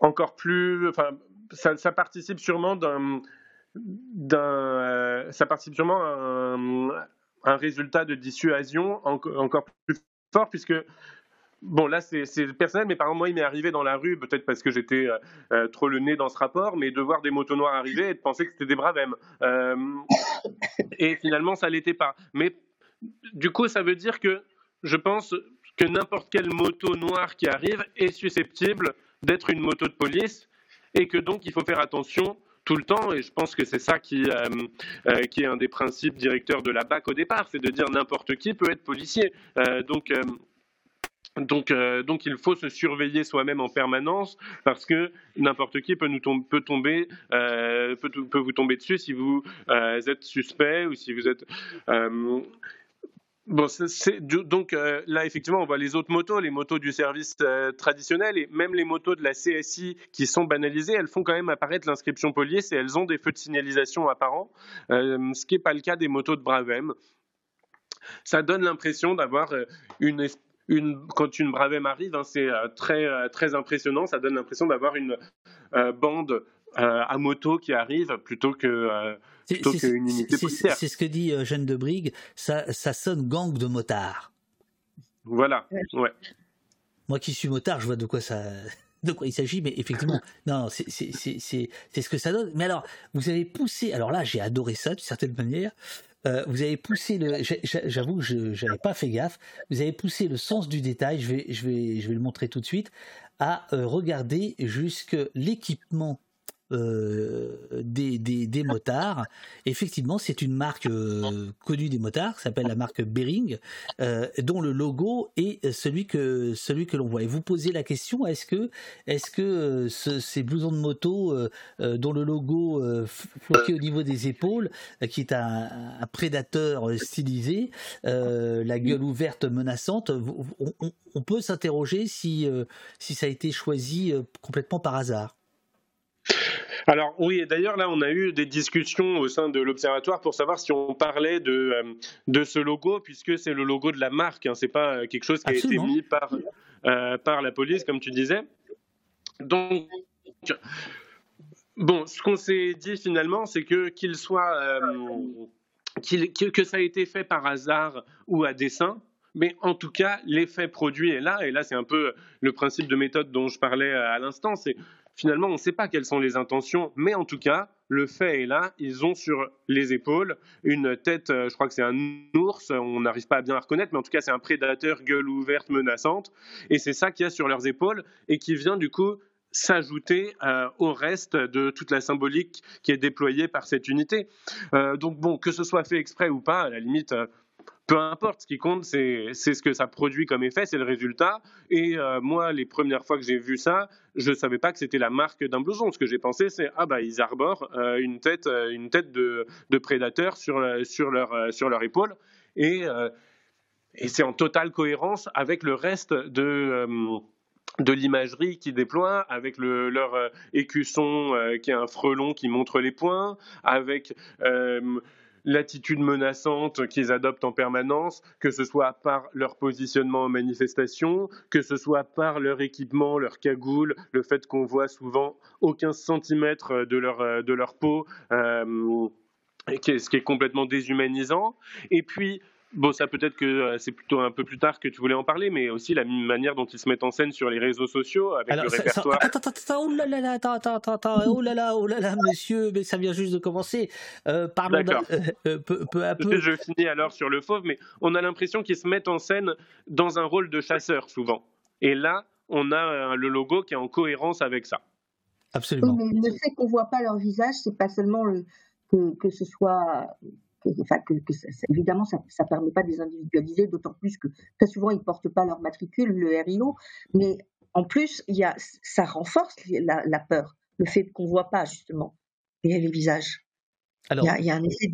encore plus. Enfin, ça, participe sûrement d'un. d'un ça participe sûrement à un, résultat de dissuasion encore plus fort, puisque Bon, là, c'est personnel, mais par exemple, moi, il m'est arrivé dans la rue, peut-être parce que j'étais euh, euh, trop le nez dans ce rapport, mais de voir des motos noires arriver et de penser que c'était des bravem. Euh, et finalement, ça l'était pas. Mais du coup, ça veut dire que je pense que n'importe quelle moto noire qui arrive est susceptible d'être une moto de police et que donc il faut faire attention tout le temps, et je pense que c'est ça qui, euh, euh, qui est un des principes directeurs de la BAC au départ, c'est de dire n'importe qui peut être policier. Euh, donc, donc, donc, il faut se surveiller soi-même en permanence parce que n'importe qui peut nous peut tomber, peut, peut, vous tomber dessus si vous êtes suspect ou si vous êtes Bon, donc euh, là, effectivement, on voit les autres motos, les motos du service euh, traditionnel et même les motos de la CSI qui sont banalisées, elles font quand même apparaître l'inscription police et elles ont des feux de signalisation apparents, euh, ce qui n'est pas le cas des motos de Bravem. Ça donne l'impression d'avoir une, une, quand une Bravem arrive, hein, c'est très, très impressionnant, ça donne l'impression d'avoir une bande à moto qui arrive plutôt que c'est ce que dit euh, Jeanne de Brigue, ça, ça sonne gang de motards. Voilà, ouais. Moi qui suis motard, je vois de quoi ça, de quoi il s'agit, mais effectivement, non, c'est ce que ça donne. Mais alors, vous avez poussé, alors là, j'ai adoré ça d'une certaine manière. Euh, vous avez poussé le, j'avoue que je n'avais pas fait gaffe. Vous avez poussé le sens du détail. Je vais, je vais, je vais le montrer tout de suite. À euh, regarder jusque l'équipement euh, des, des, motards. Effectivement, c'est une marque euh, connue des motards, s'appelle la marque Bering, euh, dont le logo est celui que, celui que l'on voit. Et vous posez la question est-ce que, est-ce que ces blousons de moto, dont le logo floqué au niveau des épaules, qui est un, prédateur stylisé, la gueule ouverte menaçante, on, on peut s'interroger si, si ça a été choisi complètement par hasard? Alors oui, et d'ailleurs là, on a eu des discussions au sein de l'observatoire pour savoir si on parlait de, euh, de ce logo, puisque c'est le logo de la marque, hein, c'est pas euh, quelque chose qui a été mis par, euh, par la police, comme tu disais. Donc, bon, ce qu'on s'est dit finalement, c'est que qu'il soit que ça a été fait par hasard ou à dessein, mais en tout cas, l'effet produit est là, et là, c'est un peu le principe de méthode dont je parlais à l'instant, c'est finalement, on ne sait pas quelles sont les intentions, mais en tout cas, le fait est là. Ils ont sur les épaules une tête, euh, je crois que c'est un ours, on n'arrive pas à bien la reconnaître, mais en tout cas, c'est un prédateur, gueule ouverte, menaçante. Et c'est ça qu'il y a sur leurs épaules et qui vient du coup s'ajouter euh, au reste de toute la symbolique qui est déployée par cette unité. Euh, donc bon, que ce soit fait exprès ou pas, à la limite, peu importe, ce qui compte, c'est ce que ça produit comme effet, c'est le résultat. Et euh, moi, les premières fois que j'ai vu ça, je ne savais pas que c'était la marque d'un blouson. Ce que j'ai pensé, c'est ah bah ils arborent euh, une tête, euh, une tête de, de prédateur sur, sur, leur, sur leur épaule. Et, et c'est en totale cohérence avec le reste de de l'imagerie qu'ils déploient, avec le, leur écusson qui est un frelon qui montre les points, avec l'attitude menaçante qu'ils adoptent en permanence, que ce soit par leur positionnement en manifestation, que ce soit par leur équipement, leur cagoule, le fait qu'on voit souvent aucun centimètre de leur, de leur peau, euh, ce qui est complètement déshumanisant. Et puis, Bon, ça peut-être que euh, c'est plutôt un peu plus tard que tu voulais en parler, mais aussi la manière dont ils se mettent en scène sur les réseaux sociaux avec le répertoire. attends, attends, attends, oh là là, attends, attends, attends, oh là là, oh là là, monsieur, mais ça vient juste de commencer. Euh, pardon, euh, euh, peu, peu, à peu. Je finis alors sur le fauve, mais on a l'impression qu'ils se mettent en scène dans un rôle de chasseur souvent. Et là, on a le logo qui est en cohérence avec ça. Absolument. mais le fait qu'on voit pas leur visage, c'est pas seulement le, que, que ce soit que, évidemment, ça ne permet pas de les individualiser, d'autant plus que très souvent, ils ne portent pas leur matricule, le RIO, mais en plus, il y a, ça renforce la, peur, le fait qu'on ne voit pas justement les, visages. Alors, il, y a, un effet.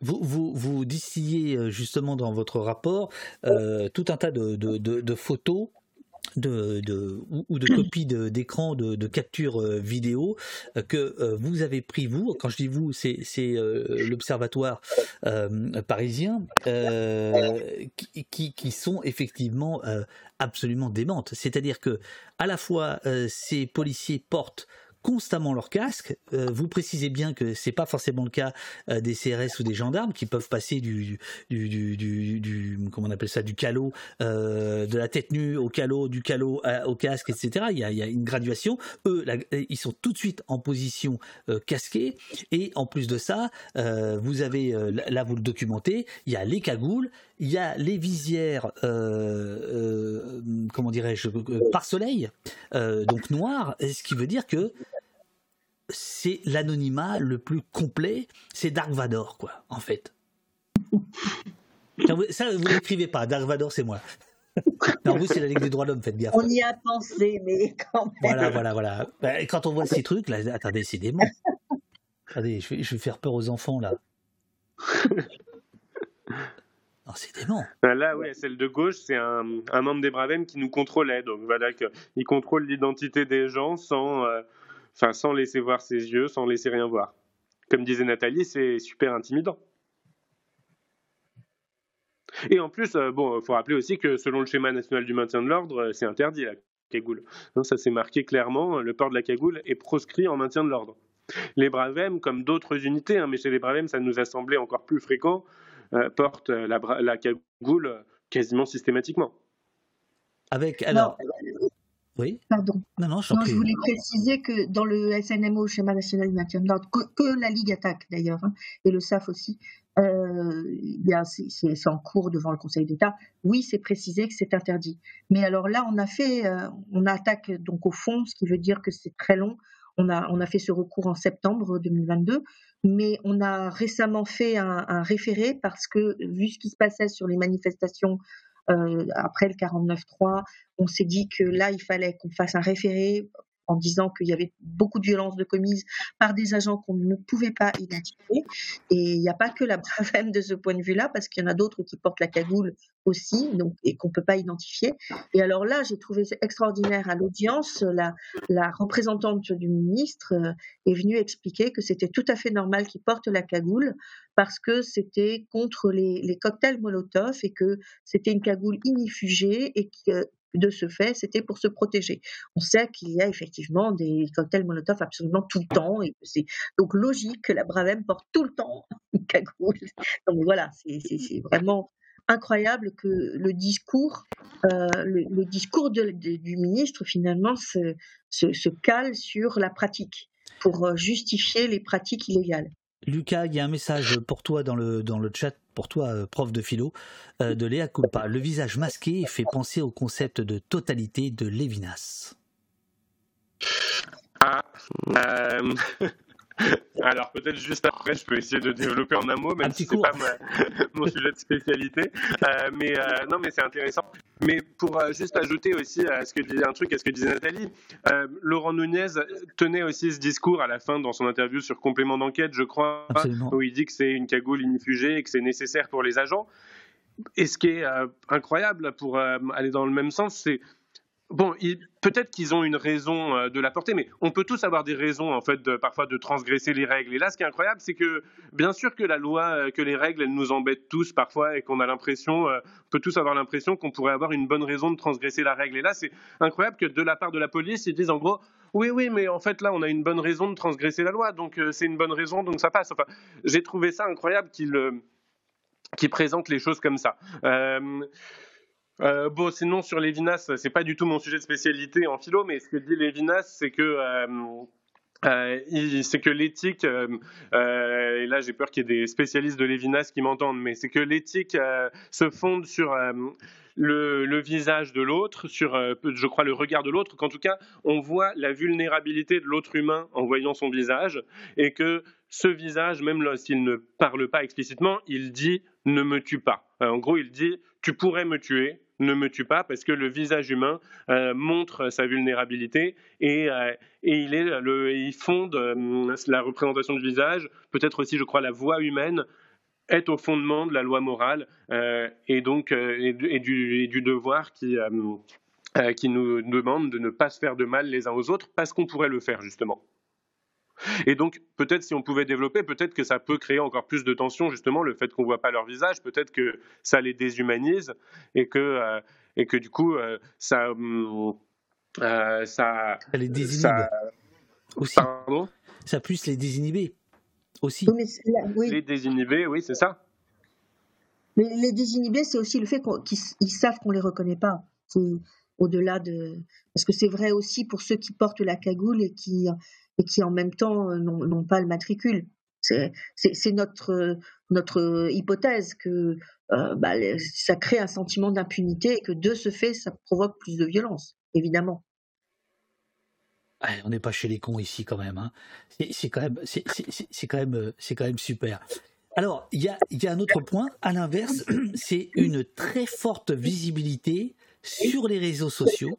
Vous, vous, vous, distillez euh, justement dans votre rapport euh, tout un tas de, de, de photos de, ou, de copies d'écran de, de, capture euh, vidéo euh, que euh, vous avez pris vous. Quand je dis vous, c'est l'observatoire parisien qui, qui, sont effectivement absolument démentes. C'est-à-dire que à la fois ces policiers portent constamment leur casque. Euh, vous précisez bien que c'est pas forcément le cas euh, des CRS ou des gendarmes qui peuvent passer du, du, comment on appelle ça, du calot, euh, de la tête nue au calot, du calot au casque, etc. Il y, a, il y a une graduation. Eux, ils sont tout de suite en position casquée. Et en plus de ça, vous avez, là vous le documentez, il y a les cagoules, il y a les visières, comment dirais-je, par soleil, donc noires, ce qui veut dire que c'est l'anonymat le plus complet, c'est Dark Vador, quoi, en fait. Ça, vous n'écrivez pas, Dark Vador, c'est moi. Non, vous, c'est la Ligue des droits de l'homme, faites bien. On y a pensé, mais quand même. Voilà, voilà, voilà. Bah, quand on voit ces trucs, là, attendez, c'est dément. Attendez, je vais, je vais faire peur aux enfants, là. Oh, c'est dément. Bah, là, oui, celle de gauche, c'est un, membre des Bravem qui nous contrôlait. Donc voilà, il contrôle l'identité des gens sans, euh, Enfin, sans laisser voir ses yeux, sans laisser rien voir. Comme disait Nathalie, c'est super intimidant. Et en plus, euh, bon, faut rappeler aussi que selon le schéma national du maintien de l'ordre, euh, c'est interdit la cagoule. ça c'est marqué clairement, le port de la cagoule est proscrit en maintien de l'ordre. Les Bravem, comme d'autres unités, hein, mais chez les Bravem, ça nous a semblé encore plus fréquent, euh, portent la, la, cagoule quasiment systématiquement. Avec alors. Oui. Pardon. Non, non, je, voulais préciser que dans le SNMO, schéma national du maintien de l'ordre, que, la Ligue attaque d'ailleurs, hein, et le SAF aussi, euh, c'est en cours devant le Conseil d'État. Oui, c'est précisé que c'est interdit. Mais alors là, on a fait, euh, on attaque donc au fond, ce qui veut dire que c'est très long. On a, fait ce recours en septembre 2022, mais on a récemment fait un, un référé parce que vu ce qui se passait sur les manifestations euh, après le 49-3, on s'est dit que là, il fallait qu'on fasse un référé en disant qu'il y avait beaucoup de violences de commises par des agents qu'on ne pouvait pas identifier. Et il n'y a pas que la Bravem de ce point de vue-là, parce qu'il y en a d'autres qui portent la cagoule aussi, donc, et qu'on ne peut pas identifier. Et alors là, j'ai trouvé extraordinaire à l'audience, la, la représentante du ministre euh, est venue expliquer que c'était tout à fait normal qu'ils portent la cagoule, parce que c'était contre les, les, cocktails Molotov et que c'était une cagoule inifugée et que de ce fait, c'était pour se protéger. On sait qu'il y a effectivement des cocktails Molotov absolument tout le temps, et c'est donc logique que la Bravem porte tout le temps une cagoule. Donc voilà, c'est vraiment incroyable que le discours, euh, le, discours du ministre finalement se, cale sur la pratique pour euh, justifier les pratiques illégales. Lucas, il y a un message pour toi dans le, chat pour toi, euh, prof de philo, euh, de Léa Culpa. Le visage masqué fait penser au concept de totalité de Lévinas. Ah, euh, alors peut-être juste après, je peux essayer de développer en un mot, même si c'est pas mon sujet de spécialité. mais non, mais c'est intéressant. Mais pour juste ajouter aussi à ce que disait un truc, à ce que disait Nathalie, Laurent Nunez tenait aussi ce discours à la fin dans son interview sur complément d'enquête, je crois, où il dit que c'est une cagoule inifugée et que c'est nécessaire pour les agents. Et ce qui est incroyable pour aller dans le même sens, c'est Bon, peut-être qu'ils ont une raison euh, de la porter, mais on peut tous avoir des raisons, en fait, parfois de transgresser les règles. Et là, ce qui est incroyable, c'est que, bien sûr que la loi, euh, que les règles, elles nous embêtent tous parfois et qu'on a l'impression, euh, on peut tous avoir l'impression qu'on pourrait avoir une bonne raison de transgresser la règle. Et là, c'est incroyable que de la part de la police, ils disent en gros, oui, oui, mais en fait, là, on a une bonne raison de transgresser la loi, donc c'est une bonne raison, donc ça passe. Enfin, j'ai trouvé ça incroyable qu'ils qui présente les choses comme ça. Euh, bon, sinon sur Lévinas, c'est pas du tout mon sujet de spécialité en philo, mais ce que dit Lévinas, c'est que euh, euh, c'est que l'éthique, euh, et là j'ai peur qu'il y ait des spécialistes de Lévinas qui m'entendent, mais c'est que l'éthique se fonde sur le, le, visage de l'autre, sur, je crois, le regard de l'autre, qu'en tout cas on voit la vulnérabilité de l'autre humain en voyant son visage, et que ce visage, même s'il ne parle pas explicitement, il dit ne me tue pas. En gros, il dit tu pourrais me tuer, ne me tue pas parce que le visage humain euh, montre sa vulnérabilité et, euh, et il, est le, il fonde euh, la représentation du visage, peut-être aussi, je crois, la voix humaine est au fondement de la loi morale et donc du, et, du, devoir qui, qui nous demande de ne pas se faire de mal les uns aux autres parce qu'on pourrait le faire justement. Et donc, peut-être si on pouvait développer, peut-être que ça peut créer encore plus de tension, justement, le fait qu'on ne voit pas leur visage, peut-être que ça les déshumanise et que, euh, et que du coup, euh, ça, euh, ça. les désinhibe. Aussi. Pardon? Ça puisse les désinhiber aussi. Oui, Les désinhiber, oui, c'est ça. Mais les désinhiber, c'est aussi le fait qu'ils savent qu'on ne les reconnaît pas. Au-delà de. Parce que c'est vrai aussi pour ceux qui portent la cagoule et qui et qui en même temps euh, n'ont pas le matricule. C'est notre, notre hypothèse que euh, bah, ça crée un sentiment d'impunité et que de ce fait, ça provoque plus de violence, évidemment. on n'est pas chez les cons ici quand même. Hein. C'est quand même, quand quand même super. Alors, il y a, y a un autre point. À l'inverse, c'est une très forte visibilité sur les réseaux sociaux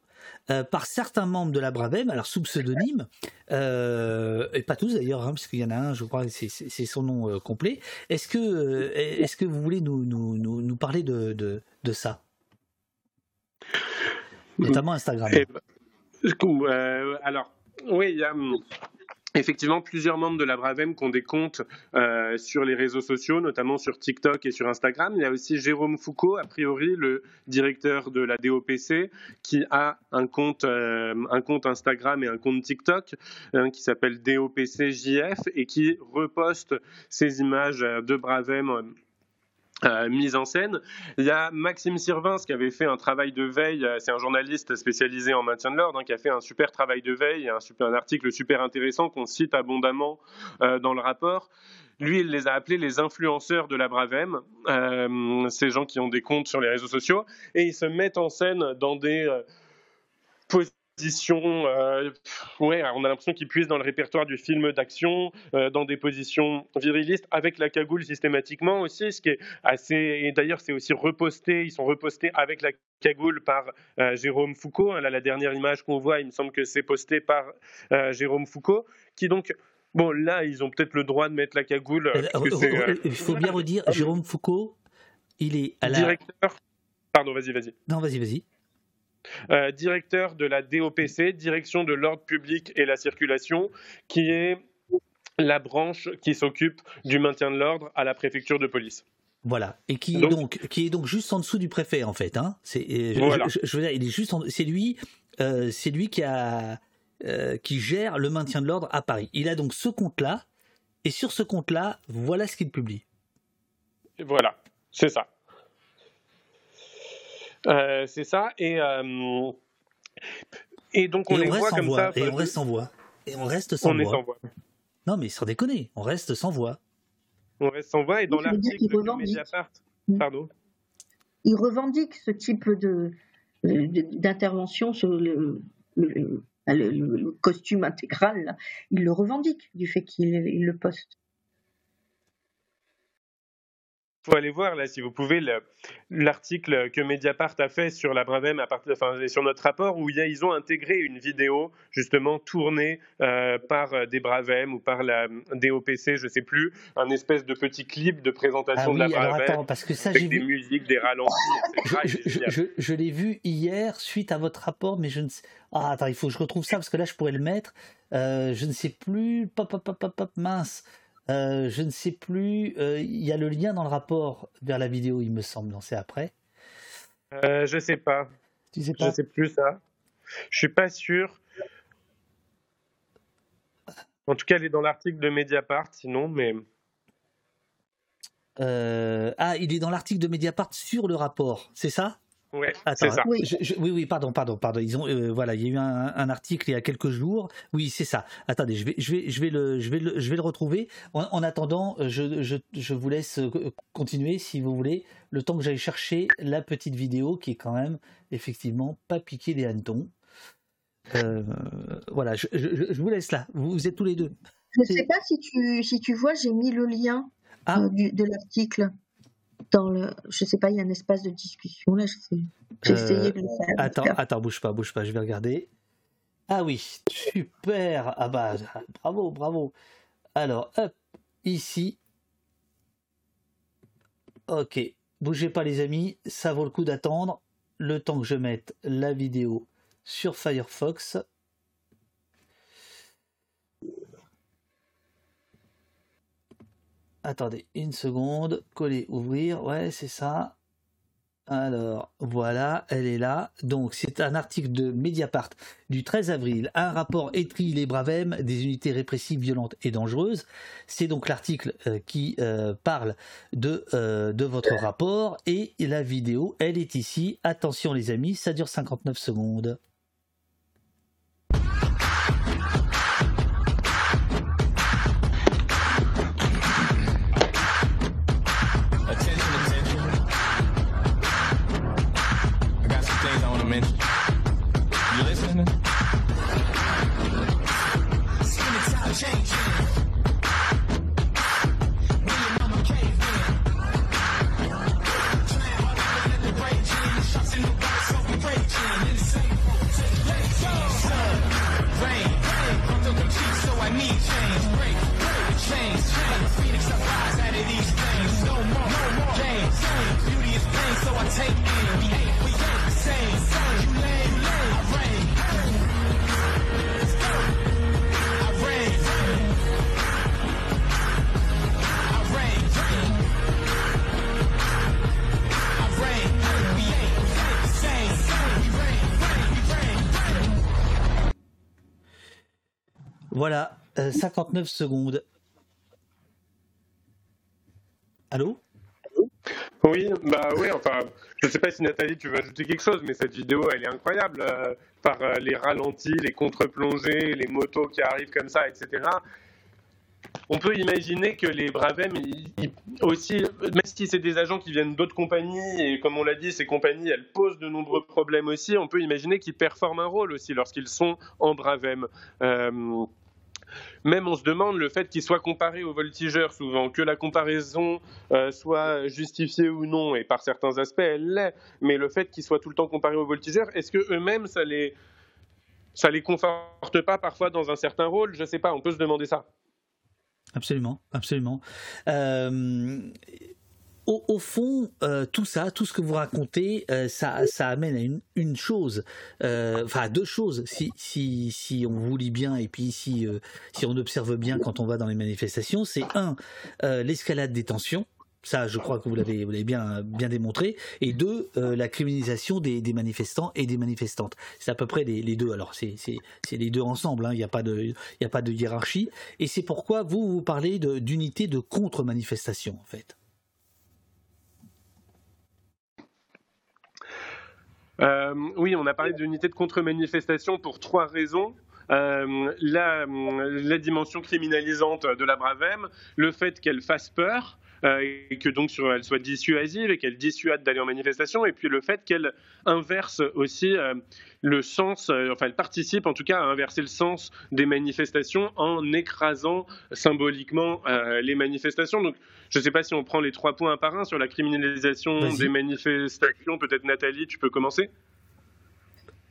euh, par certains membres de la Bravem, alors sous pseudonyme, euh, et pas tous d'ailleurs, hein, parce qu'il y en a un, je crois, c'est son nom euh, complet. Est-ce que, est-ce que vous voulez nous, nous, nous, parler de, de, de ça? Notamment Instagram. Eh ben, alors, oui, hum, effectivement plusieurs membres de la Bravem qui ont des comptes euh, sur les réseaux sociaux, notamment sur TikTok et sur Instagram. Il y a aussi Jérôme Foucault, a priori le directeur de la DOPC, qui a un compte, euh, un compte Instagram et un compte TikTok hein, qui s'appelle DOPCJF et qui reposte ces images de Bravem euh, mise en scène. Il y a Maxime Sirvins qui avait fait un travail de veille, euh, c'est un journaliste spécialisé en maintien de l'ordre, hein, qui a fait un super travail de veille, un, super, un article super intéressant qu'on cite abondamment euh, dans le rapport. Lui, il les a appelés les influenceurs de la Bravem, ces gens qui ont des comptes sur les réseaux sociaux, et ils se mettent en scène dans des euh, ouais, on a l'impression qu'ils puissent dans le répertoire du film d'action, euh, dans des positions virilistes, avec la cagoule systématiquement aussi, ce qui est assez. Et d'ailleurs, c'est aussi reposté, ils sont repostés avec la cagoule par euh, Jérôme Foucault. Là, la dernière image qu'on voit, il me semble que c'est posté par Jérôme Foucault, qui donc. Bon, là, ils ont peut-être le droit de mettre la cagoule. il faut bien redire, Jérôme Foucault, il est à la... Directeur. Pardon, vas-y, vas-y. Non, vas-y, vas-y. Euh, directeur de la DOPC, Direction de l'ordre public et la circulation, qui est la branche qui s'occupe du maintien de l'ordre à la préfecture de police. Voilà, et qui, est donc, qui est donc juste en dessous du préfet en fait. Hein. C'est, je, veux dire, il est juste, c'est lui, euh, c'est lui qui a, euh, qui gère le maintien de l'ordre à Paris. Il a donc ce compte-là, et sur ce compte-là, voilà ce qu'il publie. Voilà, c'est ça. Euh, c'est ça. Et, euh, et donc on les voit comme ça. Et on reste sans voix. Et on reste sans on Est sans voix. Non mais sans déconner, on reste sans voix. On reste sans voix et dans l'article de Mediapart, mm. pardon. Il revendique ce type de d'intervention sur le, le, costume intégral. Il le revendique du fait qu'il le poste faut aller voir là, si vous pouvez, l'article que Mediapart a fait sur la Bravem, à partir, enfin, sur notre rapport, où ils ont intégré une vidéo justement tournée euh, par des Bravem ou par la DOPC, je sais plus, un espèce de petit clip de présentation ah de la Bravem, parce que ça, avec des musiques, des ralentis, etc. Je, je, l'ai vu hier suite à votre rapport, mais je ne sais. Ah, attends, il faut que je retrouve ça parce que là, je pourrais le mettre. Euh, je ne sais plus. Pop, pop, pop, pop, pop mince. Euh, je ne sais plus. Euh, il y a le lien dans le rapport vers la vidéo, il me semble. Non, c'est après. Euh, je sais pas. Tu sais pas. Je sais plus ça. Je suis pas sûr. En tout cas, elle est dans l'article de Mediapart, sinon, mais. Euh, ah, il est dans l'article de Mediapart sur le rapport, c'est ça? Ouais, c'est ça. Oui. oui. oui, pardon, pardon, pardon. Ils ont, euh, voilà, il y a eu un, article il y a quelques jours. Oui, c'est ça. Attendez, je vais, je vais, je vais le, je vais le, je vais le retrouver. En, attendant, je, je, je, vous laisse continuer si vous voulez, le temps que j'aille chercher la petite vidéo qui est quand même effectivement pas piqué des hannetons. Euh, voilà, je, vous laisse là. Vous, êtes tous les deux. Je ne sais pas si tu, si tu vois, j'ai mis le lien ah. euh, de l'article dans le. Je sais pas, il y a un espace de discussion là. J'ai essayé de le faire. Attends, attends, bouge pas, bouge pas, je vais regarder. Ah oui, super. Ah bah, bravo, bravo. Alors, hop, ici. Ok, bougez pas les amis, ça vaut le coup d'attendre le temps que je mette la vidéo sur Firefox. Attendez une seconde, coller, ouvrir, ouais c'est ça. Alors voilà, elle est là. Donc c'est un article de Mediapart du 13 avril, un rapport étrit les Bravem des unités répressives violentes et dangereuses. C'est donc l'article euh, qui euh, parle de, euh, de votre rapport et la vidéo, elle est ici. Attention les amis, ça dure 59 secondes. Voilà, 59 euh, secondes. Allô? Oui, bah oui, enfin, je ne sais pas si Nathalie, tu veux ajouter quelque chose, mais cette vidéo, elle est incroyable, euh, par euh, les ralentis, les contre-plongées, les motos qui arrivent comme ça, etc. On peut imaginer que les Bravem, aussi, même si c'est des agents qui viennent d'autres compagnies, et comme on l'a dit, ces compagnies, elles posent de nombreux problèmes aussi, on peut imaginer qu'ils performent un rôle aussi lorsqu'ils sont en Bravem. Même on se demande le fait qu'ils soient comparés aux voltigeurs souvent, que la comparaison euh, soit justifiée ou non, et par certains aspects elle l'est, mais le fait qu'ils soient tout le temps comparés aux voltigeurs, est-ce que eux-mêmes ça les ça les conforte pas parfois dans un certain rôle? Je sais pas, on peut se demander ça. Absolument, absolument. Euh, au, fond, euh, tout ça, tout ce que vous racontez, euh, ça, ça amène à une, chose, euh, enfin deux choses, si, on vous lit bien et puis si, on observe bien quand on va dans les manifestations, c'est un, l'escalade des tensions, ça, je crois que vous l'avez, bien, démontré. Et deux, la criminalisation des, manifestants et des manifestantes. C'est à peu près les, deux. Alors, c'est, les deux ensemble. Hein. Il n'y a pas de, hiérarchie. Et c'est pourquoi vous vous parlez d'unité de contre-manifestation, en fait. Euh, oui, on a parlé d'unité de contre-manifestation pour trois raisons. Euh, la, dimension criminalisante de la Bravem, le fait qu'elle fasse peur, et que donc sur, elle soit dissuasive et qu'elle dissuade d'aller en manifestation, et puis le fait qu'elle inverse aussi euh, le sens, euh, enfin elle participe en tout cas à inverser le sens des manifestations en écrasant symboliquement les manifestations. Donc je ne sais pas si on prend les trois points un par un sur la criminalisation des manifestations. Peut-être Nathalie, tu peux commencer?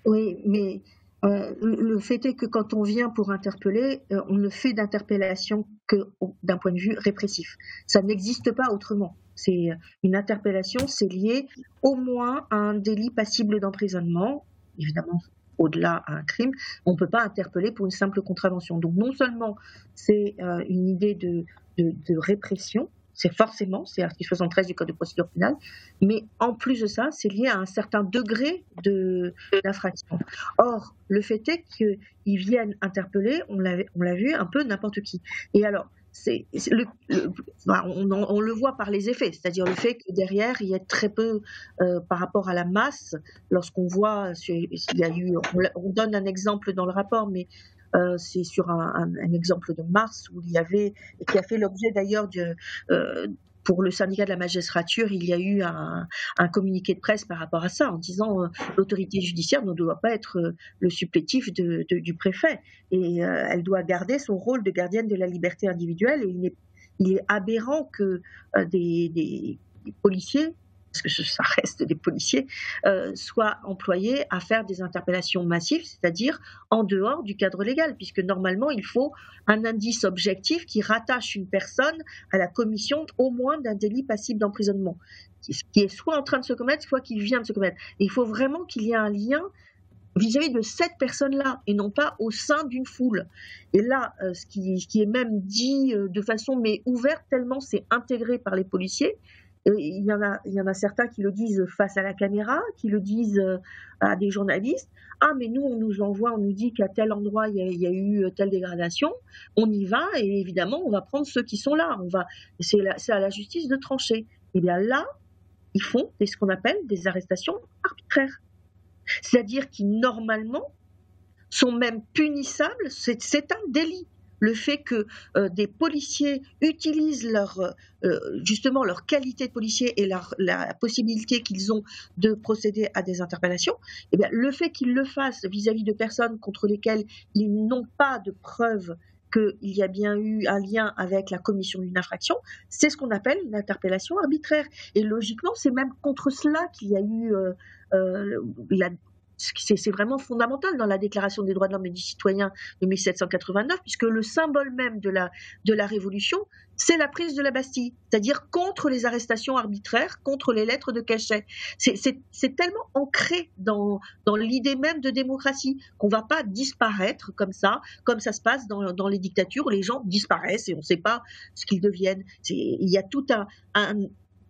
Oui, mais euh, le fait est que quand on vient pour interpeller, euh, on ne fait d'interpellation que d'un point de vue répressif. Ça n'existe pas autrement. C'est une interpellation, c'est lié au moins à un délit passible d'emprisonnement, évidemment au-delà à un crime. On ne peut pas interpeller pour une simple contravention. Donc non seulement c'est euh, une idée de, de répression, c'est forcément, c'est l'article 73 du Code de procédure pénale, mais en plus de ça, c'est lié à un certain degré d'infraction. Or, le fait est qu'ils viennent interpeller, on l'a vu, un peu n'importe qui. Et alors, on, le voit par les effets, c'est-à-dire le fait que derrière, il y a très peu euh, par rapport à la masse. Lorsqu'on voit, il y a eu, on, donne un exemple dans le rapport, mais euh, c'est sur un, exemple de mars où il y avait, et qui a fait l'objet d'ailleurs euh, pour le syndicat de la magistrature, il y a eu un, communiqué de presse par rapport à ça, en disant euh, l'autorité judiciaire ne doit pas être le supplétif du préfet et elle doit garder son rôle de gardienne de la liberté individuelle. Et il est aberrant que des, policiers parce que ça reste des policiers, euh, soient employés à faire des interpellations massives, c'est-à-dire en dehors du cadre légal, puisque normalement il faut un indice objectif qui rattache une personne à la commission au moins d'un délit passible d'emprisonnement, qui est soit en train de se commettre, soit qui vient de se commettre. il faut vraiment qu'il y ait un lien vis-à-vis de cette personne-là et non pas au sein d'une foule. Et là, euh, ce, qui, ce, qui, est même dit euh, de façon mais ouverte tellement c'est intégré par les policiers, il y, en a, il y en a certains qui le disent face à la caméra, qui le disent euh, à des journalistes. Ah, mais nous, on nous envoie, on nous dit qu'à tel endroit, il y, a, eu telle dégradation. On y va et évidemment, on va prendre ceux qui sont là. On va, c'est, à la justice de trancher. Et eh bien là, ils font ce qu'on appelle des arrestations arbitraires. C'est-à-dire qui, normalement, sont même punissables. c'est un délit le fait que euh, des policiers utilisent leur, euh, justement leur qualité de policier et la possibilité qu'ils ont de procéder à des interpellations, eh bien, le fait qu'ils le fassent vis-à-vis de personnes contre lesquelles ils n'ont pas de preuves qu'il y a bien eu un lien avec la commission d'une infraction, c'est ce qu'on appelle une interpellation arbitraire. Et logiquement, c'est même contre cela qu'il y a eu euh, la, c'est vraiment fondamental dans la Déclaration des droits de l'homme et du citoyen de 1789, puisque le symbole même de la, de la Révolution, c'est la prise de la Bastille, c'est-à-dire contre les arrestations arbitraires, contre les lettres de cachet. C'est tellement ancré dans, dans l'idée même de démocratie qu'on ne va pas disparaître comme ça, comme ça se passe dans, dans les dictatures où les gens disparaissent et on ne sait pas ce qu'ils deviennent. Il y a tout un, un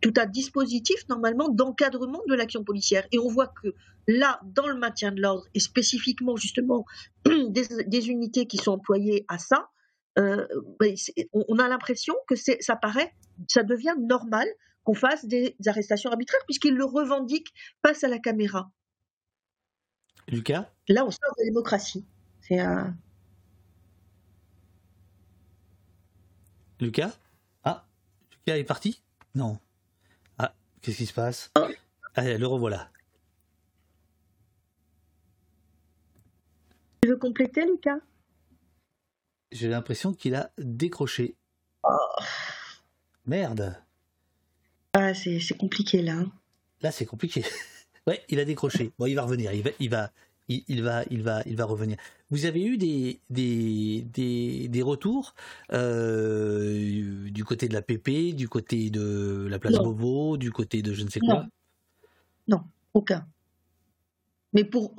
tout un dispositif normalement d'encadrement de l'action policière. Et on voit que là, dans le maintien de l'ordre, et spécifiquement justement des, unités qui sont employées à ça, euh, ben, on a l'impression que ça paraît, ça devient normal qu'on fasse des arrestations arbitraires puisqu'ils le revendiquent face à la caméra. Lucas? Là, on sort de la démocratie. C'est un... Lucas? Ah, Lucas est parti? Non. Qu'est-ce qui se passe Allez, le revoilà. Tu veux compléter, Lucas? J'ai l'impression qu'il a décroché. Oh. Merde. Ah, c'est compliqué là. Hein. Là, c'est compliqué. ouais, il a décroché. Bon, il va revenir. Il va, il va, il, va, il va, il va revenir. Vous avez eu des, des, des, retours euh, du côté de la PP, du côté de la place Bobo, du côté de je ne sais quoi? Non, aucun. Mais pour,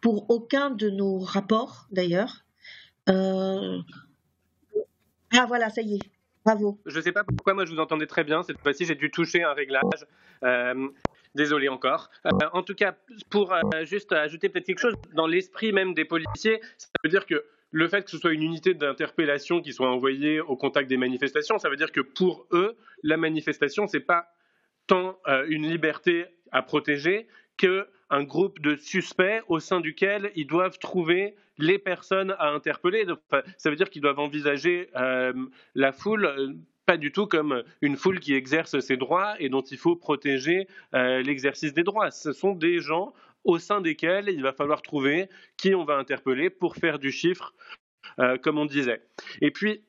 pour aucun de nos rapports, d'ailleurs. Euh, ah voilà, ça y est. Je ne sais pas pourquoi moi je vous entendais très bien. Cette fois-ci, j'ai dû toucher un réglage. Euh, Désolé encore. Euh, en tout cas, pour euh, juste ajouter peut-être quelque chose, dans l'esprit même des policiers, ça veut dire que le fait que ce soit une unité d'interpellation qui soit envoyée au contact des manifestations, ça veut dire que pour eux, la manifestation, c'est pas tant euh, une liberté à protéger que un groupe de suspects au sein duquel ils doivent trouver les personnes à interpeller. ça veut dire qu'ils doivent envisager la foule pas du tout comme une foule qui exerce ses droits et dont il faut protéger euh, l'exercice des droits. Ce sont des gens au sein desquels il va falloir trouver qui on va interpeller pour faire du chiffre, euh, comme on disait. Et puis,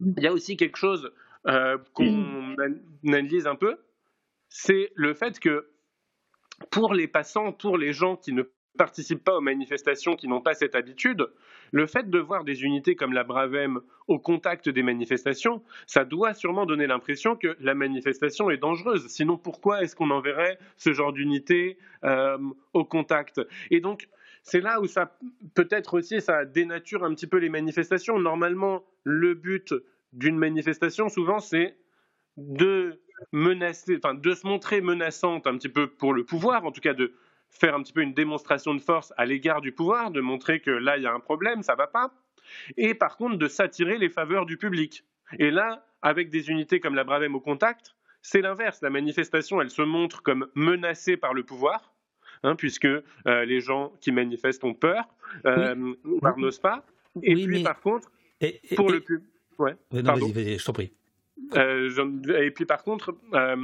il y a aussi quelque chose euh, qu'on analyse un peu, c'est le fait que pour les passants, pour les gens qui ne participent pas aux manifestations, qui n'ont pas cette habitude, le fait de voir des unités comme la Bravem au contact des manifestations, ça doit sûrement donner l'impression que la manifestation est dangereuse. Sinon, pourquoi est-ce qu'on enverrait ce genre d'unité euh, au contact? Et donc, c'est là où ça peut-être aussi ça dénature un petit peu les manifestations. Normalement, le but d'une manifestation, souvent, c'est de menacer, enfin, de se montrer menaçante un petit peu pour le pouvoir, en tout cas de faire un petit peu une démonstration de force à l'égard du pouvoir, de montrer que là, il y a un problème, ça va pas, et par contre de s'attirer les faveurs du public. Et là, avec des unités comme la Bravem au contact, c'est l'inverse. La manifestation, elle se montre comme menacée par le pouvoir, hein, puisque euh, les gens qui manifestent ont peur, euh, n'osent pas. Et puis, par contre, pour le public. Ouais, vas-y, je t'en prie. Euh, et puis, par contre, euh,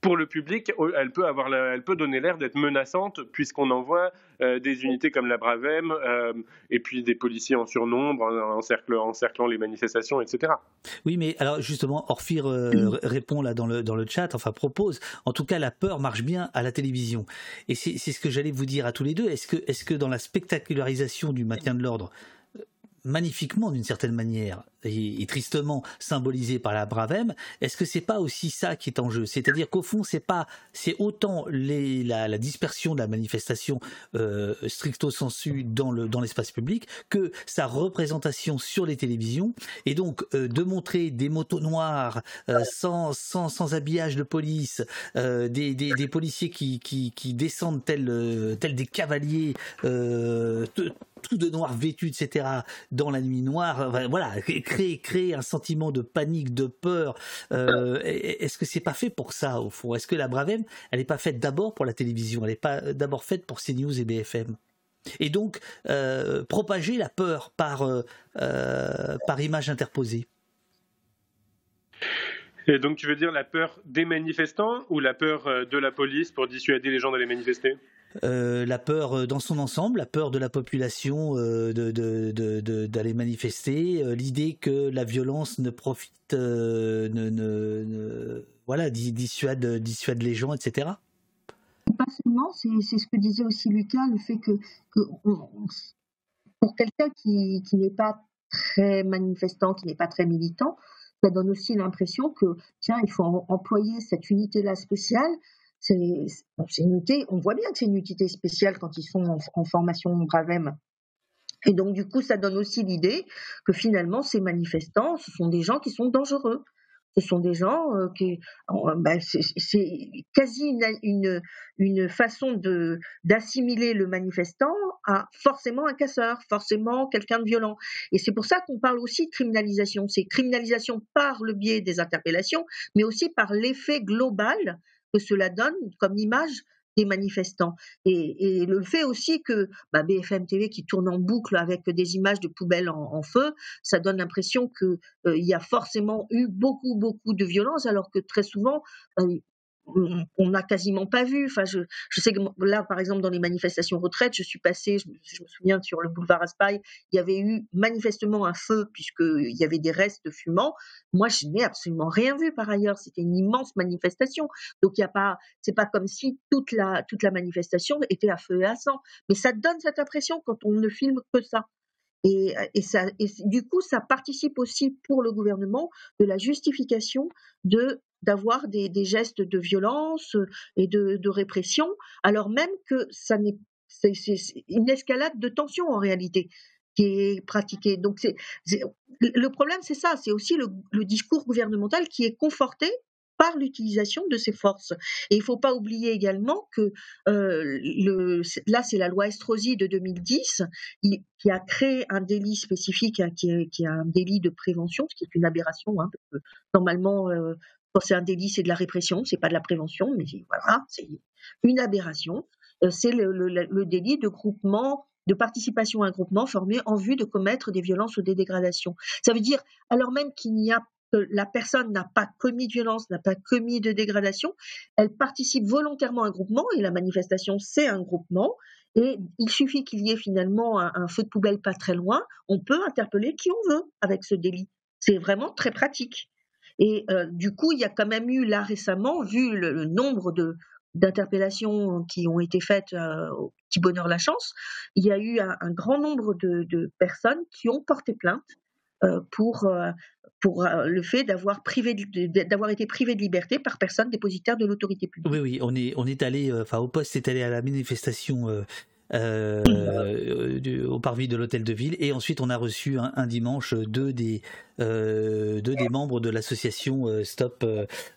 pour le public, elle peut, avoir elle peut donner l'air d'être menaçante puisqu'on envoie euh, des unités comme la Bravem euh, et puis des policiers en surnombre encerclant, encerclant les manifestations, etc. Oui, mais alors justement, Orphir euh, répond là dans le, dans le chat, enfin propose, en tout cas la peur marche bien à la télévision. Et c'est ce que j'allais vous dire à tous les deux. Est-ce que, est -ce que dans la spectacularisation du maintien de l'ordre, magnifiquement d'une certaine manière et, tristement symbolisé par la Bravem, est-ce que c'est pas aussi ça qui est en jeu? C'est-à-dire qu'au fond, c'est pas, c'est autant les, la, dispersion de la manifestation euh, stricto sensu dans le dans l'espace public que sa représentation sur les télévisions et donc euh, de montrer des motos noires euh, sans, sans, sans habillage de police, des, des, policiers qui, qui, qui descendent tels tels des cavaliers tout de noir vêtu, etc., dans la nuit noire, voilà, créer, un sentiment de panique, de peur. Euh, est-ce que c'est pas fait pour ça, au fond? Est-ce que la Bravem, elle n'est pas faite d'abord pour la télévision? Elle n'est pas d'abord faite pour CNews et BFM et donc euh, propager la peur par, euh, par image interposée. Et donc tu veux dire la peur des manifestants ou la peur de la police pour dissuader les gens d'aller manifester? Euh, la peur euh, dans son ensemble, la peur de la population euh, d'aller manifester, l'idée que la violence ne profite, ne, voilà, dissuade, dissuade les gens, etc. Pas seulement, c'est ce que disait aussi Lucas, le fait que, pour quelqu'un qui, qui n'est pas très manifestant, qui n'est pas très militant, ça donne aussi l'impression que, tiens, il faut employer cette unité-là spéciale une on voit bien que c'est une unité spéciale quand ils sont en, formation Bravem. Et donc, du coup, ça donne aussi l'idée que finalement, ces manifestants, ce sont des gens qui sont dangereux. Ce sont des gens euh, qui, ben, c'est quasi une, une, façon de d'assimiler le manifestant à forcément un casseur, forcément quelqu'un de violent. Et c'est pour ça qu'on parle aussi de criminalisation. C'est criminalisation par le biais des interpellations, mais aussi par l'effet global que cela donne comme image des manifestants. Et, le fait aussi que bah, BFM TV qui tourne en boucle avec des images de poubelles en, feu, ça donne l'impression qu'il euh, y a forcément eu beaucoup, beaucoup de violence, alors que très souvent, euh, on n'a quasiment pas vu. Enfin, je, sais que là, par exemple, dans les manifestations retraite, je suis passée, je, me souviens, sur le boulevard Aspaille, il y avait eu manifestement un feu puisqu'il y avait des restes fumants. Moi, je n'ai absolument rien vu par ailleurs. C'était une immense manifestation. Donc, il y a pas, c'est pas comme si toute la, toute la manifestation était à feu et à sang. Mais ça donne cette impression quand on ne filme que ça. Et, ça, et du coup, ça participe aussi pour le gouvernement de la justification de d'avoir des, gestes de violence et de, répression, alors même que ça n'est c'est une escalade de tension en réalité qui est pratiquée. Donc c'est le problème, c'est ça, c'est aussi le, discours gouvernemental qui est conforté par l'utilisation de ces forces. Et il ne faut pas oublier également que euh, là, c'est la loi Estrosi de 2010 qui a créé un délit spécifique hein, qui, est, un délit de prévention, ce qui est une aberration. Hein, parce normalement, euh, c'est un délit, c'est de la répression, c'est pas de la prévention, mais voilà, c'est une aberration. Euh, c'est le, délit de groupement, de participation à un groupement formé en vue de commettre des violences ou des dégradations. Ça veut dire, alors même qu'il n'y a que la personne n'a pas commis de violence, n'a pas commis de dégradation, elle participe volontairement à un groupement et la manifestation c'est un groupement et il suffit qu'il y ait finalement un, feu de poubelle pas très loin, on peut interpeller qui on veut avec ce délit. C'est vraiment très pratique. Et euh, du coup, il y a quand même eu là récemment, vu le, nombre de d'interpellations qui ont été faites euh, au petit bonheur la chance, il y a eu un, grand nombre de, personnes qui ont porté plainte euh, pour pour le fait d'avoir privé d'avoir été privé de liberté par personne dépositaire de l'autorité publique. Oui, oui, on est on est allé, enfin au poste est allé à la manifestation. Euh, au parvis de l'hôtel de ville et ensuite on a reçu un, dimanche deux des de des membres de l'association Stop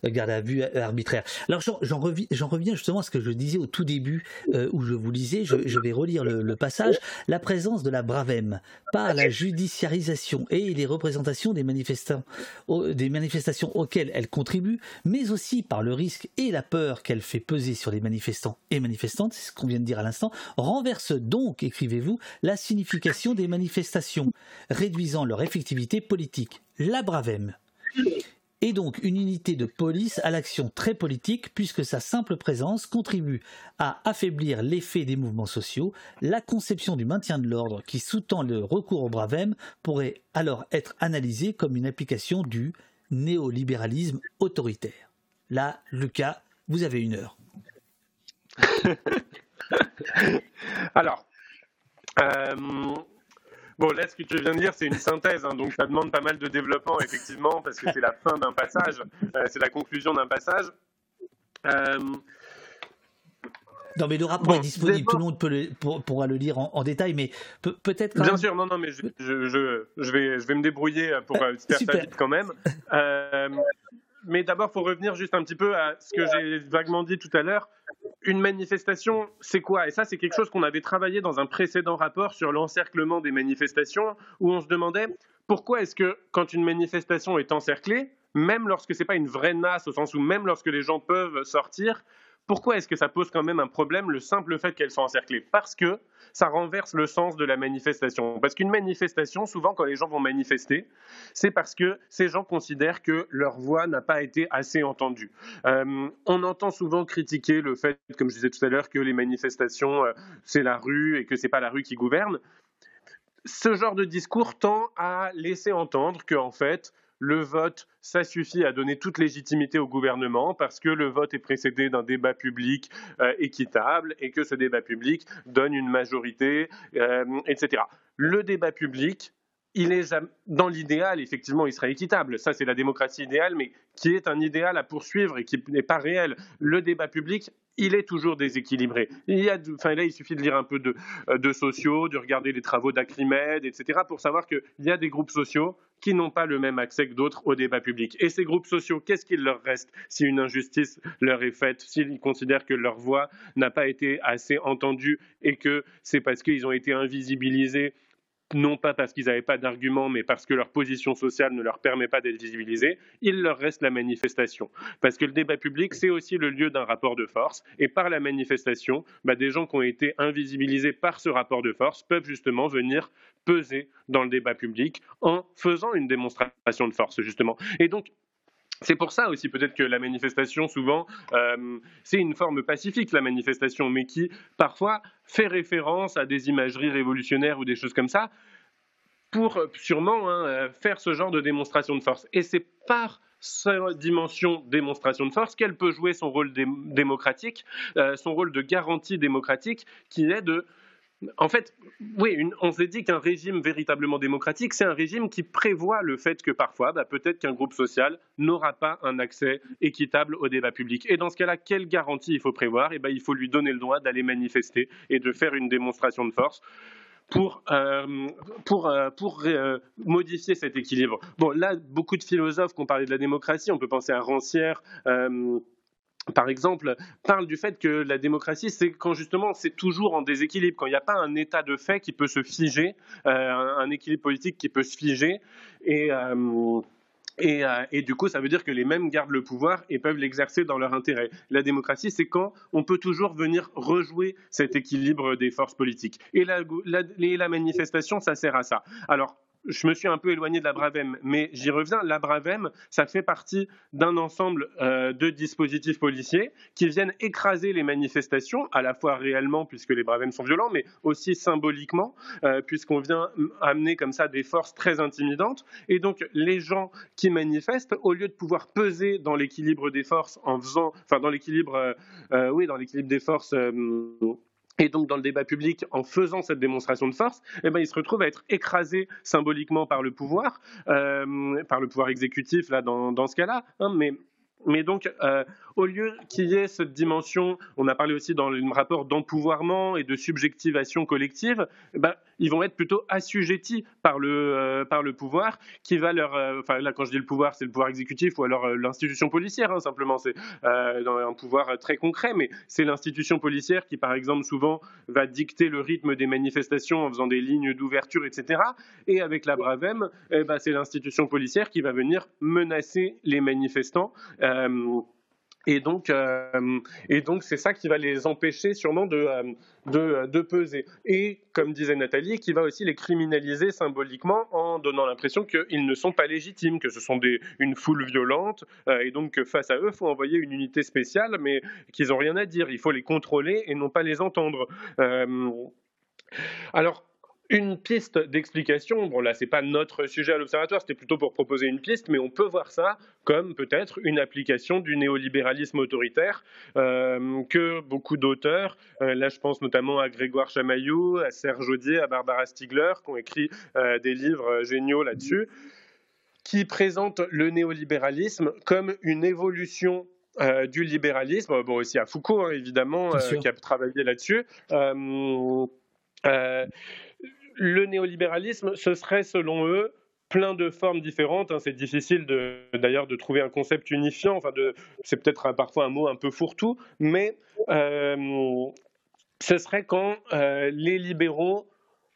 Garde à vue arbitraire. Alors j'en reviens, justement à ce que je disais au tout début où je vous lisais, je, vais relire le, passage, la présence de la Bravem par la judiciarisation et les représentations des manifestants, des manifestations auxquelles elle contribue, mais aussi par le risque et la peur qu'elle fait peser sur les manifestants et manifestantes, c'est ce qu'on vient de dire à l'instant, renverse donc, écrivez-vous, la signification des manifestations, réduisant leur effectivité politique. La Bravem est donc une unité de police à l'action très politique puisque sa simple présence contribue à affaiblir l'effet des mouvements sociaux. La conception du maintien de l'ordre qui sous-tend le recours au Bravem pourrait alors être analysée comme une application du néolibéralisme autoritaire. Là, Lucas, vous avez une heure. Alors, euh, bon, là, ce que tu viens de dire, c'est une synthèse, hein, donc ça demande pas mal de développement, effectivement, parce que c'est la fin d'un passage, euh, c'est la conclusion d'un passage. Euh, non, mais le rapport est disponible, tout le monde peut pourra le lire en, détail, mais peut-être. Bien sûr, non, non, mais je, je, vais, je vais me débrouiller pour faire ça vite quand même. Mais d'abord, faut revenir juste un petit peu à ce que j'ai vaguement dit tout à l'heure. Une manifestation, c'est quoi? Et ça, c'est quelque chose qu'on avait travaillé dans un précédent rapport sur l'encerclement des manifestations, où on se demandait pourquoi est-ce que quand une manifestation est encerclée, même lorsque ce n'est pas une vraie masse, au sens où même lorsque les gens peuvent sortir, pourquoi est-ce que ça pose quand même un problème le simple fait qu'elle soit encerclée Parce que ça renverse le sens de la manifestation. Parce qu'une manifestation, souvent quand les gens vont manifester, c'est parce que ces gens considèrent que leur voix n'a pas été assez entendue. Euh, on entend souvent critiquer le fait, comme je disais tout à l'heure, que les manifestations, euh, c'est la rue et que c'est pas la rue qui gouverne. Ce genre de discours tend à laisser entendre que, en fait, le vote, ça suffit à donner toute légitimité au gouvernement parce que le vote est précédé d'un débat public euh, équitable et que ce débat public donne une majorité, euh, etc. Le débat public, il est dans l'idéal, effectivement, il sera équitable. Ça, c'est la démocratie idéale, mais qui est un idéal à poursuivre et qui n'est pas réel. Le débat public, il est toujours déséquilibré. Il y a, enfin, là, il suffit de lire un peu de, euh, de sociaux, de regarder les travaux d'Acrimed, etc., pour savoir qu'il y a des groupes sociaux qui n'ont pas le même accès que d'autres au débat public. Et ces groupes sociaux, qu'est-ce qu'il leur reste si une injustice leur est faite, s'ils considèrent que leur voix n'a pas été assez entendue et que c'est parce qu'ils ont été invisibilisés non pas parce qu'ils n'avaient pas d'arguments, mais parce que leur position sociale ne leur permet pas d'être visibilisés, il leur reste la manifestation. Parce que le débat public, c'est aussi le lieu d'un rapport de force, et par la manifestation, bah, des gens qui ont été invisibilisés par ce rapport de force peuvent justement venir peser dans le débat public en faisant une démonstration de force, justement. Et donc, c'est pour ça aussi peut-être que la manifestation, souvent, euh, c'est une forme pacifique, la manifestation, mais qui parfois fait référence à des imageries révolutionnaires ou des choses comme ça, pour euh, sûrement hein, euh, faire ce genre de démonstration de force. Et c'est par sa dimension démonstration de force qu'elle peut jouer son rôle démocratique, son rôle de garantie démocratique, qui est de en fait, oui, on s'est dit qu'un régime véritablement démocratique, c'est un régime qui prévoit le fait que parfois, bah, peut-être qu'un groupe social n'aura pas un accès équitable au débat public. Et dans ce cas-là, quelle garantie il faut prévoir? Eh ben, Il faut lui donner le droit d'aller manifester et de faire une démonstration de force pour, euh, pour, euh, pour euh, modifier cet équilibre. Bon, là, beaucoup de philosophes qui ont parlé de la démocratie, on peut penser à Rancière par exemple, parle du fait que la démocratie, c'est quand justement c'est toujours en déséquilibre, quand il n'y a pas un état de fait qui peut se figer, euh, un, équilibre politique qui peut se figer, et, euh, euh, et, du coup, ça veut dire que les mêmes gardent le pouvoir et peuvent l'exercer dans leur intérêt. La démocratie, c'est quand on peut toujours venir rejouer cet équilibre des forces politiques. Et la, la, la manifestation, ça sert à ça. Alors, je me suis un peu éloigné de la Bravem, mais j'y reviens. La Bravem, ça fait partie d'un ensemble euh, de dispositifs policiers qui viennent écraser les manifestations, à la fois réellement, puisque les Bravem sont violents, mais aussi symboliquement, euh, puisqu'on vient amener comme ça des forces très intimidantes. Et donc, les gens qui manifestent, au lieu de pouvoir peser dans l'équilibre des forces en faisant, enfin, dans l'équilibre, euh, oui, dans l'équilibre des forces et donc, dans le débat public, en faisant cette démonstration de force, eh ben, il se retrouve à être écrasé symboliquement par le pouvoir, euh, par le pouvoir exécutif, là, dans, ce cas-là. Hein, mais, mais donc, euh, au lieu qu'il y ait cette dimension, on a parlé aussi dans le rapport d'empouvoirment et de subjectivation collective, eh ben, ils vont être plutôt assujettis par le, euh, pouvoir qui va leur. Euh, enfin, là, quand je dis le pouvoir, c'est le pouvoir exécutif ou alors euh, l'institution policière, hein, simplement. C'est un pouvoir très concret, mais c'est l'institution policière qui, par exemple, souvent va dicter le rythme des manifestations en faisant des lignes d'ouverture, etc. Et avec la Bravem, eh ben, c'est l'institution policière qui va venir menacer les manifestants. Et donc, euh, et donc, c'est ça qui va les empêcher sûrement de, euh, de, peser. Et comme disait Nathalie, qui va aussi les criminaliser symboliquement en donnant l'impression qu'ils ne sont pas légitimes, que ce sont des, une foule violente, euh, et donc que face à eux, il faut envoyer une unité spéciale, mais qu'ils n'ont rien à dire. Il faut les contrôler et non pas les entendre. alors, une piste d'explication. Bon, là, c'est pas notre sujet à l'Observatoire, c'était plutôt pour proposer une piste, mais on peut voir ça comme peut-être une application du néolibéralisme autoritaire euh, que beaucoup d'auteurs, euh, là, je pense notamment à Grégoire Chamaillou, à Serge Audier, à Barbara Stiegler, qui ont écrit euh, des livres géniaux là-dessus, qui présentent le néolibéralisme comme une évolution du libéralisme, bon aussi à Foucault hein, évidemment, qui a travaillé là-dessus le néolibéralisme, ce serait selon eux plein de formes différentes. Hein. C'est difficile d'ailleurs de, trouver un concept unifiant. Enfin, c'est peut-être parfois un mot un peu fourre-tout, mais euh, ce serait quand euh, les libéraux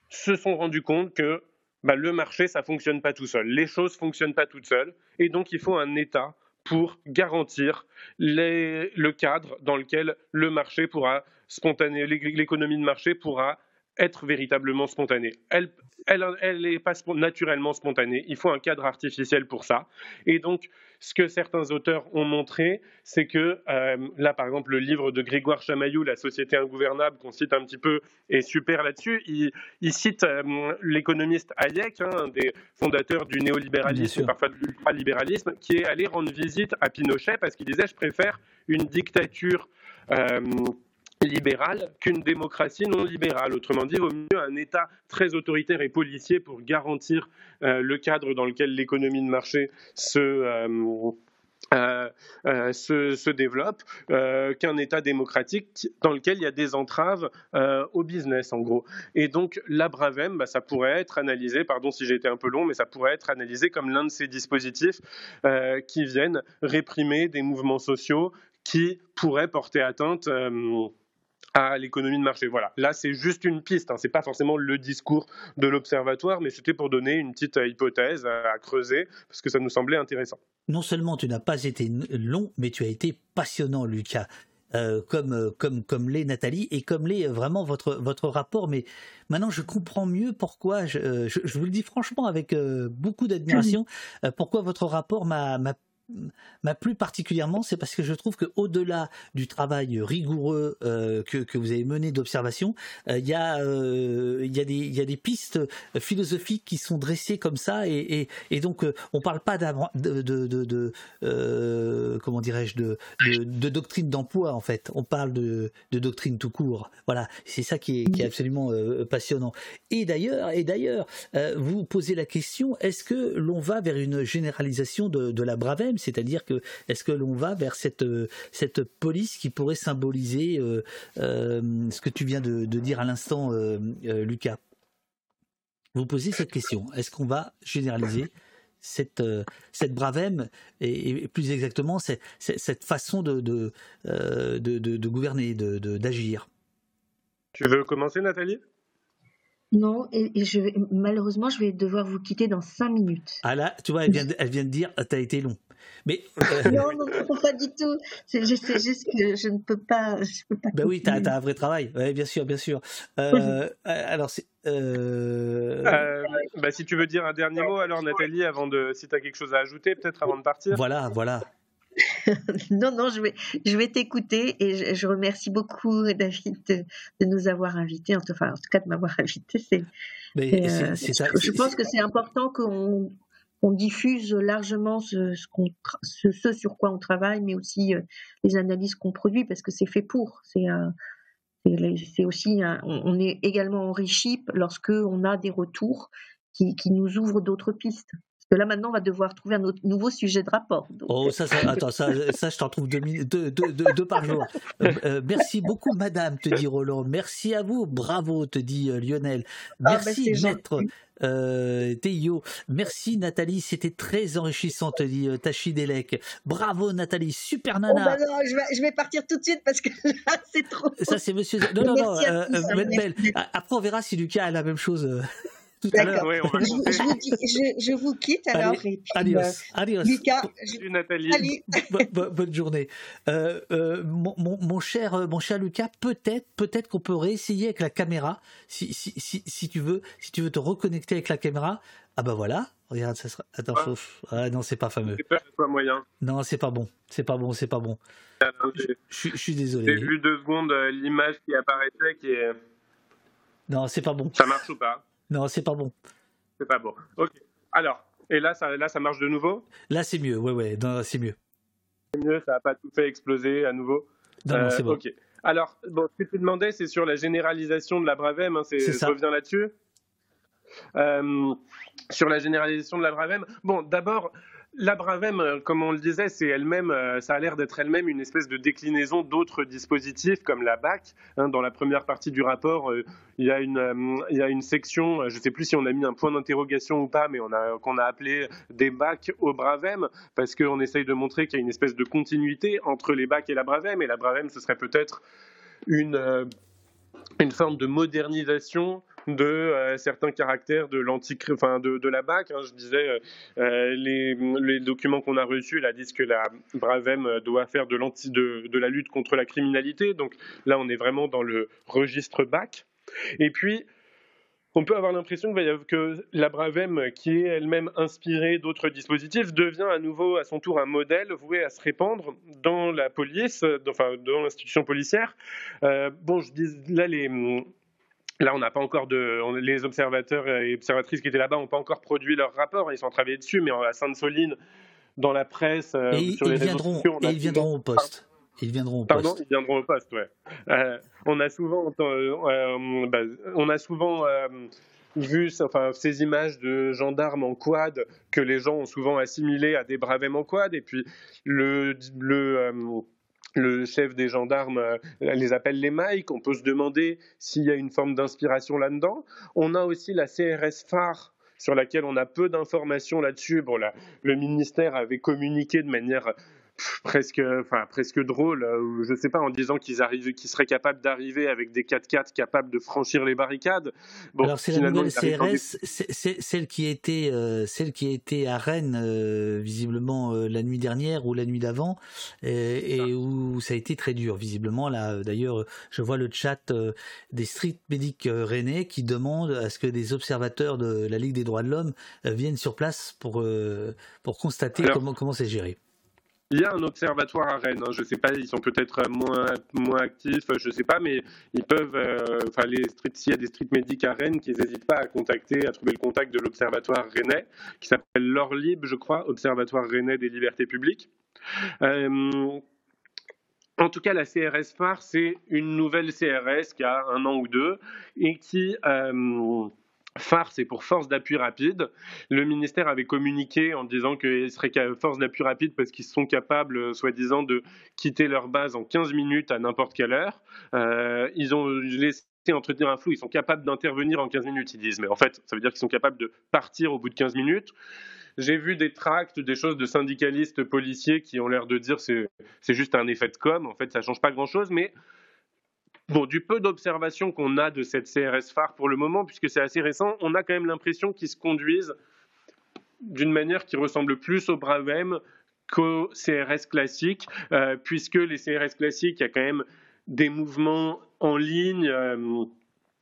se sont rendus compte que bah, le marché, ça fonctionne pas tout seul. Les choses fonctionnent pas toutes seules, et donc il faut un État pour garantir le cadre dans lequel le marché pourra spontané, l'économie de marché pourra être véritablement spontanée. Elle elle n'est pas naturellement spontanée. Il faut un cadre artificiel pour ça. Et donc, ce que certains auteurs ont montré, c'est que euh, là, par exemple, le livre de Grégoire Chamaillou, La société ingouvernable, qu'on cite un petit peu, est super là-dessus. Il, cite euh, l'économiste Hayek, hein, un des fondateurs du néolibéralisme, parfois de l'ultralibéralisme, qui est allé rendre visite à Pinochet parce qu'il disait Je préfère une dictature. Euh, libérale qu'une démocratie non libérale. Autrement dit, il vaut mieux un État très autoritaire et policier pour garantir euh, le cadre dans lequel l'économie de marché se, euh, euh, se, développe qu'un État démocratique dans lequel il y a des entraves au business, en gros. Et donc, la Bravem, bah, ça pourrait être analysé, pardon si j'ai été un peu long, mais ça pourrait être analysé comme l'un de ces dispositifs qui viennent réprimer des mouvements sociaux qui pourraient porter atteinte à l'économie de marché. Voilà. Là, c'est juste une piste. Hein. C'est pas forcément le discours de l'observatoire, mais c'était pour donner une petite euh, hypothèse à, creuser parce que ça nous semblait intéressant. Non seulement tu n'as pas été long, mais tu as été passionnant, Lucas. Euh, comme, euh, comme, comme l'est Nathalie et comme l'est vraiment votre, votre rapport. Mais maintenant, je comprends mieux pourquoi, je, je, vous le dis franchement avec beaucoup d'admiration, pourquoi votre rapport m'a m'a plu particulièrement, c'est parce que je trouve que au-delà du travail rigoureux euh, que, vous avez mené d'observation, euh, euh, il y a des pistes philosophiques qui sont dressées comme ça et, donc on parle pas de, comment dirais-je de, doctrine d'emploi en fait, on parle de, doctrine tout court. Voilà, c'est ça qui est, absolument passionnant. Et d'ailleurs et vous posez la question est-ce que l'on va vers une généralisation de, de la Bravem c'est-à-dire que est-ce que l'on va vers cette, euh, cette police qui pourrait symboliser euh, euh, ce que tu viens de, dire à l'instant, Lucas? Vous posez cette question. Est-ce qu'on va généraliser cette, cette bravem et, plus exactement cette, cette façon de, de, de, de gouverner, d'agir? Tu veux commencer, Nathalie? Non, et, je vais, malheureusement, je vais devoir vous quitter dans cinq minutes. Ah là, tu vois, elle vient, elle vient de dire, t'as été long. Mais euh, non, non, pas du tout. C'est juste, que je ne peux pas. Je peux pas ben oui, tu as, un vrai travail. Oui, bien sûr, bien sûr. Euh, alors, c'est. Euh... Bah, si tu veux dire un dernier mot, alors Nathalie, avant de, si tu as quelque chose à ajouter, peut-être avant de partir. Voilà, voilà. non, non, je vais, je vais t'écouter et je, remercie beaucoup David de, nous avoir invités, enfin, en tout cas de m'avoir invité. C'est, je pense que c'est important qu'on on diffuse largement ce, sur quoi on travaille, mais aussi euh, les analyses qu'on produit, parce que c'est fait pour. C'est on est également enrichi lorsque on a des retours qui nous ouvrent d'autres pistes. Parce que là, maintenant, on va devoir trouver un autre, nouveau sujet de rapport. oh, ça, ça, attends, ça, ça je t'en trouve deux, deux, deux, par jour. Euh, euh, merci beaucoup, madame, te dit Roland. Merci à vous. Bravo, te dit euh, Lionel. Ah, bah, merci, maître. Euh, Théo, merci Nathalie, c'était très enrichissant, te dit euh, Tachidelec. Bravo Nathalie, super nana. Oh, bah non, je, vais, je, vais, partir tout de suite parce que c'est trop. Ça c'est monsieur. Non, non, non, euh, Après on verra si Lucas a la même chose. D'accord. je, vous quitte alors. adios. Euh, adios. Lucas, Nathalie. bonne journée. Euh, euh, mon, mon, cher, mon cher Lucas, peut-être, peut-être qu'on peut réessayer avec la caméra, si, si, si, si, tu veux, si tu veux te reconnecter avec la caméra. Ah bah voilà, regarde, ça sera. Attends, ah, non, c'est pas fameux. C'est pas moyen. Non, c'est pas bon. C'est pas bon, c'est pas bon. Ah, je, je, suis désolé. J'ai vu deux secondes l'image qui apparaissait qui est. Non, c'est pas bon. Ça marche ou pas? Non, c'est pas bon. C'est pas bon. Ok. Alors, et là, ça, là, ça marche de nouveau? Là, c'est mieux. Ouais, ouais, c'est mieux. C'est mieux, ça n'a pas tout fait exploser à nouveau? Non, non c'est bon. Ok. Alors, bon, ce que tu demandais, c'est sur la généralisation de la Bravem. Hein, c'est, je reviens là-dessus. Euh, sur la généralisation de la Bravem. Bon, d'abord, la Bravem, euh, comme on le disait, c'est elle-même, euh, ça a l'air d'être elle-même une espèce de déclinaison d'autres dispositifs comme la BAC. Hein. dans la première partie du rapport, euh, il, y a une, section, je ne sais plus si on a mis un point d'interrogation ou pas, mais on a qu'on a appelé des BAC au Bravem parce qu'on essaye de montrer qu'il y a une espèce de continuité entre les BAC et la Bravem. Et la Bravem, ce serait peut-être une une forme de modernisation de euh, certains caractères de enfin de, de, la BAC. Hein. je disais, euh, euh, les, documents qu'on a reçus là disent que la Bravem doit faire de, de, de la lutte contre la criminalité. Donc là, on est vraiment dans le registre BAC. Et puis, on peut avoir l'impression que la Bravem, qui est elle-même inspirée d'autres dispositifs, devient à nouveau à son tour un modèle voué à se répandre dans la police, enfin dans l'institution policière. bon, je dis là les Là, on n'a pas encore de. les observateurs et observatrices qui étaient là-bas n'ont pas encore produit leur rapport. Ils sont travaillés dessus, mais à Sainte-Soline, dans la presse, euh, et sur les viendront, réseaux sociaux, et ils viendront au poste. Ils viendront au Pardon, poste. ils viendront au poste, ouais. Euh, on a souvent, euh, bah, on a souvent vu enfin, ces images de gendarmes en quad que les gens ont souvent assimilées à des bravèmes en quad, et puis le, le le chef des gendarmes euh, les appelle les Mike. On peut se demander s'il y a une forme d'inspiration là-dedans. On a aussi la CRS phare sur laquelle on a peu d'informations là-dessus. Bon, le ministère avait communiqué de manière presque, enfin, presque drôle, euh, je sais pas, en disant qu'ils arrivent, qu'ils seraient capables d'arriver avec des 4x4 capables de franchir les barricades. Bon, Alors c'est la nouvelle CRS, c'est celle qui était, euh, celle qui était à Rennes euh, visiblement la nuit dernière ou la nuit d'avant, et, et, où ça a été très dur visiblement. Là, d'ailleurs, je vois le chat des street medics rennais qui demandent à ce que des observateurs de la Ligue des droits de l'homme viennent sur place pour pour constater comment comment c'est géré. Il y a un observatoire à Rennes. Hein. Je ne sais pas, ils sont peut-être moins, moins actifs, je ne sais pas, mais ils peuvent. Euh, enfin, les s'il y a des street medics à Rennes, qu'ils n'hésitent pas à contacter, à trouver le contact de l'observatoire rennais, qui s'appelle l'ORLIB, je crois, Observatoire rennais des libertés publiques. Euh, en tout cas, la CRS phare, c'est une nouvelle CRS qui a un an ou deux et qui. Euh, Phare, c'est pour force d'appui rapide. Le ministère avait communiqué en disant qu'ils seraient force d'appui rapide parce qu'ils sont capables, euh, soi-disant, de quitter leur base en 15 minutes à n'importe quelle heure. Euh, ils ont laissé entretenir un flou, ils sont capables d'intervenir en 15 minutes, ils disent. Mais en fait, ça veut dire qu'ils sont capables de partir au bout de 15 minutes. J'ai vu des tracts, des choses de syndicalistes policiers qui ont l'air de dire c'est c'est juste un effet de com. En fait, ça change pas grand-chose, mais Bon, du peu d'observations qu'on a de cette CRS phare pour le moment, puisque c'est assez récent, on a quand même l'impression qu'ils se conduisent d'une manière qui ressemble plus au Bravem qu'au CRS classique, euh, puisque les CRS classiques, il y a quand même des mouvements en ligne. Euh,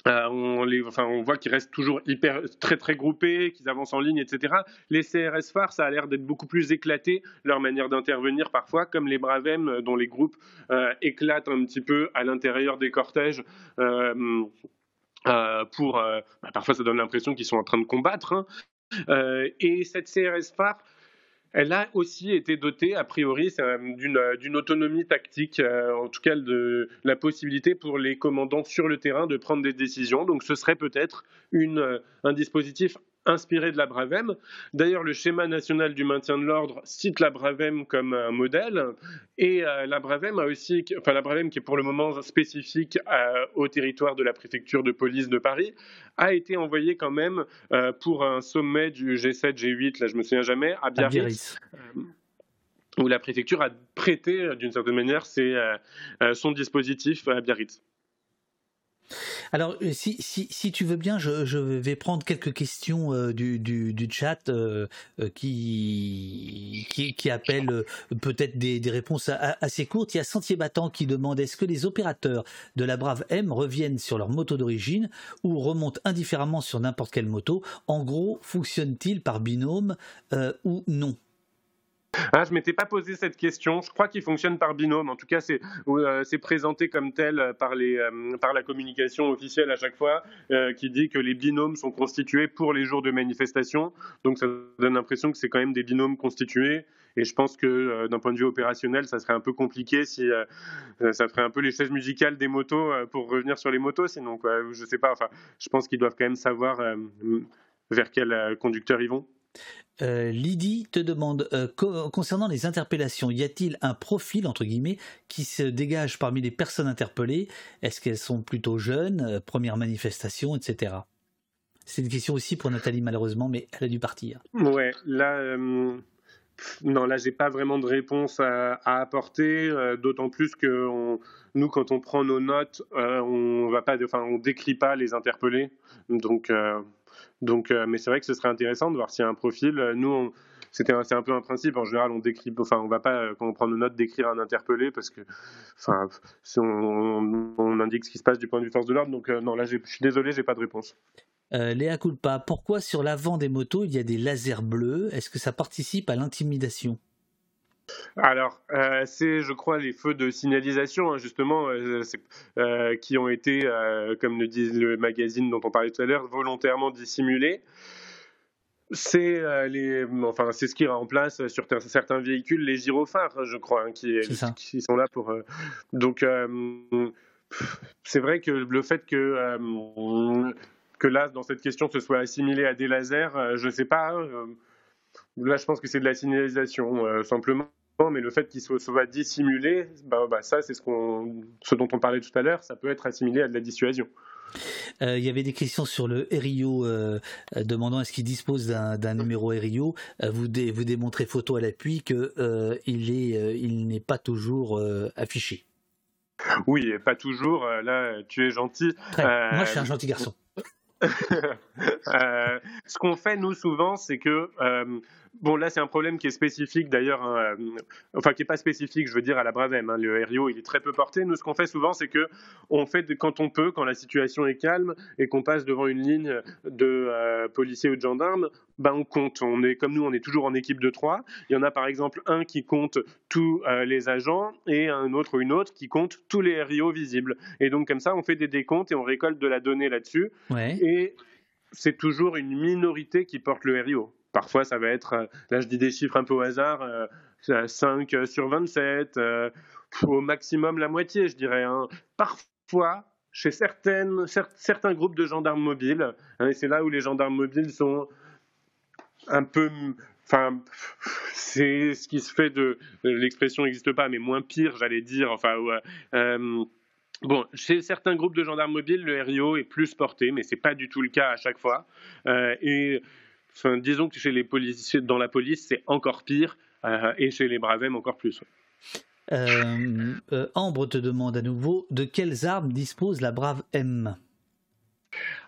euh, on, voit qu'ils restent toujours hyper, très très groupés, qu'ils avancent en ligne, etc. Les CRS phares, ça a l'air d'être beaucoup plus éclaté, leur manière d'intervenir parfois, comme les Bravem, euh, dont les groupes euh, éclatent un petit peu à l'intérieur des cortèges. Pour, bah, parfois, ça donne l'impression qu'ils sont en train de combattre. Hein. et cette CRS phare, elle a aussi été dotée, a priori, d'une autonomie tactique, euh, en tout cas de la possibilité pour les commandants sur le terrain de prendre des décisions. Donc ce serait peut-être euh, un dispositif inspiré de la Bravem. D'ailleurs, le schéma national du maintien de l'ordre cite la Bravem comme un modèle, et euh, la Bravem a aussi, enfin la Bravem qui est pour le moment spécifique euh, au territoire de la préfecture de police de Paris, a été envoyée quand même euh, pour un sommet du G7, G8, là je me souviens jamais, à Biarritz. où la préfecture a prêté d'une certaine manière son dispositif à Biarritz. Alors, euh, si, si, tu veux bien, je, vais prendre quelques questions euh, du, du, chat euh, qui, qui, appellent peut-être des, des, réponses assez courtes. Il y a Sentier Battant qui demande est-ce que les opérateurs de la Brave M reviennent sur leur moto d'origine ou remontent indifféremment sur n'importe quelle moto? En gros, fonctionne-t-il par binôme ou non? Ah, je m'étais pas posé cette question. Je crois qu'il fonctionne par binôme. En tout cas, c'est euh, présenté comme tel par, les, euh, par la communication officielle à chaque fois, euh, qui dit que les binômes sont constitués pour les jours de manifestation. Donc, ça donne l'impression que c'est quand même des binômes constitués. Et je pense que d'un point de vue opérationnel, ça serait un peu compliqué si ça ferait un peu les chaises musicales des motos pour revenir sur les motos. Sinon, quoi, je sais pas. Enfin, je pense qu'ils doivent quand même savoir vers quel conducteur ils vont. Euh, Lydie te demande euh, concernant les interpellations, y a-t-il un profil entre guillemets qui se dégage parmi les personnes interpellées? Est-ce qu'elles sont plutôt jeunes, euh, première manifestation, etc. C'est une question aussi pour Nathalie malheureusement, mais elle a dû partir. Ouais, là, non, là j'ai pas vraiment de réponse à, apporter, d'autant plus que nous, quand on prend nos notes, on va pas, enfin, on décrit pas les interpellés, donc donc, euh, mais c'est vrai que ce serait intéressant de voir s'il y a un profil. Euh, nous, c'était c'est un peu un principe. En général, on décrit, enfin, on va pas euh, quand on prend nos notes d'écrire un interpellé parce que, enfin, on, indique ce qui se passe du point de vue force de l'ordre. Donc non, là, je suis désolé, j'ai pas de réponse. Léa Culpa, pourquoi sur l'avant des motos il y a des lasers bleus? Est-ce que ça participe à l'intimidation? Alors, euh, c'est, je crois, les feux de signalisation, hein, justement, euh, euh, qui ont été, comme le dit le magazine dont on parlait tout à l'heure, volontairement dissimulés. C'est les, enfin, c'est ce qui remplace sur certains véhicules les gyrophares, je crois, hein, qui, qui, sont là pour. donc, c'est vrai que le fait que que là, dans cette question, ce soit assimilé à des lasers, je ne sais pas. Là, je pense que c'est de la signalisation, simplement mais le fait qu'il soit, dissimulé, bah, bah, ça, c'est ce, ce dont on parlait tout à l'heure, ça peut être assimilé à de la dissuasion. Euh, il y avait des questions sur le RIO euh, euh, demandant est-ce qu'il dispose d'un numéro RIO. vous, vous démontrez photo à l'appui qu'il il n'est pas toujours affiché. Oui, pas toujours. Là, tu es gentil. Moi, je suis un gentil garçon. ce qu'on fait, nous, souvent, c'est que Bon, là, c'est un problème qui est spécifique d'ailleurs, hein, euh, enfin qui n'est pas spécifique, je veux dire, à la Bravem. Hein. le RIO, il est très peu porté. Nous, ce qu'on fait souvent, c'est que on fait quand on peut, quand la situation est calme et qu'on passe devant une ligne de euh, policiers ou de gendarmes, ben on compte. On est comme nous, on est toujours en équipe de trois. Il y en a par exemple un qui compte tous euh, les agents et un autre ou une autre qui compte tous les RIO visibles. Et donc comme ça, on fait des décomptes et on récolte de la donnée là-dessus. Et c'est toujours une minorité qui porte le RIO. Parfois, ça va être, euh, là je dis des chiffres un peu au hasard, 5 euh, sur 27, euh, au maximum la moitié, je dirais. Hein. Parfois, chez certaines, certains groupes de gendarmes mobiles, hein, et c'est là où les gendarmes mobiles sont un peu enfin c'est ce qui se fait de l'expression n'existe pas mais moins pire j'allais dire enfin Bon, chez certains groupes de gendarmes mobiles, le RIO est plus porté, mais c'est pas du tout le cas à chaque fois. et disons que chez les policiers, dans la police, c'est encore pire, euh, et chez les Bravem encore plus. Euh, euh, Ambre te demande à nouveau de quelles armes dispose la Brave M?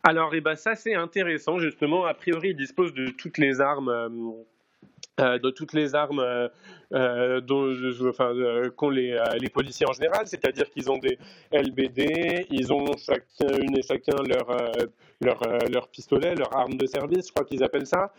Alors, eh ben, ça c'est intéressant justement. A priori, il dispose de toutes les armes euh, de toutes les armes euh, euh dont, qu'ont les, policiers en général, c'est-à-dire qu'ils ont des LBD, ils ont chacune et chacun leur pistolet, leur arme de service, je crois qu'ils appellent ça.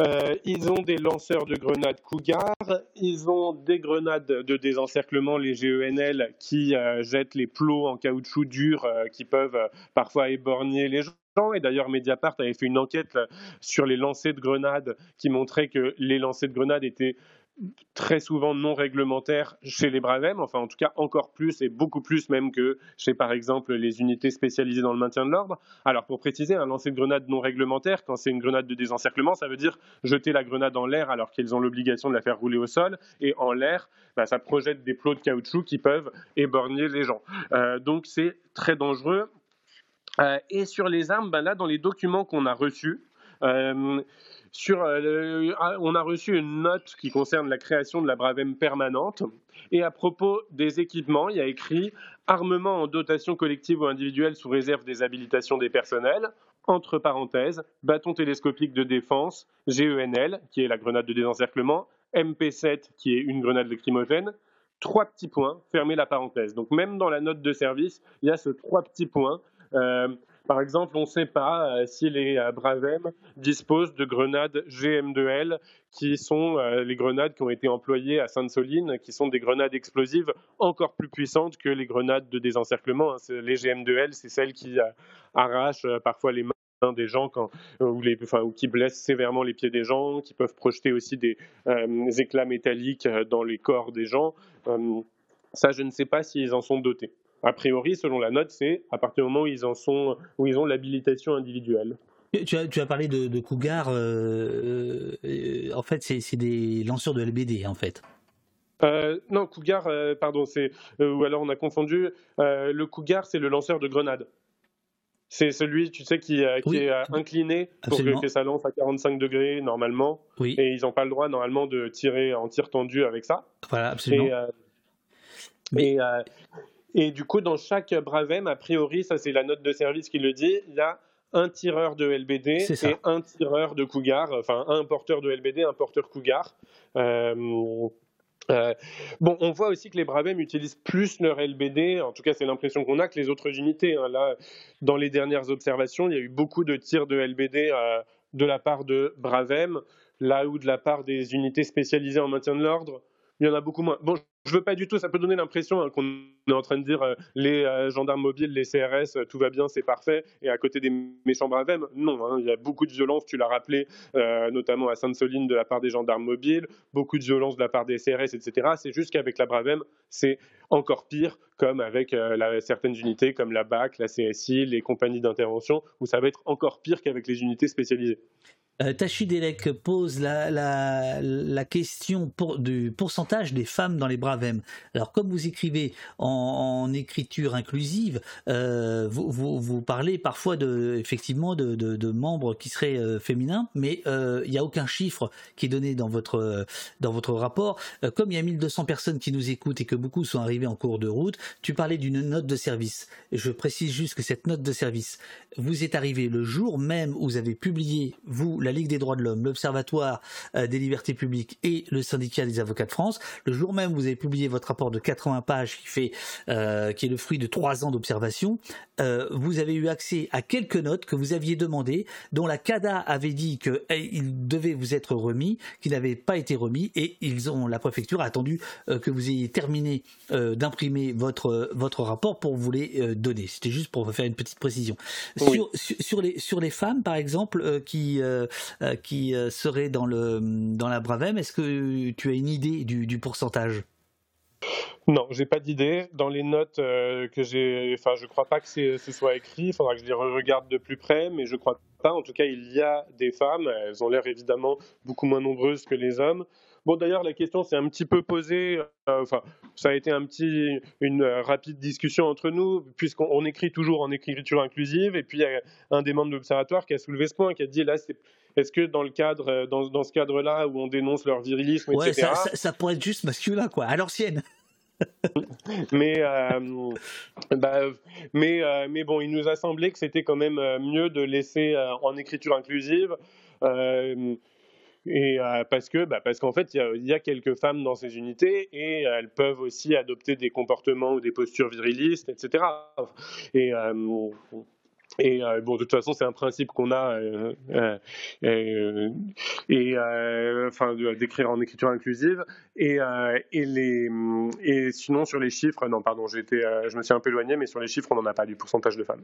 Euh, ils ont des lanceurs de grenades Cougar, ils ont des grenades de désencerclement, les GENL, qui jettent les plots en caoutchouc dur qui peuvent parfois éborgner les gens. Et d'ailleurs, Mediapart avait fait une enquête sur les lancers de grenades qui montrait que les lancers de grenades étaient très souvent non réglementaires chez les Bravem, enfin en tout cas encore plus et beaucoup plus même que chez par exemple les unités spécialisées dans le maintien de l'ordre. Alors pour préciser, un lancer de grenade non réglementaire, quand c'est une grenade de désencerclement, ça veut dire jeter la grenade en l'air alors qu'ils ont l'obligation de la faire rouler au sol, et en l'air, bah, ça projette des plots de caoutchouc qui peuvent éborgner les gens. Euh, donc c'est très dangereux. Euh, et sur les armes, bah, là dans les documents qu'on a reçus, euh, euh, on a reçu une note qui concerne la création de la Bravem permanente. Et à propos des équipements, il y a écrit armement en dotation collective ou individuelle sous réserve des habilitations des personnels. Entre parenthèses, bâton télescopique de défense, GENL, qui est la grenade de désencerclement, MP7, qui est une grenade lacrymogène, trois petits points, fermez la parenthèse. Donc même dans la note de service, il y a ce trois petits points. Euh, par exemple, on ne sait pas euh, si les euh, Bravem disposent de grenades GM2L, qui sont euh, les grenades qui ont été employées à Sainte-Soline, qui sont des grenades explosives encore plus puissantes que les grenades de désencerclement. Hein. Les GM2L, c'est celles qui arrachent parfois les mains des gens ou, qui blessent sévèrement les pieds des gens, qui peuvent projeter aussi des éclats métalliques dans les corps des gens. ça, je ne sais pas s'ils en sont dotés. A priori, selon la note, c'est à partir du moment où ils en sont, où ils ont l'habilitation individuelle. Tu as, tu as, parlé de, Cougar. Euh, euh, en fait, c'est des lanceurs de LBD, en fait. Euh, non, Cougar, pardon, c'est ou alors on a confondu. le Cougar, c'est le lanceur de grenades. C'est celui, tu sais, qui, est incliné pour que, ça lance à 45 degrés normalement. Oui. Et ils n'ont pas le droit normalement de tirer en tir tendu avec ça. Voilà, absolument. Mais... Et du coup, dans chaque Bravem, a priori, ça c'est la note de service qui le dit, il y a un tireur de LBD et un tireur de Cougar, enfin un porteur de LBD, un porteur Cougar. Euh, euh, bon, on voit aussi que les Bravem utilisent plus leur LBD, en tout cas c'est l'impression qu'on a que les autres unités. Hein. Là, dans les dernières observations, il y a eu beaucoup de tirs de LBD euh, de la part de Bravem, là où de la part des unités spécialisées en maintien de l'ordre, il y en a beaucoup moins. Bon, je veux pas du tout, ça peut donner l'impression hein, qu'on est en train de dire euh, les euh, gendarmes mobiles, les CRS, euh, tout va bien, c'est parfait, et à côté des méchants Bravem, non, hein, il y a beaucoup de violence, tu l'as rappelé, notamment à Sainte-Soline de la part des gendarmes mobiles, beaucoup de violence de la part des CRS, etc. C'est juste qu'avec la Bravem, c'est encore pire, comme avec certaines unités comme la BAC, la CSI, les compagnies d'intervention, où ça va être encore pire qu'avec les unités spécialisées. Euh, Tachidelek pose la, question du pourcentage des femmes dans les Bravem. Alors, comme vous écrivez en, écriture inclusive, euh, vous, parlez parfois de, effectivement de membres qui seraient euh, féminins, mais il n'y a aucun chiffre qui est donné dans votre, dans votre rapport. comme il y a 1200 personnes qui nous écoutent et que beaucoup sont arrivés en cours de route, tu parlais d'une note de service. Je précise juste que cette note de service, vous est arrivée le jour même où vous avez publié, vous, la Ligue des droits de l'homme, l'Observatoire euh, des libertés publiques et le syndicat des avocats de France. Le jour même, vous avez publié votre rapport de 80 pages qui fait, euh, qui est le fruit de trois ans d'observation. Euh, vous avez eu accès à quelques notes que vous aviez demandées, dont la CADA avait dit qu'il eh, devait vous être remis, qu'il n'avait pas été remis, et ils ont, la préfecture a attendu que vous ayez terminé d'imprimer votre votre rapport pour vous les donner. C'était juste pour faire une petite précision. Sur, sur, les sur les femmes, par exemple, qui euh, qui euh, serait dans, le, dans la Bravem. Est-ce que tu as une idée du, du pourcentage? Non, j'ai pas d'idée. Dans les notes euh, que j'ai, enfin, je crois pas que ce soit écrit. Il faudra que je les regarde de plus près, mais je crois pas. En tout cas, il y a des femmes. Elles ont l'air évidemment beaucoup moins nombreuses que les hommes. Bon, d'ailleurs, la question s'est un petit peu posée. Euh, enfin, ça a été un petit, une rapide discussion entre nous, puisqu'on écrit toujours en écriture inclusive. Et puis, il y a un des membres de l'observatoire qui a soulevé ce point, qui a dit là, est-ce que dans le cadre, euh, dans, dans ce cadre-là, où on dénonce leur virilisme, ouais, etc. Ça, ça, pourrait être juste masculin, quoi, à l'ancienne. mais, euh, bah, mais, mais bon, il nous a semblé que c'était quand même mieux de laisser en écriture inclusive. Et euh, parce que, bah, parce qu'en fait, il y, a quelques femmes dans ces unités et elles peuvent aussi adopter des comportements ou des postures virilistes, etc. Et, euh, et euh, bon, de toute façon, c'est un principe qu'on a, euh, euh, enfin d'écrire en écriture inclusive. Et, et, les, et sinon sur les chiffres, non, pardon, j'étais, je me suis un peu éloigné, mais sur les chiffres, on n'en a pas du pourcentage de femmes.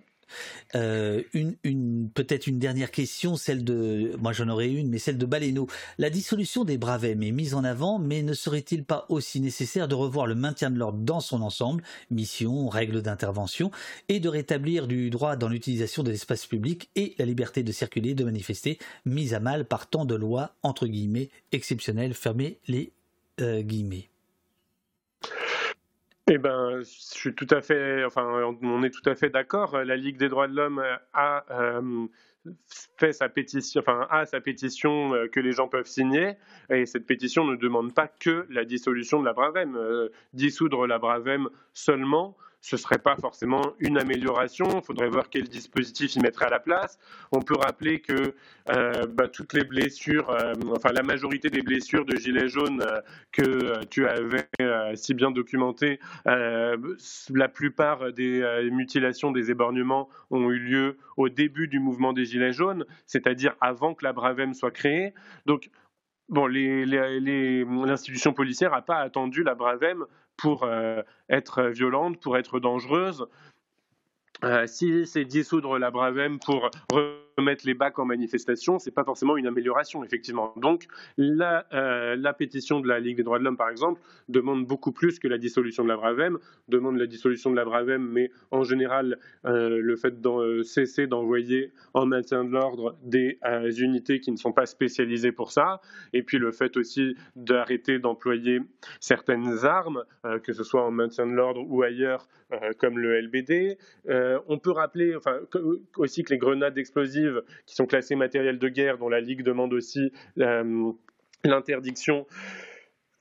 une, une peut-être une dernière question, celle de, moi j'en aurais une, mais celle de Baleno. La dissolution des Bravem est mise en avant, mais ne serait-il pas aussi nécessaire de revoir le maintien de l'ordre dans son ensemble, mission, règles d'intervention, et de rétablir du droit dans l'utilisation de l'espace public et la liberté de circuler, de manifester, mise à mal par tant de lois, entre guillemets, exceptionnelles, fermez les euh, guillemets. Eh ben, je suis tout à fait, enfin, on est tout à fait d'accord. La Ligue des droits de l'homme a euh, fait sa pétition, enfin, a sa pétition euh, que les gens peuvent signer, et cette pétition ne demande pas que la dissolution de la Bravem. dissoudre la Bravem seulement ce ne serait pas forcément une amélioration. Il faudrait voir quel dispositif il mettrait à la place. On peut rappeler que euh, bah, toutes les blessures, euh, enfin la majorité des blessures de gilets jaunes euh, que tu avais si bien documentées, la plupart des mutilations, des éborgnements ont eu lieu au début du mouvement des gilets jaunes, c'est-à-dire avant que la Bravem soit créée. Donc l'institution policière n'a pas attendu la Bravem pour euh, être violente, pour être dangereuse. Euh, si c'est dissoudre la Bravem pour mettre les bacs en manifestation, c'est pas forcément une amélioration, effectivement. Donc, la, euh, la, pétition de la Ligue des droits de l'homme, par exemple, demande beaucoup plus que la dissolution de la Bravem, demande la dissolution de la Bravem, mais en général, euh, le fait de cesser d'envoyer en maintien de l'ordre des unités qui ne sont pas spécialisées pour ça, et puis le fait aussi d'arrêter d'employer certaines armes, que ce soit en maintien de l'ordre ou ailleurs, comme le LBD. On peut rappeler aussi que les grenades explosives qui sont classés matériel de guerre, dont la Ligue demande aussi euh, l'interdiction.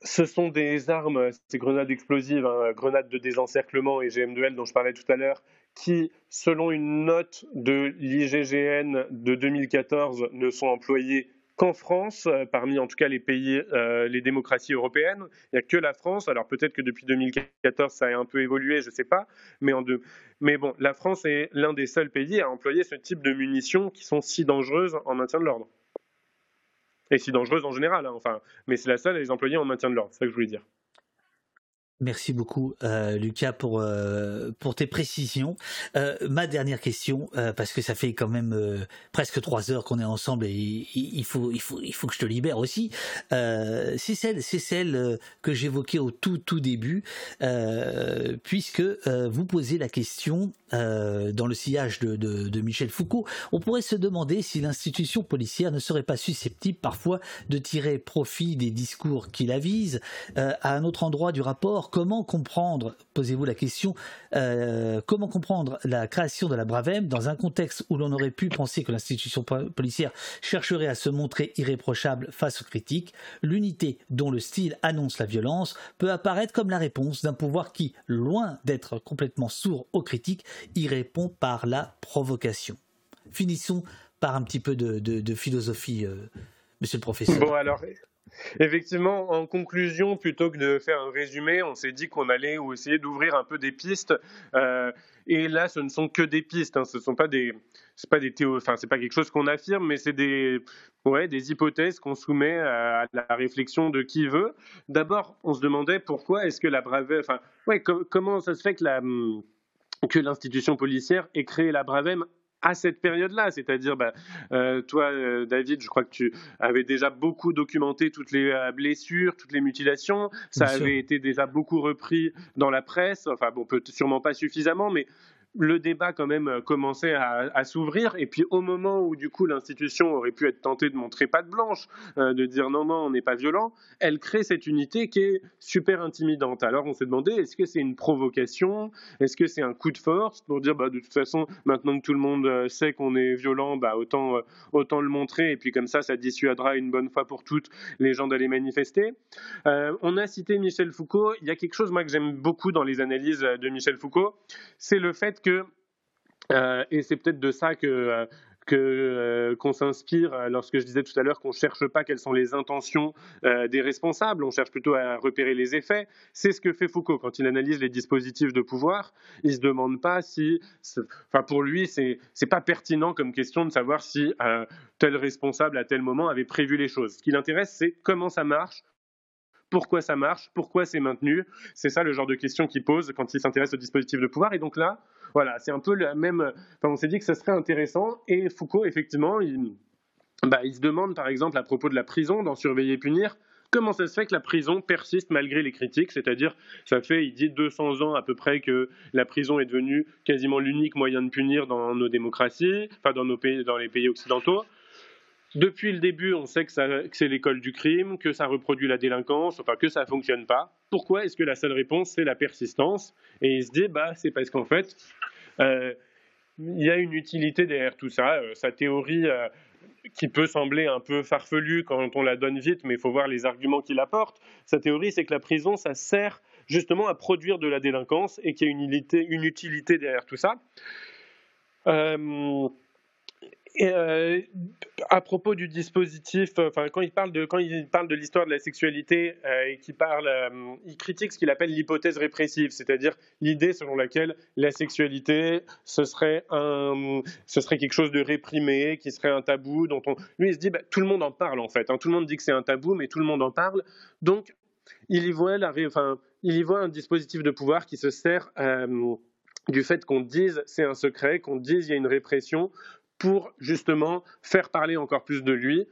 Ce sont des armes, ces grenades explosives, hein, grenades de désencerclement et GM2L dont je parlais tout à l'heure, qui, selon une note de l'IGGN de 2014, ne sont employées qu'en France, euh, parmi en tout cas les pays, euh, les démocraties européennes. Il n'y a que la France. Alors peut-être que depuis 2014, ça a un peu évolué, je ne sais pas. Mais, en deux... mais bon, la France est l'un des seuls pays à employer ce type de munitions qui sont si dangereuses en maintien de l'ordre. Et si dangereuses en général, hein, enfin. Mais c'est la seule à les employer en maintien de l'ordre, c'est ça que je voulais dire. Merci beaucoup, euh, Lucas, pour euh, pour tes précisions. Euh, ma dernière question, parce que ça fait quand même presque trois heures qu'on est ensemble et il, faut il faut il faut que je te libère aussi. c'est celle c'est celle que j'évoquais au tout tout début, puisque vous posez la question dans le sillage de, de, de Michel Foucault. On pourrait se demander si l'institution policière ne serait pas susceptible parfois de tirer profit des discours qui la visent. à un autre endroit du rapport comment comprendre, posez-vous la question, euh, comment comprendre la création de la Bravem dans un contexte où l'on aurait pu penser que l'institution policière chercherait à se montrer irréprochable face aux critiques, l'unité dont le style annonce la violence peut apparaître comme la réponse d'un pouvoir qui, loin d'être complètement sourd aux critiques, y répond par la provocation. Finissons par un petit peu de, philosophie, euh, monsieur le professeur. Bon, alors, Effectivement, en conclusion, plutôt que de faire un résumé, on s'est dit qu'on allait essayer d'ouvrir un peu des pistes. Euh, et là, ce ne sont que des pistes. Hein. Ce sont pas des, c'est pas des enfin, c'est pas quelque chose qu'on affirme, mais c'est des, ouais, des hypothèses qu'on soumet à la réflexion de qui veut. D'abord, on se demandait pourquoi est-ce que la Bravem, enfin, ouais, comment ça se fait que la que l'institution policière ait créé la Bravem à cette période-là. C'est-à-dire, bah, euh, toi, euh, David, je crois que tu avais déjà beaucoup documenté toutes les euh, blessures, toutes les mutilations. Ça avait été déjà beaucoup repris dans la presse. Enfin, bon, peut sûrement pas suffisamment, mais le débat quand même euh, commençait à, s'ouvrir. Et puis au moment où du coup l'institution aurait pu être tentée de montrer patte blanche, euh, de dire non non on n'est pas violent, elle crée cette unité qui est super intimidante. Alors on s'est demandé est-ce que c'est une provocation, est-ce que c'est un coup de force pour dire bah de toute façon maintenant que tout le monde euh, sait qu'on est violent, bah autant le montrer. Et puis comme ça ça dissuadera une bonne fois pour toutes les gens d'aller manifester. on a cité Michel Foucault, il y a quelque chose moi que j'aime beaucoup dans les analyses de Michel Foucault, c'est le fait que, euh, et c'est peut-être de ça que, euh, euh, qu'on s'inspire lorsque je disais tout à l'heure qu'on cherche pas quelles sont les intentions des responsables, on cherche plutôt à repérer les effets. C'est ce que fait Foucault quand il analyse les dispositifs de pouvoir. Il se demande pas si, enfin pour lui, c'est c'est pas pertinent comme question de savoir si tel responsable à tel moment avait prévu les choses. Ce qui l'intéresse, c'est comment ça marche, pourquoi ça marche, pourquoi c'est maintenu. C'est ça le genre de question qu'il pose quand il s'intéresse au dispositif de pouvoir. Et donc là, voilà, c'est un peu la même. On s'est dit que ça serait intéressant. Et Foucault, effectivement, il, bah, il se demande, par exemple, à propos de la prison, dans Surveiller et punir, comment ça se fait que la prison persiste malgré les critiques? C'est-à-dire, ça fait, il dit 200 ans à peu près que la prison est devenue quasiment l'unique moyen de punir dans nos démocraties, enfin dans, nos pays, dans les pays occidentaux. Depuis le début, on sait que, c'est l'école du crime, que ça reproduit la délinquance, enfin que ça ne fonctionne pas. Pourquoi est-ce que la seule réponse, c'est la persistance? Et il se dit, bah, c'est parce qu'en fait, euh, il y a une utilité derrière tout ça. Euh, sa théorie, euh, qui peut sembler un peu farfelue quand on la donne vite, mais il faut voir les arguments qu'il apporte. Sa théorie, c'est que la prison, ça sert justement à produire de la délinquance et qu'il y a une utilité, derrière tout ça. Euh, à propos du dispositif, enfin, quand il parle de, quand il parle de l'histoire de la sexualité euh, et parle, euh, il critique ce qu'il appelle l'hypothèse répressive, c'est-à-dire l'idée selon laquelle la sexualité ce serait un, ce serait quelque chose de réprimé, qui serait un tabou, dont on, lui il se dit, bah, tout le monde en parle en fait, hein. tout le monde dit que c'est un tabou, mais tout le monde en parle, donc il y voit enfin, il y voit un dispositif de pouvoir qui se sert du fait qu'on dise c'est un secret, qu'on dise il y a une répression, pour justement faire parler encore plus de lui.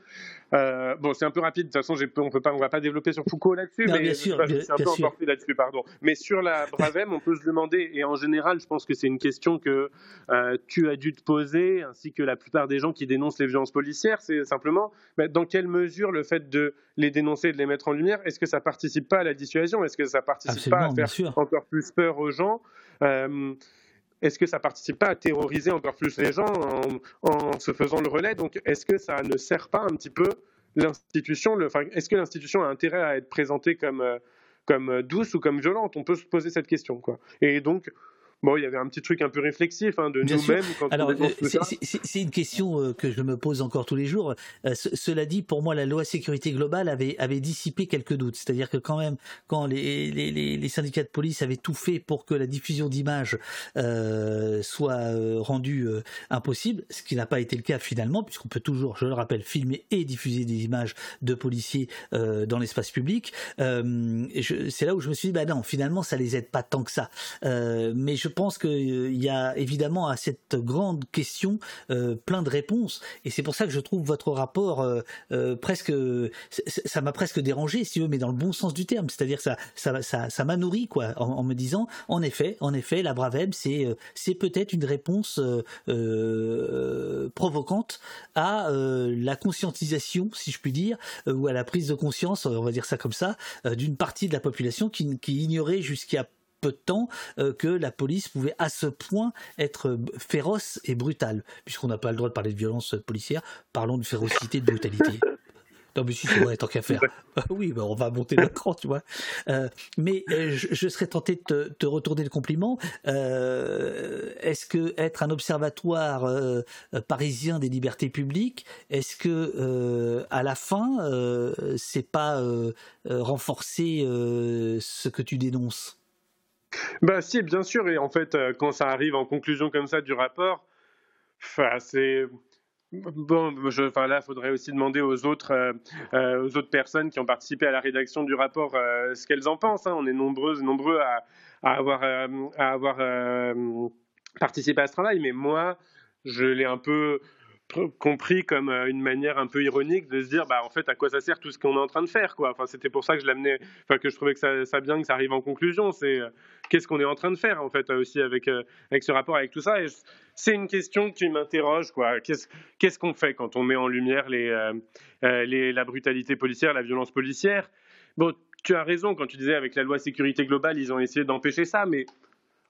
Euh, bon, c'est un peu rapide. De toute façon, on peut pas, on va pas développer sur Foucault là-dessus, mais c'est un peu emporté là-dessus, pardon. Mais sur la Bravem, on peut se demander, et en général, je pense que c'est une question que euh, tu as dû te poser, ainsi que la plupart des gens qui dénoncent les violences policières, c'est simplement bah, dans quelle mesure le fait de les dénoncer, de les mettre en lumière, est-ce que ça participe pas à la dissuasion? Est-ce que ça participe pas à faire encore plus peur aux gens? Euh, est-ce que ça participe pas à terroriser encore plus les gens en, se faisant le relais? Donc, est-ce que ça ne sert pas un petit peu l'institution Est-ce que l'institution a intérêt à être présentée comme, euh, comme douce ou comme violente? On peut se poser cette question. Quoi. Et donc, Bon, il y avait un petit truc un peu réflexif hein, de nous-mêmes Alors, euh, c'est une question euh, que je me pose encore tous les jours. Euh, cela dit, pour moi, la loi sécurité globale avait, avait dissipé quelques doutes. C'est-à-dire que quand même, quand les, les, les, syndicats de police avaient tout fait pour que la diffusion d'images soit rendue impossible, ce qui n'a pas été le cas finalement, puisqu'on peut toujours, je le rappelle, filmer et diffuser des images de policiers dans l'espace public. c'est là où je me suis dit, bah non, finalement, ça les aide pas tant que ça. mais je je pense qu'il euh, y a évidemment à cette grande question euh, plein de réponses. Et c'est pour ça que je trouve votre rapport euh, presque, ça m'a presque dérangé, si veux, mais dans le bon sens du terme. C'est-à-dire ça, ça, ça, ça m'a nourri, quoi, en, me disant, en effet, en effet, la Braveb, c'est, c'est peut-être une réponse provocante à la conscientisation, si je puis dire, ou à la prise de conscience, on va dire ça comme ça, d'une partie de la population qui, qui ignorait jusqu'à peu de temps euh, que la police pouvait à ce point être féroce et brutale. Puisqu'on n'a pas le droit de parler de violence policière, parlons de férocité et de brutalité. Non, mais si, c'est vrai, tant qu'à faire. oui, bah, on va monter le cran, tu vois. Euh, mais euh, je, serais tenté de te, retourner le compliment. est-ce que être un observatoire parisien des libertés publiques, est-ce que à la fin, c'est pas renforcer ce que tu dénonces? Bah si, bien sûr. Et en fait, euh, quand ça arrive en conclusion comme ça du rapport, c'est bon. enfin là, il faudrait aussi demander aux autres, euh, euh, aux autres personnes qui ont participé à la rédaction du rapport ce qu'elles en pensent. Hein. On est nombreuses, nombreux à, avoir participé à ce travail. Mais moi, je l'ai un peu compris comme euh, une manière un peu ironique de se dire bah en fait à quoi ça sert tout ce qu'on est en train de faire quoi. Enfin c'était pour ça que je l'amenais enfin que je trouvais que ça, ça, bien que ça arrive en conclusion c'est euh, qu'est-ce qu'on est en train de faire en fait aussi avec euh, avec ce rapport avec tout ça. Et c'est une question qui m'interroge quoi. Qu'est-ce qu'est-ce qu'on fait quand on met en lumière les, les la brutalité policière la violence policière? Bon tu as raison quand tu disais avec la loi sécurité globale ils ont essayé d'empêcher ça mais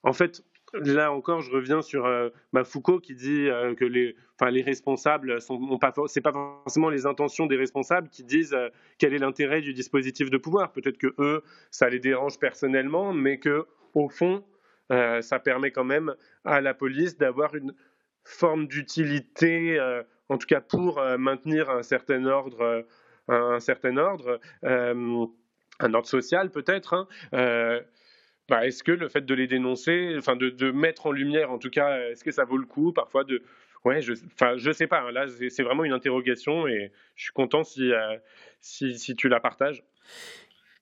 en fait là encore, je reviens sur euh, bah, Foucault qui dit euh, que les, les responsables sont pas, c'est pas forcément les intentions des responsables qui disent euh, quel est l'intérêt du dispositif de pouvoir. Peut-être que eux, ça les dérange personnellement, mais que au fond, ça permet quand même à la police d'avoir une forme d'utilité, en tout cas pour maintenir un certain ordre, un certain ordre, un ordre social peut-être. Hein, bah, est-ce que le fait de les dénoncer, enfin de, de, mettre en lumière, en tout cas, est-ce que ça vaut le coup parfois de, ouais, je, enfin, je sais pas. Hein, là, c'est vraiment une interrogation et je suis content si, euh, si, si, tu la partages.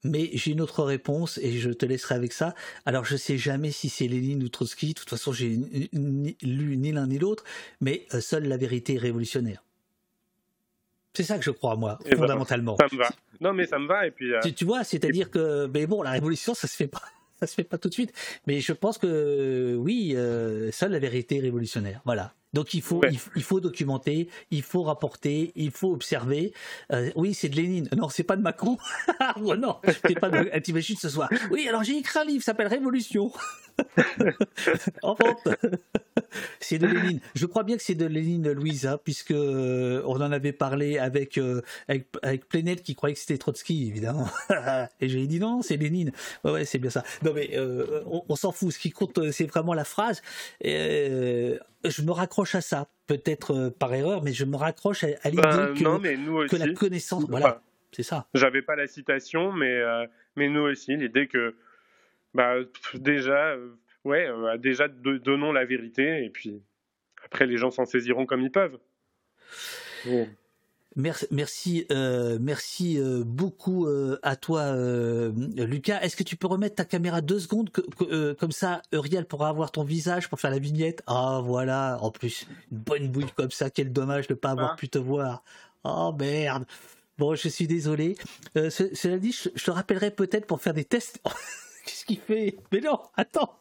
Mais j'ai une autre réponse et je te laisserai avec ça. Alors je sais jamais si c'est Lénine ou Trotsky. De toute façon, j'ai lu ni l'un ni l'autre. Mais euh, seule la vérité est révolutionnaire. C'est ça que je crois, moi, eh ben, fondamentalement. ça me va. Non, mais ça me va. Et puis. Euh, tu, tu, vois, c'est-à-dire que, mais bon, la révolution, ça se fait pas ça se fait pas tout de suite. Mais je pense que oui, euh, la vérité révolutionnaire. Voilà. Donc il faut, il, faut documenter, il faut rapporter, il faut observer. Euh, oui, c'est de Lénine. Non, c'est pas de Macron. oh non, c'est pas de. T'imagines ce soir. Oui, alors j'ai écrit un livre, s'appelle Révolution. en vente. c'est de Lénine. Je crois bien que c'est de Lénine, Louise, hein, puisque euh, on en avait parlé avec euh, avec, qui croyait que c'était Trotsky, évidemment. Et j'ai dit non, c'est Lénine. Ouais, ouais c'est bien ça. Non mais euh, on, s'en fout. Ce qui compte, c'est vraiment la phrase. Je me raccroche à ça, peut-être par erreur, mais je me raccroche à, l'idée ben, que, que, la connaissance, voilà, c'est ça. J'avais pas la citation, mais mais nous aussi, l'idée que bah, déjà, euh, ouais, euh, déjà donnons la vérité et puis après les gens s'en saisiront comme ils peuvent. Merci, merci, euh, merci beaucoup à toi, Lucas. Est-ce que tu peux remettre ta caméra deux secondes, comme ça, Uriel pourra avoir ton visage pour faire la vignette? Ah voilà, en plus, une bonne bouille comme ça. Quel dommage de ne pas avoir ah. pu te voir. Oh merde. Bon, je suis désolé. cela dit, je te rappellerai peut-être pour faire des tests. Qu'est-ce qu'il fait? Mais non, attends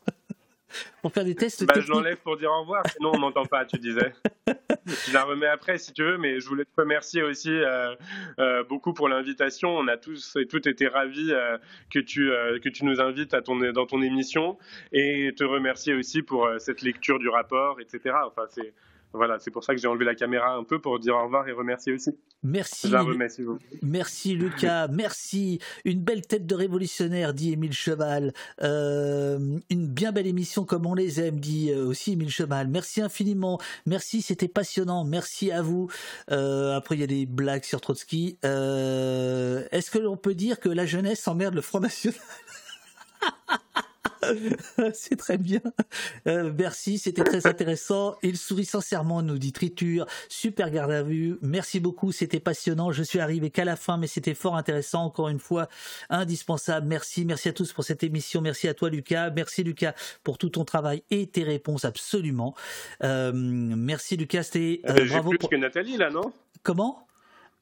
pour faire des tests bah, Je l'enlève pour dire au revoir, sinon on m'entend pas, tu disais. je la remets après si tu veux, mais je voulais te remercier aussi euh, euh, beaucoup pour l'invitation. On a tous et toutes été ravis euh, que, tu, que tu nous invites à ton, dans ton émission et te remercier aussi pour cette lecture du rapport, etc. Enfin, c'est voilà, c'est pour ça que j'ai enlevé la caméra un peu pour dire au revoir et remercier aussi. Merci. Je vous. Merci Lucas, merci. Une belle tête de révolutionnaire, dit Émile Cheval. Euh, une bien belle émission comme on les aime, dit euh, aussi Émile Cheval. Merci infiniment. Merci, c'était passionnant. Merci à vous. Euh, après, il y a des blagues sur Trotsky. Est-ce que l'on peut dire que la jeunesse emmerde le Front National? c'est très bien. Euh, merci, c'était très intéressant. Il sourit sincèrement, nous dit Triture. Super garde à vue. Merci beaucoup, c'était passionnant. Je suis arrivé qu'à la fin, mais c'était fort intéressant. Encore une fois, indispensable. Merci, merci à tous pour cette émission. Merci à toi, Lucas. Merci, Lucas, pour tout ton travail et tes réponses, absolument. Euh, merci, Lucas. C'était euh, bravo. Plus que Nathalie, là, non? Comment?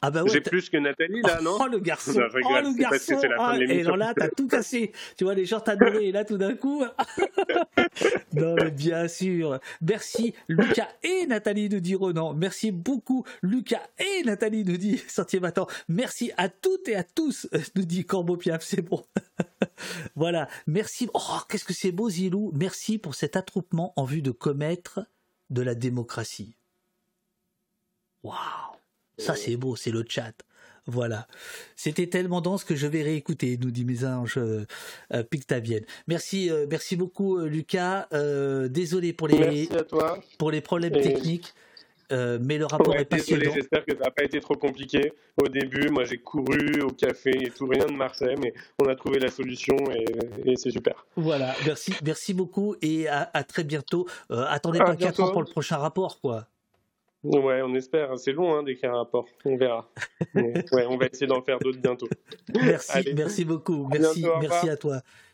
Ah bah J'ai plus que Nathalie là, non Oh le garçon, oh le garçon. Ah, et là, t'as tout cassé. Tu vois, les gens t'adoraient et là, tout d'un coup. non, mais bien sûr. Merci Lucas et Nathalie nous dit Renan. Merci beaucoup Lucas et Nathalie nous dit Sentier Battant. Merci à toutes et à tous nous dit Corbeau Piaf. C'est bon. voilà. Merci. Oh, qu'est-ce que c'est beau Zilou. Merci pour cet attroupement en vue de commettre de la démocratie. Waouh ça, c'est beau, c'est le chat. Voilà. C'était tellement dense que je vais réécouter, nous dit mes anges euh, euh Pictavienne. Merci, euh, merci beaucoup, euh, Lucas. désolé pour les, pour les problèmes techniques. mais le rapport est passionnant. J'espère que ça n'a pas été trop compliqué. Au début, moi j'ai couru au café et tout, rien de Marseille, mais on a trouvé la solution et, c'est super. Voilà, merci, merci beaucoup et à, très bientôt. attendez pas 4 ans pour le prochain rapport, quoi. Ouais, on espère. C'est long hein, d'écrire un rapport. On verra. ouais, on va essayer d'en faire d'autres bientôt. Merci, merci beaucoup. Merci, merci à toi.